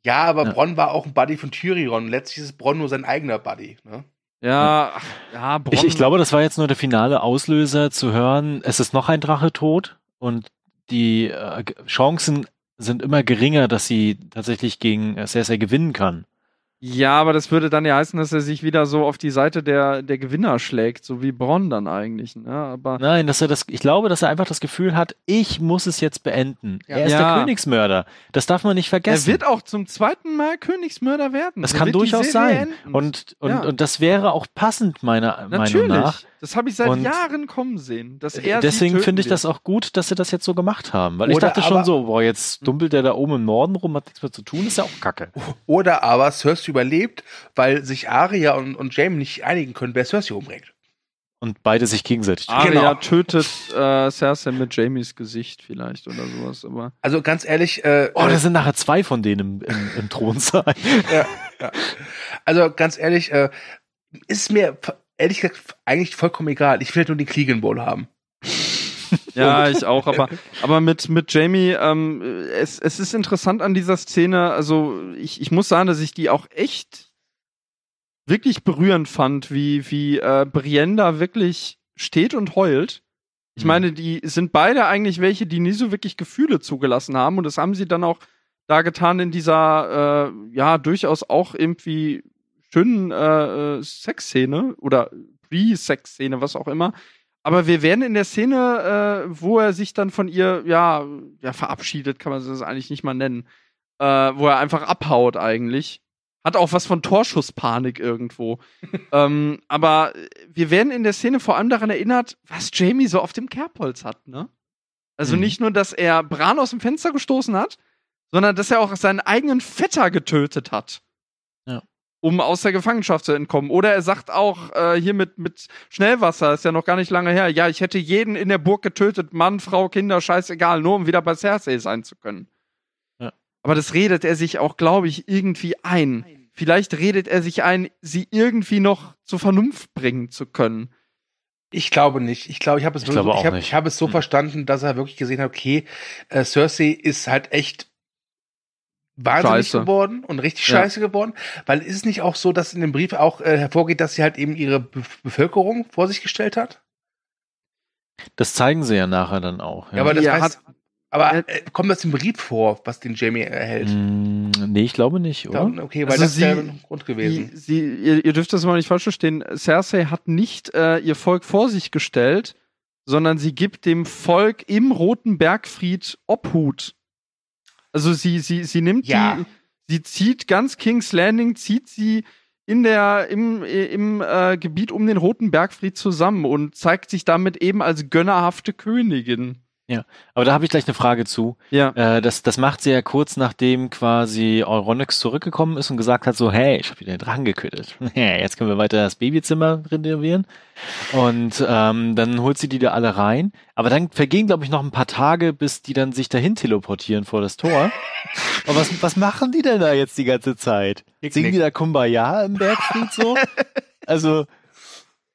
Ja, aber Ja. Bronn war auch ein Buddy von Tyrion. Letztlich ist Bronn nur sein eigener Buddy. Ne? Ja, ja, Bronn. Ich, ich glaube, das war jetzt nur der finale Auslöser zu hören, es ist noch ein Drache tot und die äh, Chancen sind immer geringer, dass sie tatsächlich gegen äh, Cersei gewinnen kann. Ja, aber das würde dann ja heißen, dass er sich wieder so auf die Seite der, der Gewinner schlägt, so wie Bronn dann eigentlich. Ne? Aber Nein, dass er das, ich glaube, dass er einfach das Gefühl hat, ich muss es jetzt beenden. Ja. Er ist Ja. der Königsmörder. Das darf man nicht er vergessen. wird auch zum zweiten Mal Königsmörder werden. das Er kann durchaus sein. enden. Und, und, Ja. und das wäre auch passend, meiner Meinung Natürlich. nach. Das habe ich seit Und- Jahren kommen sehen. Dass er Deswegen finde ich wird. das auch gut, dass sie das jetzt so gemacht haben. Weil ich Oder dachte schon so, boah, jetzt dumpelt der da oben im Norden rum, hat nichts mehr zu tun, ist ja auch kacke. Oder aber Cersei überlebt, weil sich Arya und, und Jaime nicht einigen können, wer Cersei umbringt. Und beide sich gegenseitig töten. Arya Genau. tötet äh, Cersei mit Jamies Gesicht vielleicht oder sowas. Aber Also ganz ehrlich, äh, Oh, äh, da sind nachher zwei von denen im, im, im Thronsaal. ja, ja. also ganz ehrlich, äh, ist mir ehrlich gesagt eigentlich vollkommen egal. Ich will halt nur den Clegan Bowl haben. Ja, ich auch, aber, aber mit, mit Jamie, ähm, es, es ist interessant an dieser Szene, also ich, ich muss sagen, dass ich die auch echt wirklich berührend fand, wie, wie äh, Brienne da wirklich steht und heult. Ich Mhm. meine, die sind beide eigentlich welche, die nie so wirklich Gefühle zugelassen haben und das haben sie dann auch da getan in dieser, äh, ja, durchaus auch irgendwie schönen äh, äh, Sexszene oder Pre-Sex-Szene, was auch immer. Aber wir werden in der Szene, äh, wo er sich dann von ihr, ja, ja, verabschiedet, kann man das eigentlich nicht mal nennen, äh, wo er einfach abhaut eigentlich. Hat auch was von Torschusspanik irgendwo. ähm, aber wir werden in der Szene vor allem daran erinnert, was Jamie so auf dem Kerbholz hat, ne? Also Mhm. nicht nur, dass er Bran aus dem Fenster gestoßen hat, sondern dass er auch seinen eigenen Vetter getötet hat. Um aus der Gefangenschaft zu entkommen. Oder er sagt auch äh, hier mit, mit Schnellwasser, ist ja noch gar nicht lange her, ja, ich hätte jeden in der Burg getötet, Mann, Frau, Kinder, scheißegal, nur um wieder bei Cersei sein zu können. Ja. Aber das redet er sich auch, glaube ich, irgendwie ein. Vielleicht redet er sich ein, sie irgendwie noch zur Vernunft bringen zu können. Ich glaube nicht. Ich glaube, ich habe es, Ich so, ich hab, ich habe es so Hm. verstanden, dass er wirklich gesehen hat, okay, äh, Cersei ist halt echt wahnsinnig Scheiße. geworden und richtig Ja. scheiße geworden, weil ist es nicht auch so, dass in dem Brief auch äh, hervorgeht, dass sie halt eben ihre Be Bevölkerung vor sich gestellt hat? Das zeigen sie ja nachher dann auch. Ja, aber das Ja, heißt, aber äh, kommt das im Brief vor, was den Jamie erhält? Mm, nee, ich glaube nicht, oder? Da- Okay, weil Also das wäre sie- ein Grund gewesen. sie, ihr, ihr dürft das mal nicht falsch verstehen. Cersei hat nicht äh, ihr Volk vor sich gestellt, sondern sie gibt dem Volk im Roten Bergfried Obhut. Also sie, sie, sie nimmt Ja. die, sie zieht ganz King's Landing, zieht sie in der, im, im äh, Gebiet um den Roten Bergfried zusammen und zeigt sich damit eben als gönnerhafte Königin. Aber da habe ich gleich eine Frage zu. Ja. Äh, das, das macht sie ja kurz nachdem quasi Euronix zurückgekommen ist und gesagt hat so, hey, ich habe wieder den Drachen gekötet. Jetzt können wir weiter das Babyzimmer renovieren. Und ähm, dann holt sie die da alle rein. Aber dann vergehen, glaube ich, noch ein paar Tage, bis die dann sich dahin teleportieren vor das Tor. Und was, was machen die denn da jetzt die ganze Zeit? Singen die da Kumbaya im Bergfried so? Also,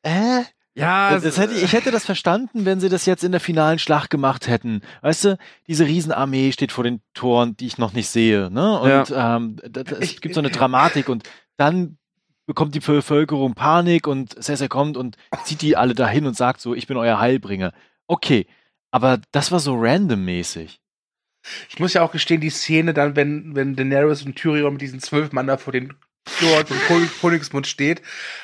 äh? Ja, Das, das hätte, ich hätte das verstanden, wenn sie das jetzt in der finalen Schlacht gemacht hätten. Weißt du, diese Riesenarmee steht vor den Toren, die ich noch nicht sehe. Ne? Und ähm, da, da, es gibt so eine Dramatik und dann bekommt die Bevölkerung Panik und Cersei kommt und zieht die alle dahin und sagt so, ich bin euer Heilbringer. Okay, aber das war so randommäßig. Ich muss ja auch gestehen, die Szene dann, wenn, wenn Daenerys und Tyrion mit diesen zwölf Mann da vor den Fjord und König- Königsmund steht,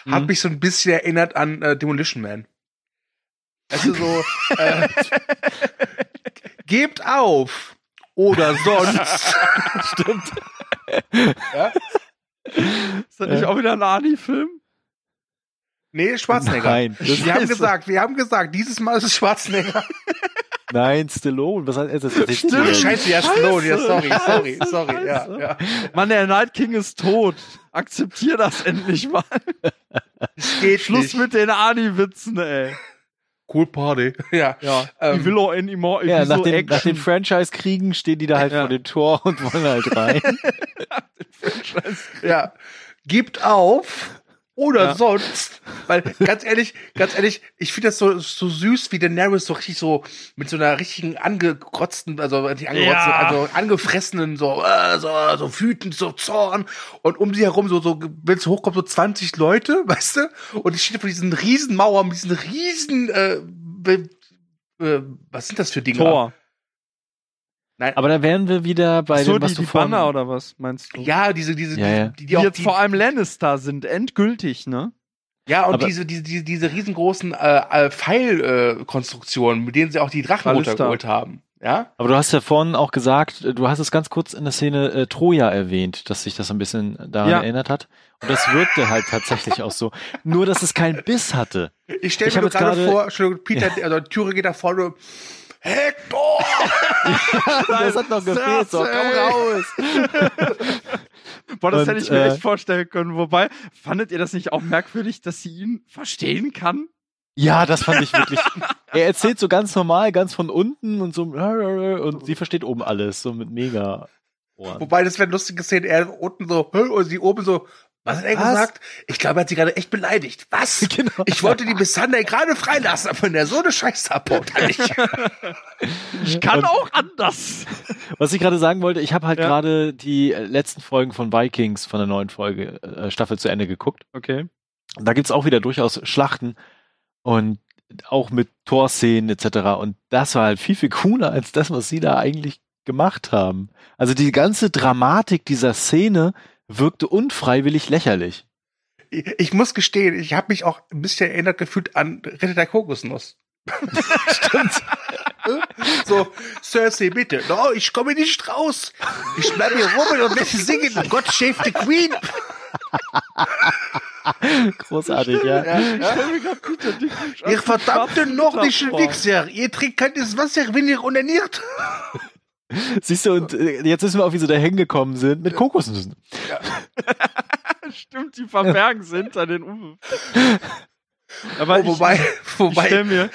hat Mhm. mich so ein bisschen erinnert an äh, Demolition Man. Also so, äh, gebt auf oder sonst. Stimmt. ja? ist das nicht auch wieder ein Ani-Film? Nee, Schwarzenegger. Nein, wir haben gesagt, wir haben gesagt, dieses Mal ist es Schwarzenegger. Nein, Stallone. Was heißt das? das Stimmt. Oh, Scheiße, ja, Stallone, ja, sorry, sorry, sorry, ja, Scheiße. ja. Mann, der Night King ist tot. Akzeptier das endlich mal. Es geht Schluss nicht. mit den Ani-Witzen, ey. Cool Party. Ja. Ja, Ähm, ich will auch anymore Ja, nach, so den, nach den. Franchise-Kriegen stehen die da halt Ja. vor dem Tor und wollen halt rein. Ja. Gibt auf oder Ja. sonst. Weil, ganz ehrlich, ganz ehrlich, ich finde das so, so süß, wie Daenerys so richtig so mit so einer richtigen angegrotzten, also nicht angegrotzten, Ja. also angefressenen, so, äh, so, so wütend, so Zorn. Und um sie herum so, so, wenn es hochkommt, so 20 Leute, weißt du? Und ich stehe vor diesen riesen Mauern, diesen riesen, äh, äh, was sind das für Dinge? Tor. Nein, Aber da wären wir wieder bei so, dem, was die, du die vorhin... Banner oder was meinst du? ja, diese, diese, Ja, ja. die, die, Die, jetzt die, vor allem Lannister sind, endgültig, ne? Ja, und Aber- diese, diese, diese, diese riesengroßen äh, äh, Pfeilkonstruktionen, mit denen sie auch die Drachen Ballista. runtergeholt haben. Ja? Aber du hast ja vorhin auch gesagt, du hast es ganz kurz in der Szene äh, Troja erwähnt, dass sich das ein bisschen daran Ja. erinnert hat. Und das wirkte halt tatsächlich auch so. Nur, dass es keinen Biss hatte. Ich stelle mir gerade vor, Entschuldigung, Peter, also Thüringen geht da vorne. Hector! das hat noch gefehlt. So, komm raus. Boah, das Und, hätte ich mir äh, echt vorstellen können. Wobei, fandet ihr das nicht auch merkwürdig, dass sie ihn verstehen kann? Ja, das fand ich wirklich. Er erzählt so ganz normal, ganz von unten und so und sie versteht oben alles, so mit mega Ohren. Wobei, das wäre lustig gesehen, er unten so, und sie oben so, was hat er Was? gesagt? Ich glaube, er hat sie gerade echt beleidigt. Was? Genau. Ich wollte die Missandei gerade freilassen, aber wenn er so eine Scheiße abbaut, dann nicht. Ich kann Und- auch anders. Was ich gerade sagen wollte, ich habe halt Ja. gerade die letzten Folgen von Vikings von der neuen Folge äh, Staffel zu Ende geguckt. Okay. Und da gibt's auch wieder durchaus Schlachten und auch mit Torszenen etc. Und das war halt viel, viel cooler als das, was sie da eigentlich gemacht haben. Also die ganze Dramatik dieser Szene wirkte unfreiwillig lächerlich. Ich, ich muss gestehen, ich habe mich auch ein bisschen erinnert gefühlt an Ritter der Kokosnuss. Stimmt. So, Cersei, bitte. No, ich komme nicht raus. Ich bleibe hier rum und werde singen. God save the Queen. Großartig, ja. Ihr verdammten nordischen. Wichser. Ihr trinkt kaltes Wasser, wenn ihr unaniert. Siehst du, und äh, jetzt wissen wir auch, wie sie da hingekommen sind mit Kokosnüssen. Stimmt, die verbergen sie hinter den Umwürfen. Aber Oh, wobei, ich, wobei, ich stelle mir,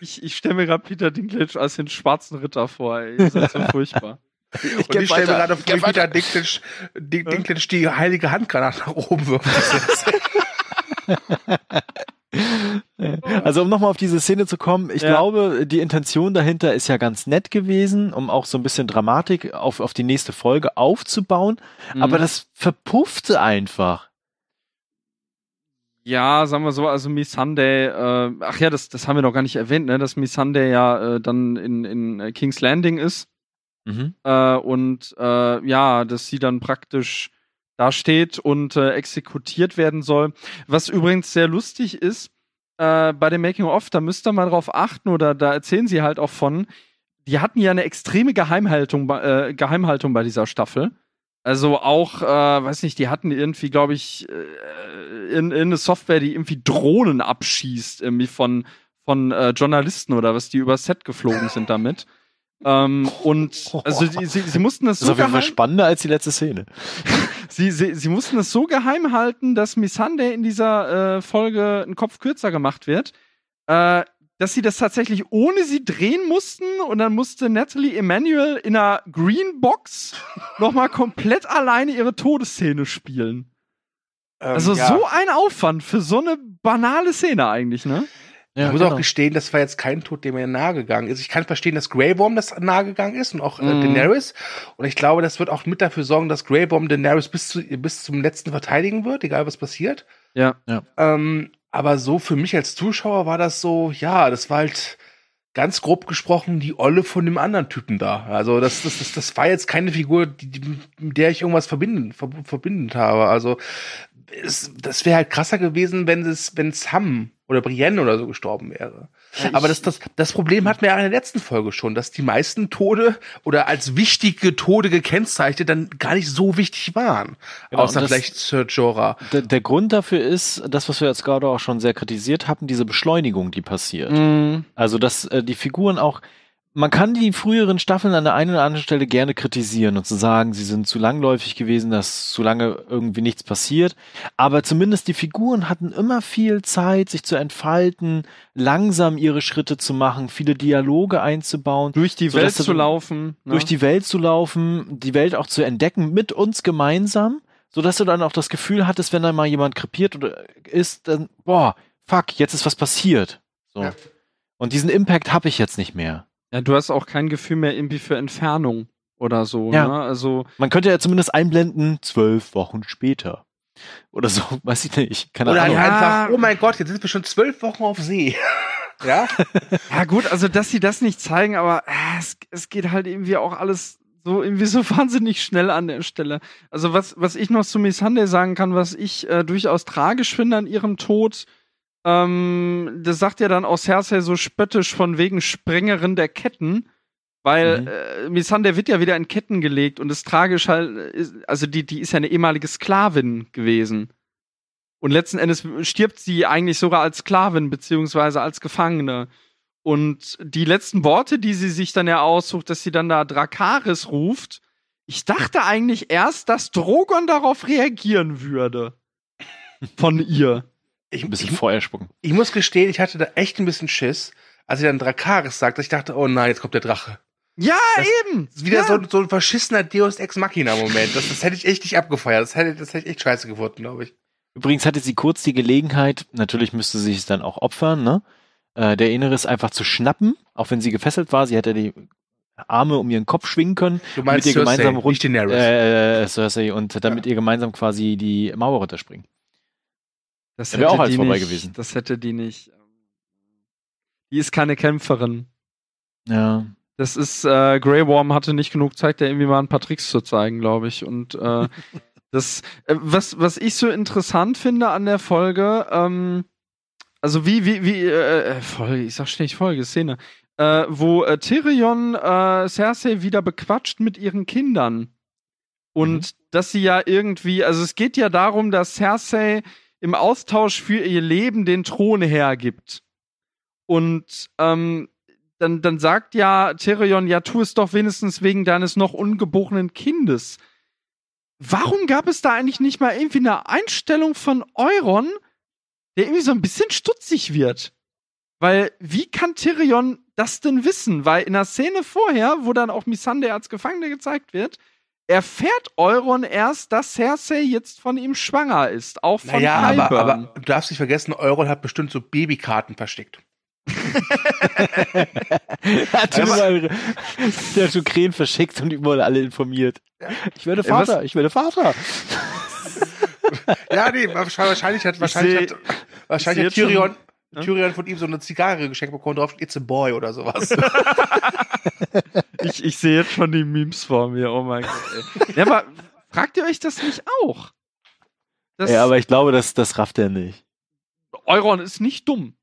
ich, ich stell mir gerade Peter Dinklage als den schwarzen Ritter vor. Ey. Das ist so furchtbar. und ich stelle mir gerade vor, wie Peter Dinklage, Ding- Dinklage die heilige Handgranate nach oben wirft. Also um nochmal auf diese Szene zu kommen, ich Ja. glaube, die Intention dahinter ist ja ganz nett gewesen, um auch so ein bisschen Dramatik auf, auf die nächste Folge aufzubauen, Mhm. aber das verpuffte einfach. Ja, sagen wir so, also Miss Sunday, äh, ach ja, das, das haben wir noch gar nicht erwähnt, ne, dass Miss Sunday ja äh, dann in, in King's Landing ist Mhm. äh, und äh, ja, dass sie dann praktisch da steht und äh, exekutiert werden soll. Was übrigens sehr lustig ist, äh, bei dem Making of, da müsst ihr mal drauf achten oder da erzählen sie halt auch von, die hatten ja eine extreme Geheimhaltung, bei- äh, Geheimhaltung bei dieser Staffel. Also auch, äh, weiß nicht, die hatten irgendwie, glaube ich, äh, in, in eine Software, die irgendwie Drohnen abschießt, irgendwie von, von äh, Journalisten oder was, die übers Set geflogen sind damit. Ähm, und also die, sie, sie mussten das Das so geheim, spannender als die letzte Szene. sie, sie, sie mussten es so geheim halten, dass Missande in dieser äh, Folge einen Kopf kürzer gemacht wird, äh, dass sie das tatsächlich ohne sie drehen mussten und dann musste Natalie Emanuel in einer Greenbox nochmal komplett alleine ihre Todesszene spielen. Also Ähm, ja. so ein Aufwand für so eine banale Szene eigentlich, ne? Ich muss auch gestehen, das war jetzt kein Tod, der mir nahe gegangen ist. Ich kann verstehen, dass Grey Worm das nahe gegangen ist und auch äh, Mhm. Daenerys. Und ich glaube, das wird auch mit dafür sorgen, dass Grey Worm Daenerys bis, zu, bis zum letzten verteidigen wird, egal was passiert. Ja. Ähm, aber so für mich als Zuschauer war das so, ja, das war halt ganz grob gesprochen die Olle von dem anderen Typen da. Also das, das, das, das war jetzt keine Figur, die, die, mit der ich irgendwas verbinden, ver, verbindend habe. Also es, das wäre halt krasser gewesen, wenn es, wenn Sam oder Brienne oder so gestorben wäre. Aber das, das, das Problem hatten wir ja in der letzten Folge schon, dass die meisten Tode oder als wichtige Tode gekennzeichnet dann gar nicht so wichtig waren. Genau, Außer das- vielleicht Sir Jorah. Der, der Grund dafür ist, das, was wir jetzt gerade auch schon sehr kritisiert haben, diese Beschleunigung, die passiert. Mhm. Also, dass äh, die Figuren auch, man kann die früheren Staffeln an der einen oder anderen Stelle gerne kritisieren und zu sagen, sie sind zu langläufig gewesen, dass zu lange irgendwie nichts passiert. Aber zumindest die Figuren hatten immer viel Zeit, sich zu entfalten, langsam ihre Schritte zu machen, viele Dialoge einzubauen, Durch die Welt zu laufen. Ne? durch die Welt zu laufen, die Welt auch zu entdecken mit uns gemeinsam, so dass du dann auch das Gefühl hattest, wenn da mal jemand krepiert oder ist, dann boah, fuck, jetzt ist was passiert. So. Ja. Und diesen Impact habe ich jetzt nicht mehr. Ja, du hast auch kein Gefühl mehr irgendwie für Entfernung oder so. Ja. Ne? Also Man könnte ja zumindest einblenden, zwölf Wochen später. Oder so, weiß ich nicht. Keine Oder Ahnung. Ja. einfach, oh mein Gott, jetzt sind wir schon zwölf Wochen auf See. ja? Ja, gut, also dass sie das nicht zeigen, aber äh, es, es geht halt irgendwie auch alles so irgendwie so wahnsinnig schnell an der Stelle. Also was, was ich noch zu Miss Sunday sagen kann, was ich äh, durchaus tragisch finde an ihrem Tod, ähm, das sagt ja dann auch Cersei so spöttisch von wegen Sprengerin der Ketten, weil Mhm. äh, Miss Sunday wird ja wieder in Ketten gelegt und das tragisch halt, ist, also die, die ist ja eine ehemalige Sklavin gewesen. Und letzten Endes stirbt sie eigentlich sogar als Sklavin beziehungsweise als Gefangene. Und die letzten Worte, die sie sich dann ja aussucht, dass sie dann da Drakaris ruft, ich dachte eigentlich erst, dass Drogon darauf reagieren würde. Von ihr. Ich, Ein bisschen ich, Feuer spucken. ich muss gestehen, ich hatte da echt ein bisschen Schiss, als sie dann Drakaris sagt. Ich dachte, oh nein, jetzt kommt der Drache. Ja, Das eben. Ist wieder ja. so, so ein verschissener Deus Ex Machina Moment. Das, das hätte ich echt nicht abgefeiert. Das hätte, das hätte ich echt scheiße gefunden, glaube ich. Übrigens hatte sie kurz die Gelegenheit, natürlich müsste sie es dann auch opfern, ne? Äh, der Inneres einfach zu schnappen, auch wenn sie gefesselt war. Sie hätte die Arme um ihren Kopf schwingen können, Du meinst mit ihr Cersei, gemeinsam rund, nicht Daenerys. äh, Cersei und damit ihr gemeinsam quasi die Mauer runterspringen. Das Wäre auch die vorbei nicht, gewesen. Das hätte die nicht. Die ist keine Kämpferin. Ja. Das ist, äh, Grey Worm hatte nicht genug Zeit, da irgendwie mal ein paar Tricks zu zeigen, glaube ich. Und äh, das, äh, was, was ich so interessant finde an der Folge, ähm, also wie, wie, wie, äh, äh, Folge, ich sag ständig Folge, Szene, äh, wo äh, Tyrion äh, Cersei wieder bequatscht mit ihren Kindern. Und dass sie ja irgendwie, also es geht ja darum, dass Cersei im Austausch für ihr Leben den Thron hergibt. Und ähm, dann, dann sagt ja Tyrion, ja, tu es doch wenigstens wegen deines noch ungeborenen Kindes. warum gab es da eigentlich nicht mal irgendwie eine Einstellung von Euron, der irgendwie so ein bisschen stutzig wird? Weil, wie kann Tyrion das denn wissen? Weil in der Szene vorher, wo dann auch Missandei als Gefangene gezeigt wird, erfährt Euron erst, dass Cersei jetzt von ihm schwanger ist. Auch von naja, aber, aber du darfst nicht vergessen, Euron hat bestimmt so Babykarten versteckt. hat überall, der hat so Krähen verschickt und überall alle informiert. Ich werde Ey, was- Vater, ich werde Vater. Ja, nee, wahrscheinlich hat, wahrscheinlich seh- hat, wahrscheinlich hat Tyrion, Ja? Tyrion von ihm so eine Zigarre geschenkt bekommen, drauf it's a boy oder sowas. Ich, ich sehe jetzt schon die Memes vor mir. Oh mein Gott. Ey. Ja, aber fragt ihr euch das nicht auch? Das, Ja, aber ich glaube, das, das rafft er nicht. Euron ist nicht dumm.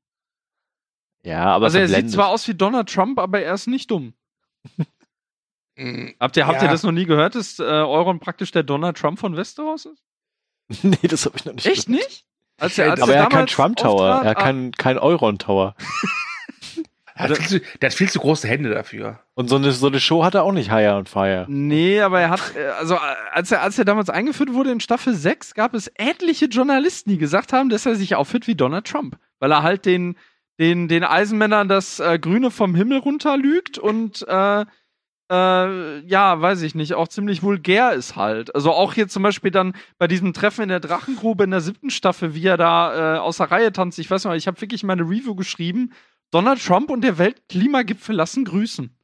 Ja, aber also er sieht zwar aus wie Donald Trump, aber er ist nicht dumm. Mm, Habt ihr, habt Ja. ihr das noch nie gehört, dass äh, Euron praktisch der Donald Trump von Westeros ist? nee, das habe ich noch nicht Echt gehört. nicht? Als er, als Aber er hat keinen damals Trump Tower, auftrat, er hat ah, keinen kein Euron Tower. Er hat, viel zu, der hat viel zu große Hände dafür. Und so eine, so eine Show hat er auch nicht Higher on Fire. Nee, aber er hat, äh, also als er, als er damals eingeführt wurde in Staffel 6, gab es etliche Journalisten, die gesagt haben, dass er sich aufführt wie Donald Trump. Weil er halt den, den, den Eisenmännern das äh, Grüne vom Himmel runterlügt und äh, äh, ja, weiß ich nicht, auch ziemlich vulgär ist halt. Also auch hier zum Beispiel dann bei diesem Treffen in der Drachengrube in der siebten Staffel, wie er da äh, aus der Reihe tanzt. Ich weiß noch, ich habe wirklich meine Review geschrieben. Donald Trump und der Weltklimagipfel lassen grüßen.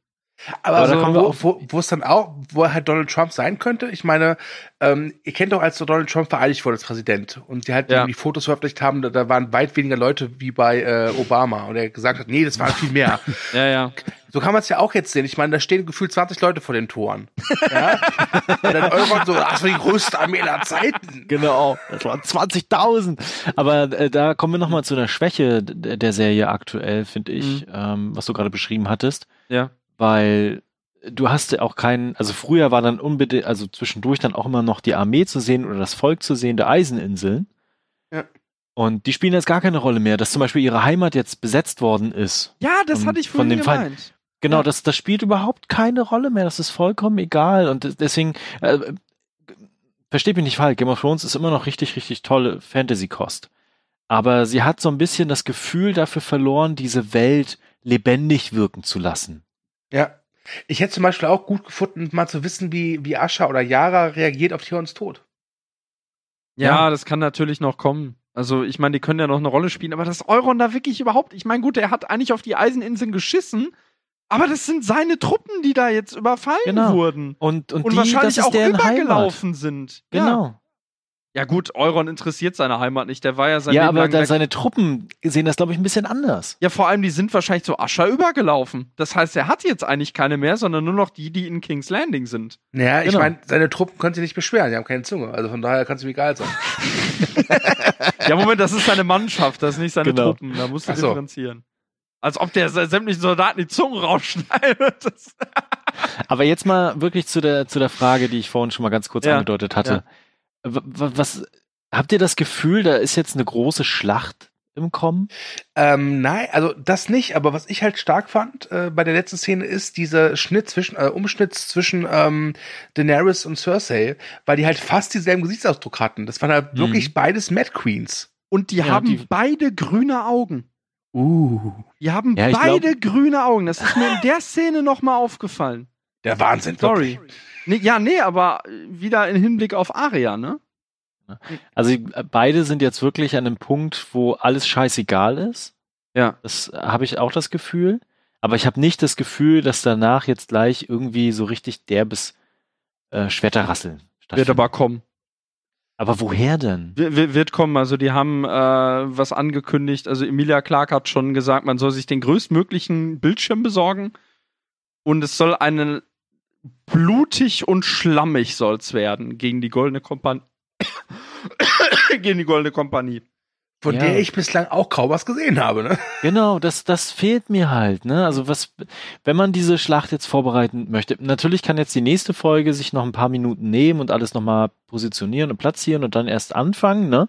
Aber, Aber also, wir wo, wo, wo es dann auch, wo er halt Donald Trump sein könnte. Ich meine, ähm, ihr kennt doch, als so Donald Trump vereidigt wurde als Präsident und die halt Ja. die Fotos veröffentlicht haben, da, da waren weit weniger Leute wie bei äh, Obama und er gesagt hat, nee, das waren viel mehr. Ja, ja. so kann man es ja auch jetzt sehen. Ich meine, da stehen gefühlt 20 Leute vor den Toren. Ja? und dann Euron so, ach, das war die größte Armee aller Zeiten. Genau, das waren 20.000. Aber äh, da kommen wir nochmal zu einer Schwäche der Serie aktuell, finde ich, ähm, was du gerade beschrieben hattest. Ja. Weil du hast ja auch keinen, also früher war dann unbedingt, also zwischendurch dann auch immer noch die Armee zu sehen oder das Volk zu sehen der Eiseninseln. Ja. Und die spielen jetzt gar keine Rolle mehr, dass zum Beispiel ihre Heimat jetzt besetzt worden ist. Ja, das Von- hatte ich von vorhin dem Feind. gemeint. Genau, Ja. das, das spielt überhaupt keine Rolle mehr. Das ist vollkommen egal. Und des- deswegen, äh, versteht mich nicht falsch, Game of Thrones ist immer noch richtig, richtig tolle Fantasy-Kost. Aber sie hat so ein bisschen das Gefühl dafür verloren, diese Welt lebendig wirken zu lassen. Ja. Ich hätte zum Beispiel auch gut gefunden, mal zu wissen, wie, wie Asha oder Yara reagiert auf Tyrions Tod. Ja, Ja. das kann natürlich noch kommen. Also, ich meine, die können ja noch eine Rolle spielen, aber das Euron da wirklich überhaupt, ich meine, gut, er hat eigentlich auf die Eiseninseln geschissen, aber das sind seine Truppen, die da jetzt überfallen Genau. wurden. Und, und, Und die, wahrscheinlich das ist auch deren Heimat. übergelaufen sind. Genau. ja, gut, Euron interessiert seine Heimat nicht, der war ja sein Ja, Leben aber seine Truppen sehen das, glaube ich, ein bisschen anders. Ja, vor allem, die sind wahrscheinlich zu Ascher übergelaufen. Das heißt, er hat jetzt eigentlich keine mehr, sondern nur noch die, die in King's Landing sind. Naja, ich Genau. meine, seine Truppen können sich nicht beschweren, die haben keine Zunge. Also von daher kann es ihm egal sein. Ja, Moment, das ist seine Mannschaft, das ist nicht seine Genau. Truppen. Da musst du so. differenzieren. Als ob der sämtlichen Soldaten die Zungen rausschneidet. Aber jetzt mal wirklich zu der, zu der Frage, die ich vorhin schon mal ganz kurz Ja, angedeutet hatte. W- Was, habt ihr das Gefühl, da ist jetzt eine große Schlacht im Kommen? Ähm, nein, also das nicht, aber was ich halt stark fand äh, bei der letzten Szene ist dieser Schnitt zwischen, äh, Umschnitt zwischen ähm, Daenerys und Cersei, weil die halt fast dieselben Gesichtsausdruck hatten. Das waren halt Mhm. wirklich beides Mad Queens. Und die Ja, haben die- beide grüne Augen. Uh, Die haben Ja, beide grüne Augen. Das ist mir in der Szene nochmal aufgefallen. der Wahnsinn. Sorry. wirklich. Nee, ja, nee, aber wieder im Hinblick auf Aria, ne? Also äh, beide sind jetzt wirklich an einem Punkt, wo alles scheißegal ist. Ja. Das habe ich auch das Gefühl. Aber ich habe nicht das Gefühl, dass danach jetzt gleich irgendwie so richtig derbes äh, Schwerterrasseln Wird stattfindet. aber kommen. aber woher denn? Wir- wir- Wird kommen. Also die haben äh, was angekündigt. Also Emilia Clark hat schon gesagt, man soll sich den größtmöglichen Bildschirm besorgen. Und es soll eine blutig und schlammig soll's werden gegen die Goldene Kompanie. gegen die Goldene Kompanie. Von Ja. der ich bislang auch kaum was gesehen habe. Ne? Genau, das, das fehlt mir halt, ne? Also was, wenn man diese Schlacht jetzt vorbereiten möchte, natürlich kann jetzt die nächste Folge sich noch ein paar Minuten nehmen und alles nochmal positionieren und platzieren und dann erst anfangen, ne?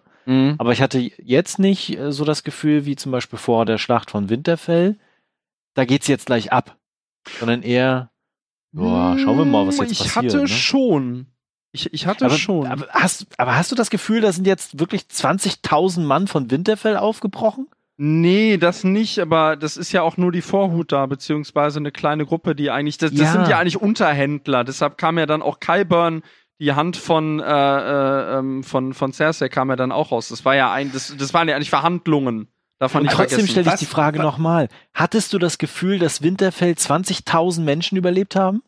Aber ich hatte jetzt nicht äh, so das Gefühl, wie zum Beispiel vor der Schlacht von Winterfell, da geht's jetzt gleich ab. Sondern eher, boah, schauen wir mal, was jetzt ich passiert. hatte ne? schon Ich, ich hatte aber, schon. Aber hast, aber hast du das Gefühl, da sind jetzt wirklich 20.000 Mann von Winterfell aufgebrochen? Nee, das nicht, aber das ist ja auch nur die Vorhut da, beziehungsweise eine kleine Gruppe, die eigentlich, das, das ja. sind ja eigentlich Unterhändler, deshalb kam ja dann auch Kyburn, die Hand von, äh, äh, ähm, von, von Cersei kam ja dann auch raus. Das war ja ein, das, das waren ja eigentlich Verhandlungen. Darf man nicht trotzdem stelle ich Was? die Frage nochmal. Hattest du das Gefühl, dass Winterfell 20.000 Menschen überlebt haben?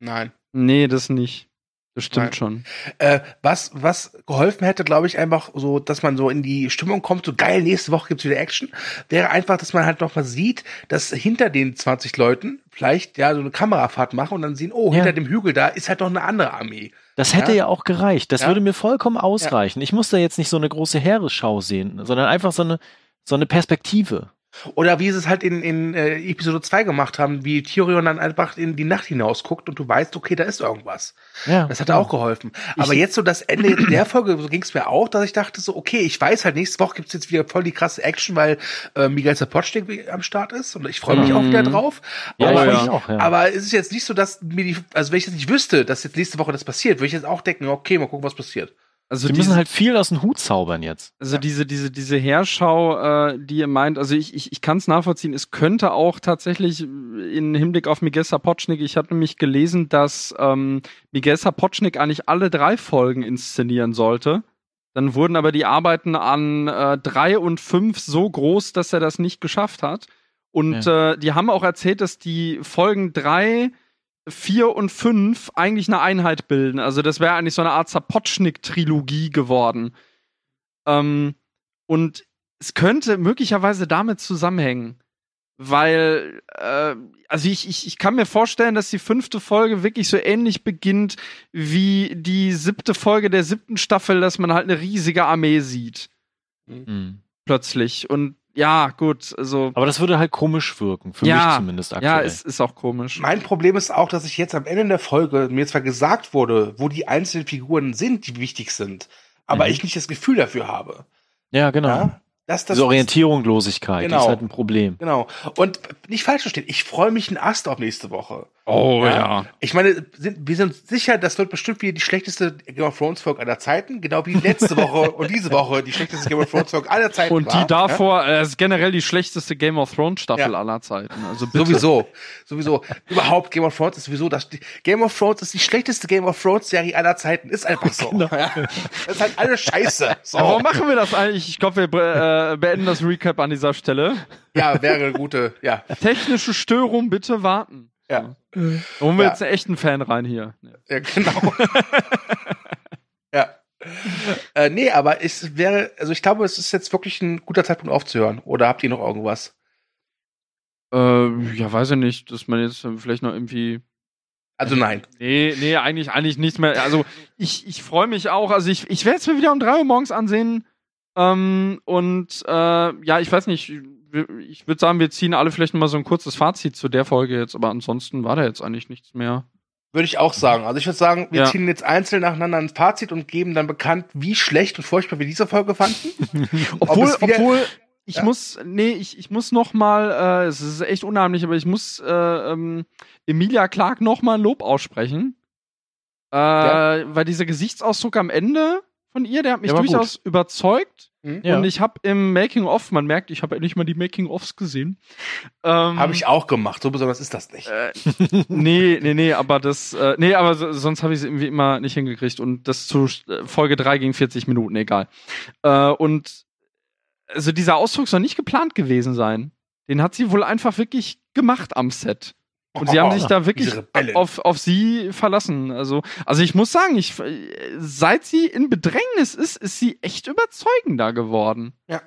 Nein. Nee, das nicht. Das stimmt Nein. schon. Äh, was, was geholfen hätte, glaube ich, einfach so, dass man so in die Stimmung kommt, so geil, nächste Woche gibt's wieder Action, wäre einfach, dass man halt noch mal sieht, dass hinter den 20 Leuten vielleicht ja so eine Kamerafahrt machen und dann sehen, oh, Ja. hinter dem Hügel da ist halt noch eine andere Armee. Das hätte Ja. ja, auch gereicht. Das Ja. würde mir vollkommen ausreichen. Ich muss da jetzt nicht so eine große Heeresschau sehen, sondern einfach so eine, so eine Perspektive. Oder wie sie es halt in, in äh, Episode 2 gemacht haben, wie Tyrion dann einfach in die Nacht hinaus guckt und du weißt, okay, da ist irgendwas. Ja. Das hat auch geholfen. Aber jetzt so das Ende der Folge, so ging es mir auch, dass ich dachte so, okay, ich weiß halt, nächste Woche gibt's jetzt wieder voll die krasse Action, weil äh, Miguel Sapochnik am Start ist und ich freue mich Mhm. auch wieder drauf. Ja, aber, ich ich, auch, ja. aber es ist jetzt nicht so, dass mir die, also wenn ich jetzt nicht wüsste, dass jetzt nächste Woche das passiert, würde ich jetzt auch denken, okay, mal gucken, was passiert. Also Sie diese, müssen halt viel aus dem Hut zaubern jetzt. also diese, diese, diese Heerschau, äh, die ihr meint, also ich, ich, ich kann es nachvollziehen, es könnte auch tatsächlich in Hinblick auf Miguel Sapochnik, ich hatte nämlich gelesen, dass ähm, Miguel Sapochnik eigentlich alle drei Folgen inszenieren sollte. Dann wurden aber die Arbeiten an äh, drei und fünf so groß, dass er das nicht geschafft hat. Und äh, die haben auch erzählt, dass die Folgen drei, vier und fünf eigentlich eine Einheit bilden. Also das wäre eigentlich so eine Art Sapochnik-Trilogie geworden. Ähm, und es könnte möglicherweise damit zusammenhängen. Weil, äh, also ich, ich, ich kann mir vorstellen, dass die fünfte Folge wirklich so ähnlich beginnt wie die siebte Folge der siebten Staffel, dass man halt eine riesige Armee sieht. Mhm. Plötzlich. Und ja, gut, also. Aber das würde halt komisch wirken, für Ja, mich zumindest aktuell. Ja, es ist auch komisch. Mein Problem ist auch, dass ich jetzt am Ende der Folge mir zwar gesagt wurde, wo die einzelnen Figuren sind, die wichtig sind, aber Mhm. ich nicht das Gefühl dafür habe. ja, genau. Ja? Dass das Diese Orientierungslosigkeit die Genau. ist halt ein Problem. Genau. Und nicht falsch verstehen, ich freue mich einen Ast auf nächste Woche. Oh Ja. Ich meine, sind, wir sind sicher, das wird bestimmt wieder die schlechteste Game of Thrones Folge aller Zeiten, genau wie letzte Woche und diese Woche die schlechteste Game of Thrones Folge aller Zeiten Und war. die davor, äh, ist generell die schlechteste Game of Thrones Staffel Ja. aller Zeiten. Also Ja? bitte. Sowieso, sowieso. Überhaupt Game of Thrones ist sowieso das. Game of Thrones ist die schlechteste Game of Thrones Serie aller Zeiten. Ist einfach so. Ja? Das ist halt alles Scheiße. So. Warum machen wir das eigentlich? Ich glaube, wir äh, beenden das Recap an dieser Stelle. Ja, wäre eine gute. Ja, Technische Störung, bitte warten. ja, Da holen wir Ja. jetzt einen echten Fan rein hier. ja genau. ja. Äh, nee, aber es wäre, also ich glaube, es ist jetzt wirklich ein guter Zeitpunkt aufzuhören. Oder habt ihr noch irgendwas? Äh, ja, weiß ich nicht, dass man jetzt vielleicht noch irgendwie. Also nein. Nee, nee, eigentlich, eigentlich nichts mehr. Also ich, ich freue mich auch. Also ich, ich werde es mir wieder um 3 Uhr morgens ansehen. Ähm, und äh, ja, ich weiß nicht, ich würde sagen, wir ziehen alle vielleicht mal so ein kurzes Fazit zu der Folge jetzt, aber ansonsten war da jetzt eigentlich nichts mehr. Würde ich auch sagen. Also ich würde sagen, wir Ja. ziehen jetzt einzeln nacheinander ein Fazit und geben dann bekannt, wie schlecht und furchtbar wir diese Folge fanden. Obwohl, wieder- obwohl ich Ja. muss, nee, ich, ich muss noch mal, äh, es ist echt unheimlich, aber ich muss äh, ähm, Emilia Clark noch mal ein Lob aussprechen. Äh, Ja. Weil dieser Gesichtsausdruck am Ende von ihr, der hat mich Der durchaus überzeugt. Ja. Und ich habe im Making-of, man merkt, ich habe endlich mal die Making-ofs gesehen. Ähm, Habe ich auch gemacht. So besonders ist das nicht. äh, nee, nee, nee, aber das, äh, nee, aber so, sonst habe ich es irgendwie immer nicht hingekriegt und das zu äh, Folge 3 ging 40 Minuten, egal. Äh, und also dieser Ausdruck soll nicht geplant gewesen sein. Den hat sie wohl einfach wirklich gemacht am Set. Und sie haben sich da wirklich auf, auf sie verlassen. Also, also ich muss sagen, ich, seit sie in Bedrängnis ist, ist sie echt überzeugender geworden. Da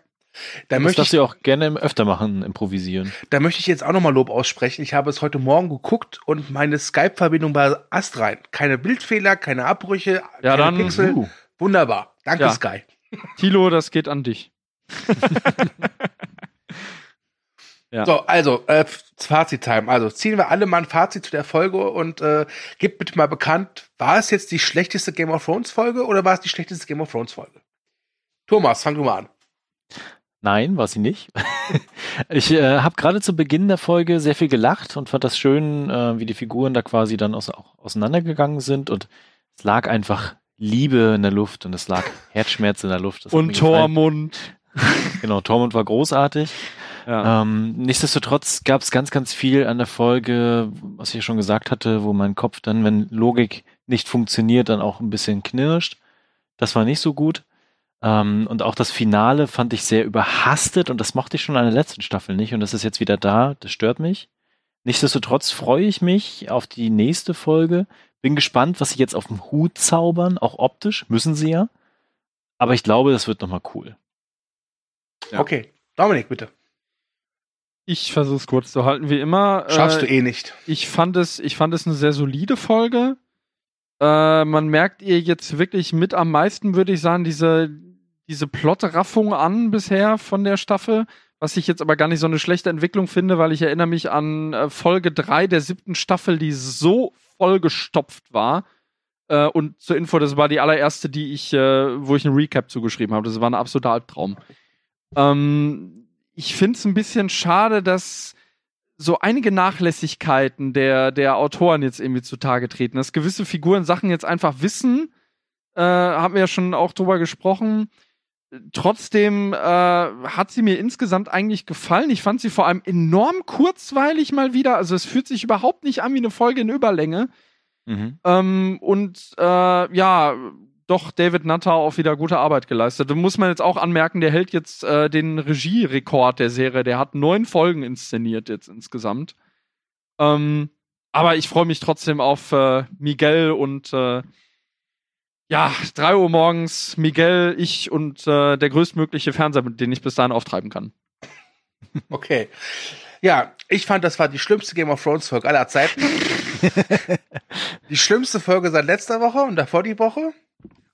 Das möchte, darfst ich, du auch gerne öfter machen, improvisieren. da möchte ich jetzt auch nochmal Lob aussprechen. Ich habe es heute Morgen geguckt und meine Skype-Verbindung war astrein. Keine Bildfehler, keine Abbrüche, Ja, keine dann- Pixel. Uh. Wunderbar. Danke, Ja. Sky. Tilo, das geht an dich. Ja. So, also, äh, Fazit-Time. Also, ziehen wir alle mal ein Fazit zu der Folge und äh, gebt bitte mal bekannt, war es jetzt die schlechteste Game of Thrones-Folge oder war es die schlechteste Game of Thrones-Folge? Thomas, fang du mal an. Nein, war sie nicht. ich äh, habe gerade zu Beginn der Folge sehr viel gelacht und fand das schön, äh, wie die Figuren da quasi dann aus, auch auseinandergegangen sind und es lag einfach Liebe in der Luft und es lag Herzschmerz in der Luft. Das Und. Tormund. Genau, Tormund war großartig. Ja. Ähm, nichtsdestotrotz gab es ganz, ganz viel an der Folge, was ich ja schon gesagt hatte, wo mein Kopf dann, wenn Logik nicht funktioniert, dann auch ein bisschen knirscht. Das war nicht so gut. Ähm, und auch das Finale fand ich sehr überhastet und das mochte ich schon an der letzten Staffel nicht und das ist jetzt wieder da. Das stört mich. Nichtsdestotrotz freue ich mich auf die nächste Folge. Bin gespannt, was sie jetzt auf dem Hut zaubern, auch optisch, müssen sie ja. Aber ich glaube, das wird nochmal cool. Ja. Okay, Dominik, bitte. Ich versuche es kurz zu halten, wie immer. Schaffst Äh, du eh nicht. Ich fand es, ich fand es eine sehr solide Folge. Äh, man merkt ihr jetzt wirklich mit am meisten, würde ich sagen, diese, diese Plotraffung an bisher von der Staffel. Was ich jetzt aber gar nicht so eine schlechte Entwicklung finde, weil ich erinnere mich an äh, Folge 3 der siebten Staffel, die so vollgestopft war. Äh, und zur Info, das war die allererste, die ich, äh, wo ich einen Recap zugeschrieben habe. Das war ein absoluter Albtraum. Ähm, ich finde es ein bisschen schade, dass so einige Nachlässigkeiten der, der Autoren jetzt irgendwie zutage treten, dass gewisse Figuren Sachen jetzt einfach wissen, äh, haben wir ja schon auch drüber gesprochen. Trotzdem äh, hat sie mir insgesamt eigentlich gefallen. Ich fand sie vor allem enorm kurzweilig mal wieder. Also es fühlt sich überhaupt nicht an wie eine Folge in Überlänge. Mhm. Ähm, und äh, ja, doch David Nutter auch wieder gute Arbeit geleistet. Da muss man jetzt auch anmerken, der hält jetzt äh, den Regierekord der Serie. Der hat neun Folgen inszeniert jetzt insgesamt. Ähm, aber ich freue mich trotzdem auf äh, Miguel und äh, ja, drei Uhr morgens, Miguel, ich und äh, der größtmögliche Fernseher, den ich bis dahin auftreiben kann. Okay. Ja, ich fand, das war die schlimmste Game of Thrones Folge aller Zeiten. die schlimmste Folge seit letzter Woche und davor die Woche.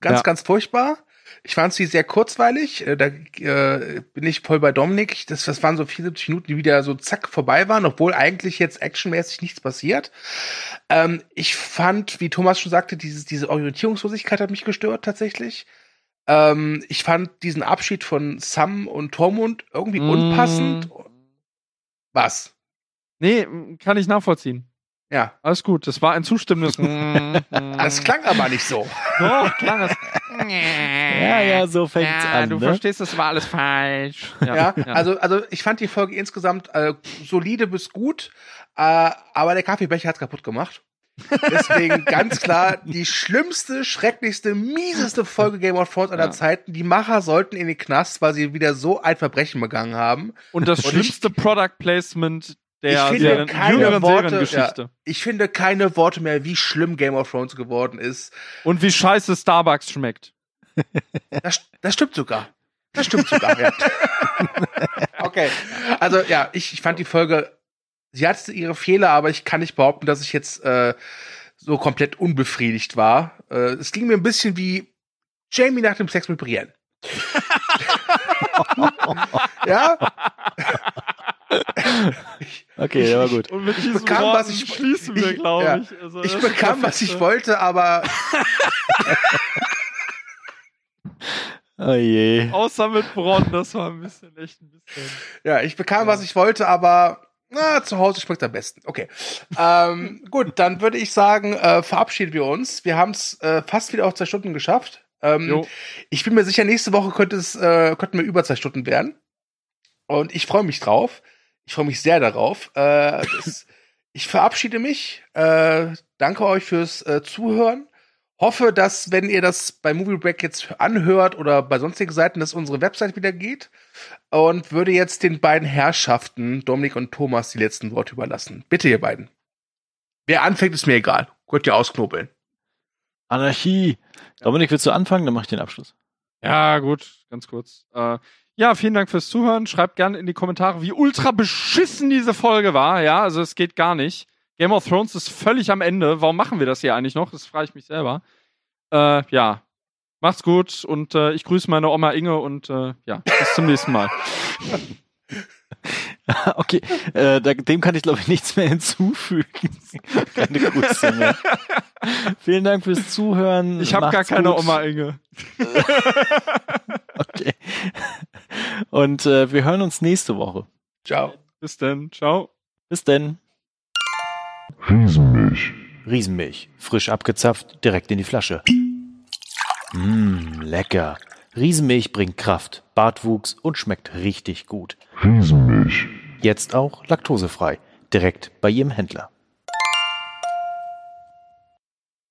Ganz, Ja. ganz furchtbar. Ich fand sie sehr kurzweilig. Äh, Da äh, bin ich voll bei Dominik. Das, das waren so 74 Minuten, die wieder so zack vorbei waren, obwohl eigentlich jetzt actionmäßig nichts passiert. Ähm, ich fand, wie Thomas schon sagte, dieses, diese Orientierungslosigkeit hat mich gestört tatsächlich. Ähm, ich fand diesen Abschied von Sam und Tormund irgendwie Mm. unpassend. Was? Nee, kann ich nachvollziehen. Ja. Alles gut, das war ein zustimmendes. Das klang aber nicht so. Doch, klang es. Ja, ja, so fängt's an. Du ne? verstehst, das war alles falsch. Ja, also, also ich fand die Folge insgesamt äh, solide bis gut, äh, aber der Kaffeebecher hat's kaputt gemacht. Deswegen ganz klar die schlimmste, schrecklichste, mieseste Folge Game of Thrones aller Ja. Zeiten. Die Macher sollten in den Knast, weil sie wieder so ein Verbrechen begangen haben. Und das Und schlimmste Product Placement der Ich finde keine jüngeren Worte- Seriengeschichte. Ich finde keine Worte mehr, wie schlimm Game of Thrones geworden ist. Und wie scheiße Starbucks schmeckt. Das, das stimmt sogar. Das stimmt sogar, ja. okay. Also ja, ich, ich fand die Folge, sie hatte ihre Fehler, aber ich kann nicht behaupten, dass ich jetzt äh, so komplett unbefriedigt war. Äh, es ging mir ein bisschen wie Jamie nach dem Sex mit Brienne. ja, Okay, der war gut. Und mit diesem bekam, Worten was ich- schließen wir, ich- glaube ja. ich. Also, ich bekam, was ich wollte, aber Oh je. Außer mit Bronn, das war ein bisschen echt ein bisschen. Ja, ich bekam, Ja. was ich wollte, aber na, zu Hause schmeckt am besten. Okay. ähm, gut, dann würde ich sagen, äh, verabschieden wir uns. Wir haben es äh, fast wieder auf zwei Stunden geschafft. Ähm, ich bin mir sicher, nächste Woche könnte es, äh, könnten wir über zwei Stunden werden. Und ich freue mich drauf. Ich freue mich sehr darauf. Äh, das, ich verabschiede mich. Äh, danke euch fürs äh, Zuhören. Hoffe, dass, wenn ihr das bei Movie Break jetzt anhört oder bei sonstigen Seiten, dass unsere Website wieder geht. Und würde jetzt den beiden Herrschaften, Dominik und Thomas, die letzten Worte überlassen. Bitte, ihr beiden. Wer anfängt, ist mir egal. Könnt ihr ausknobeln. Anarchie. Dominik, willst du anfangen? Dann mach ich den Abschluss. Ja, gut, ganz kurz. Äh, ja, vielen Dank fürs Zuhören. Schreibt gerne in die Kommentare, wie ultra beschissen diese Folge war. Ja, also es geht gar nicht. Game of Thrones ist völlig am Ende. Warum machen wir das hier eigentlich noch? Das frage ich mich selber. Äh, ja, macht's gut und äh, ich grüße meine Oma Inge und äh, ja, bis zum nächsten Mal. okay, äh, da, dem kann ich glaube ich nichts mehr hinzufügen. Keine Grüße mehr. Vielen Dank fürs Zuhören. Ich habe gar keine gut. Oma Inge. Okay. Und äh, wir hören uns nächste Woche. Ciao. Bis dann. Ciao. Bis denn. Riesenmilch. Riesenmilch, frisch abgezapft, direkt in die Flasche. Mmm, lecker. Riesenmilch bringt Kraft, Bartwuchs und schmeckt richtig gut. Riesenmilch. Jetzt auch laktosefrei, direkt bei jedem Händler.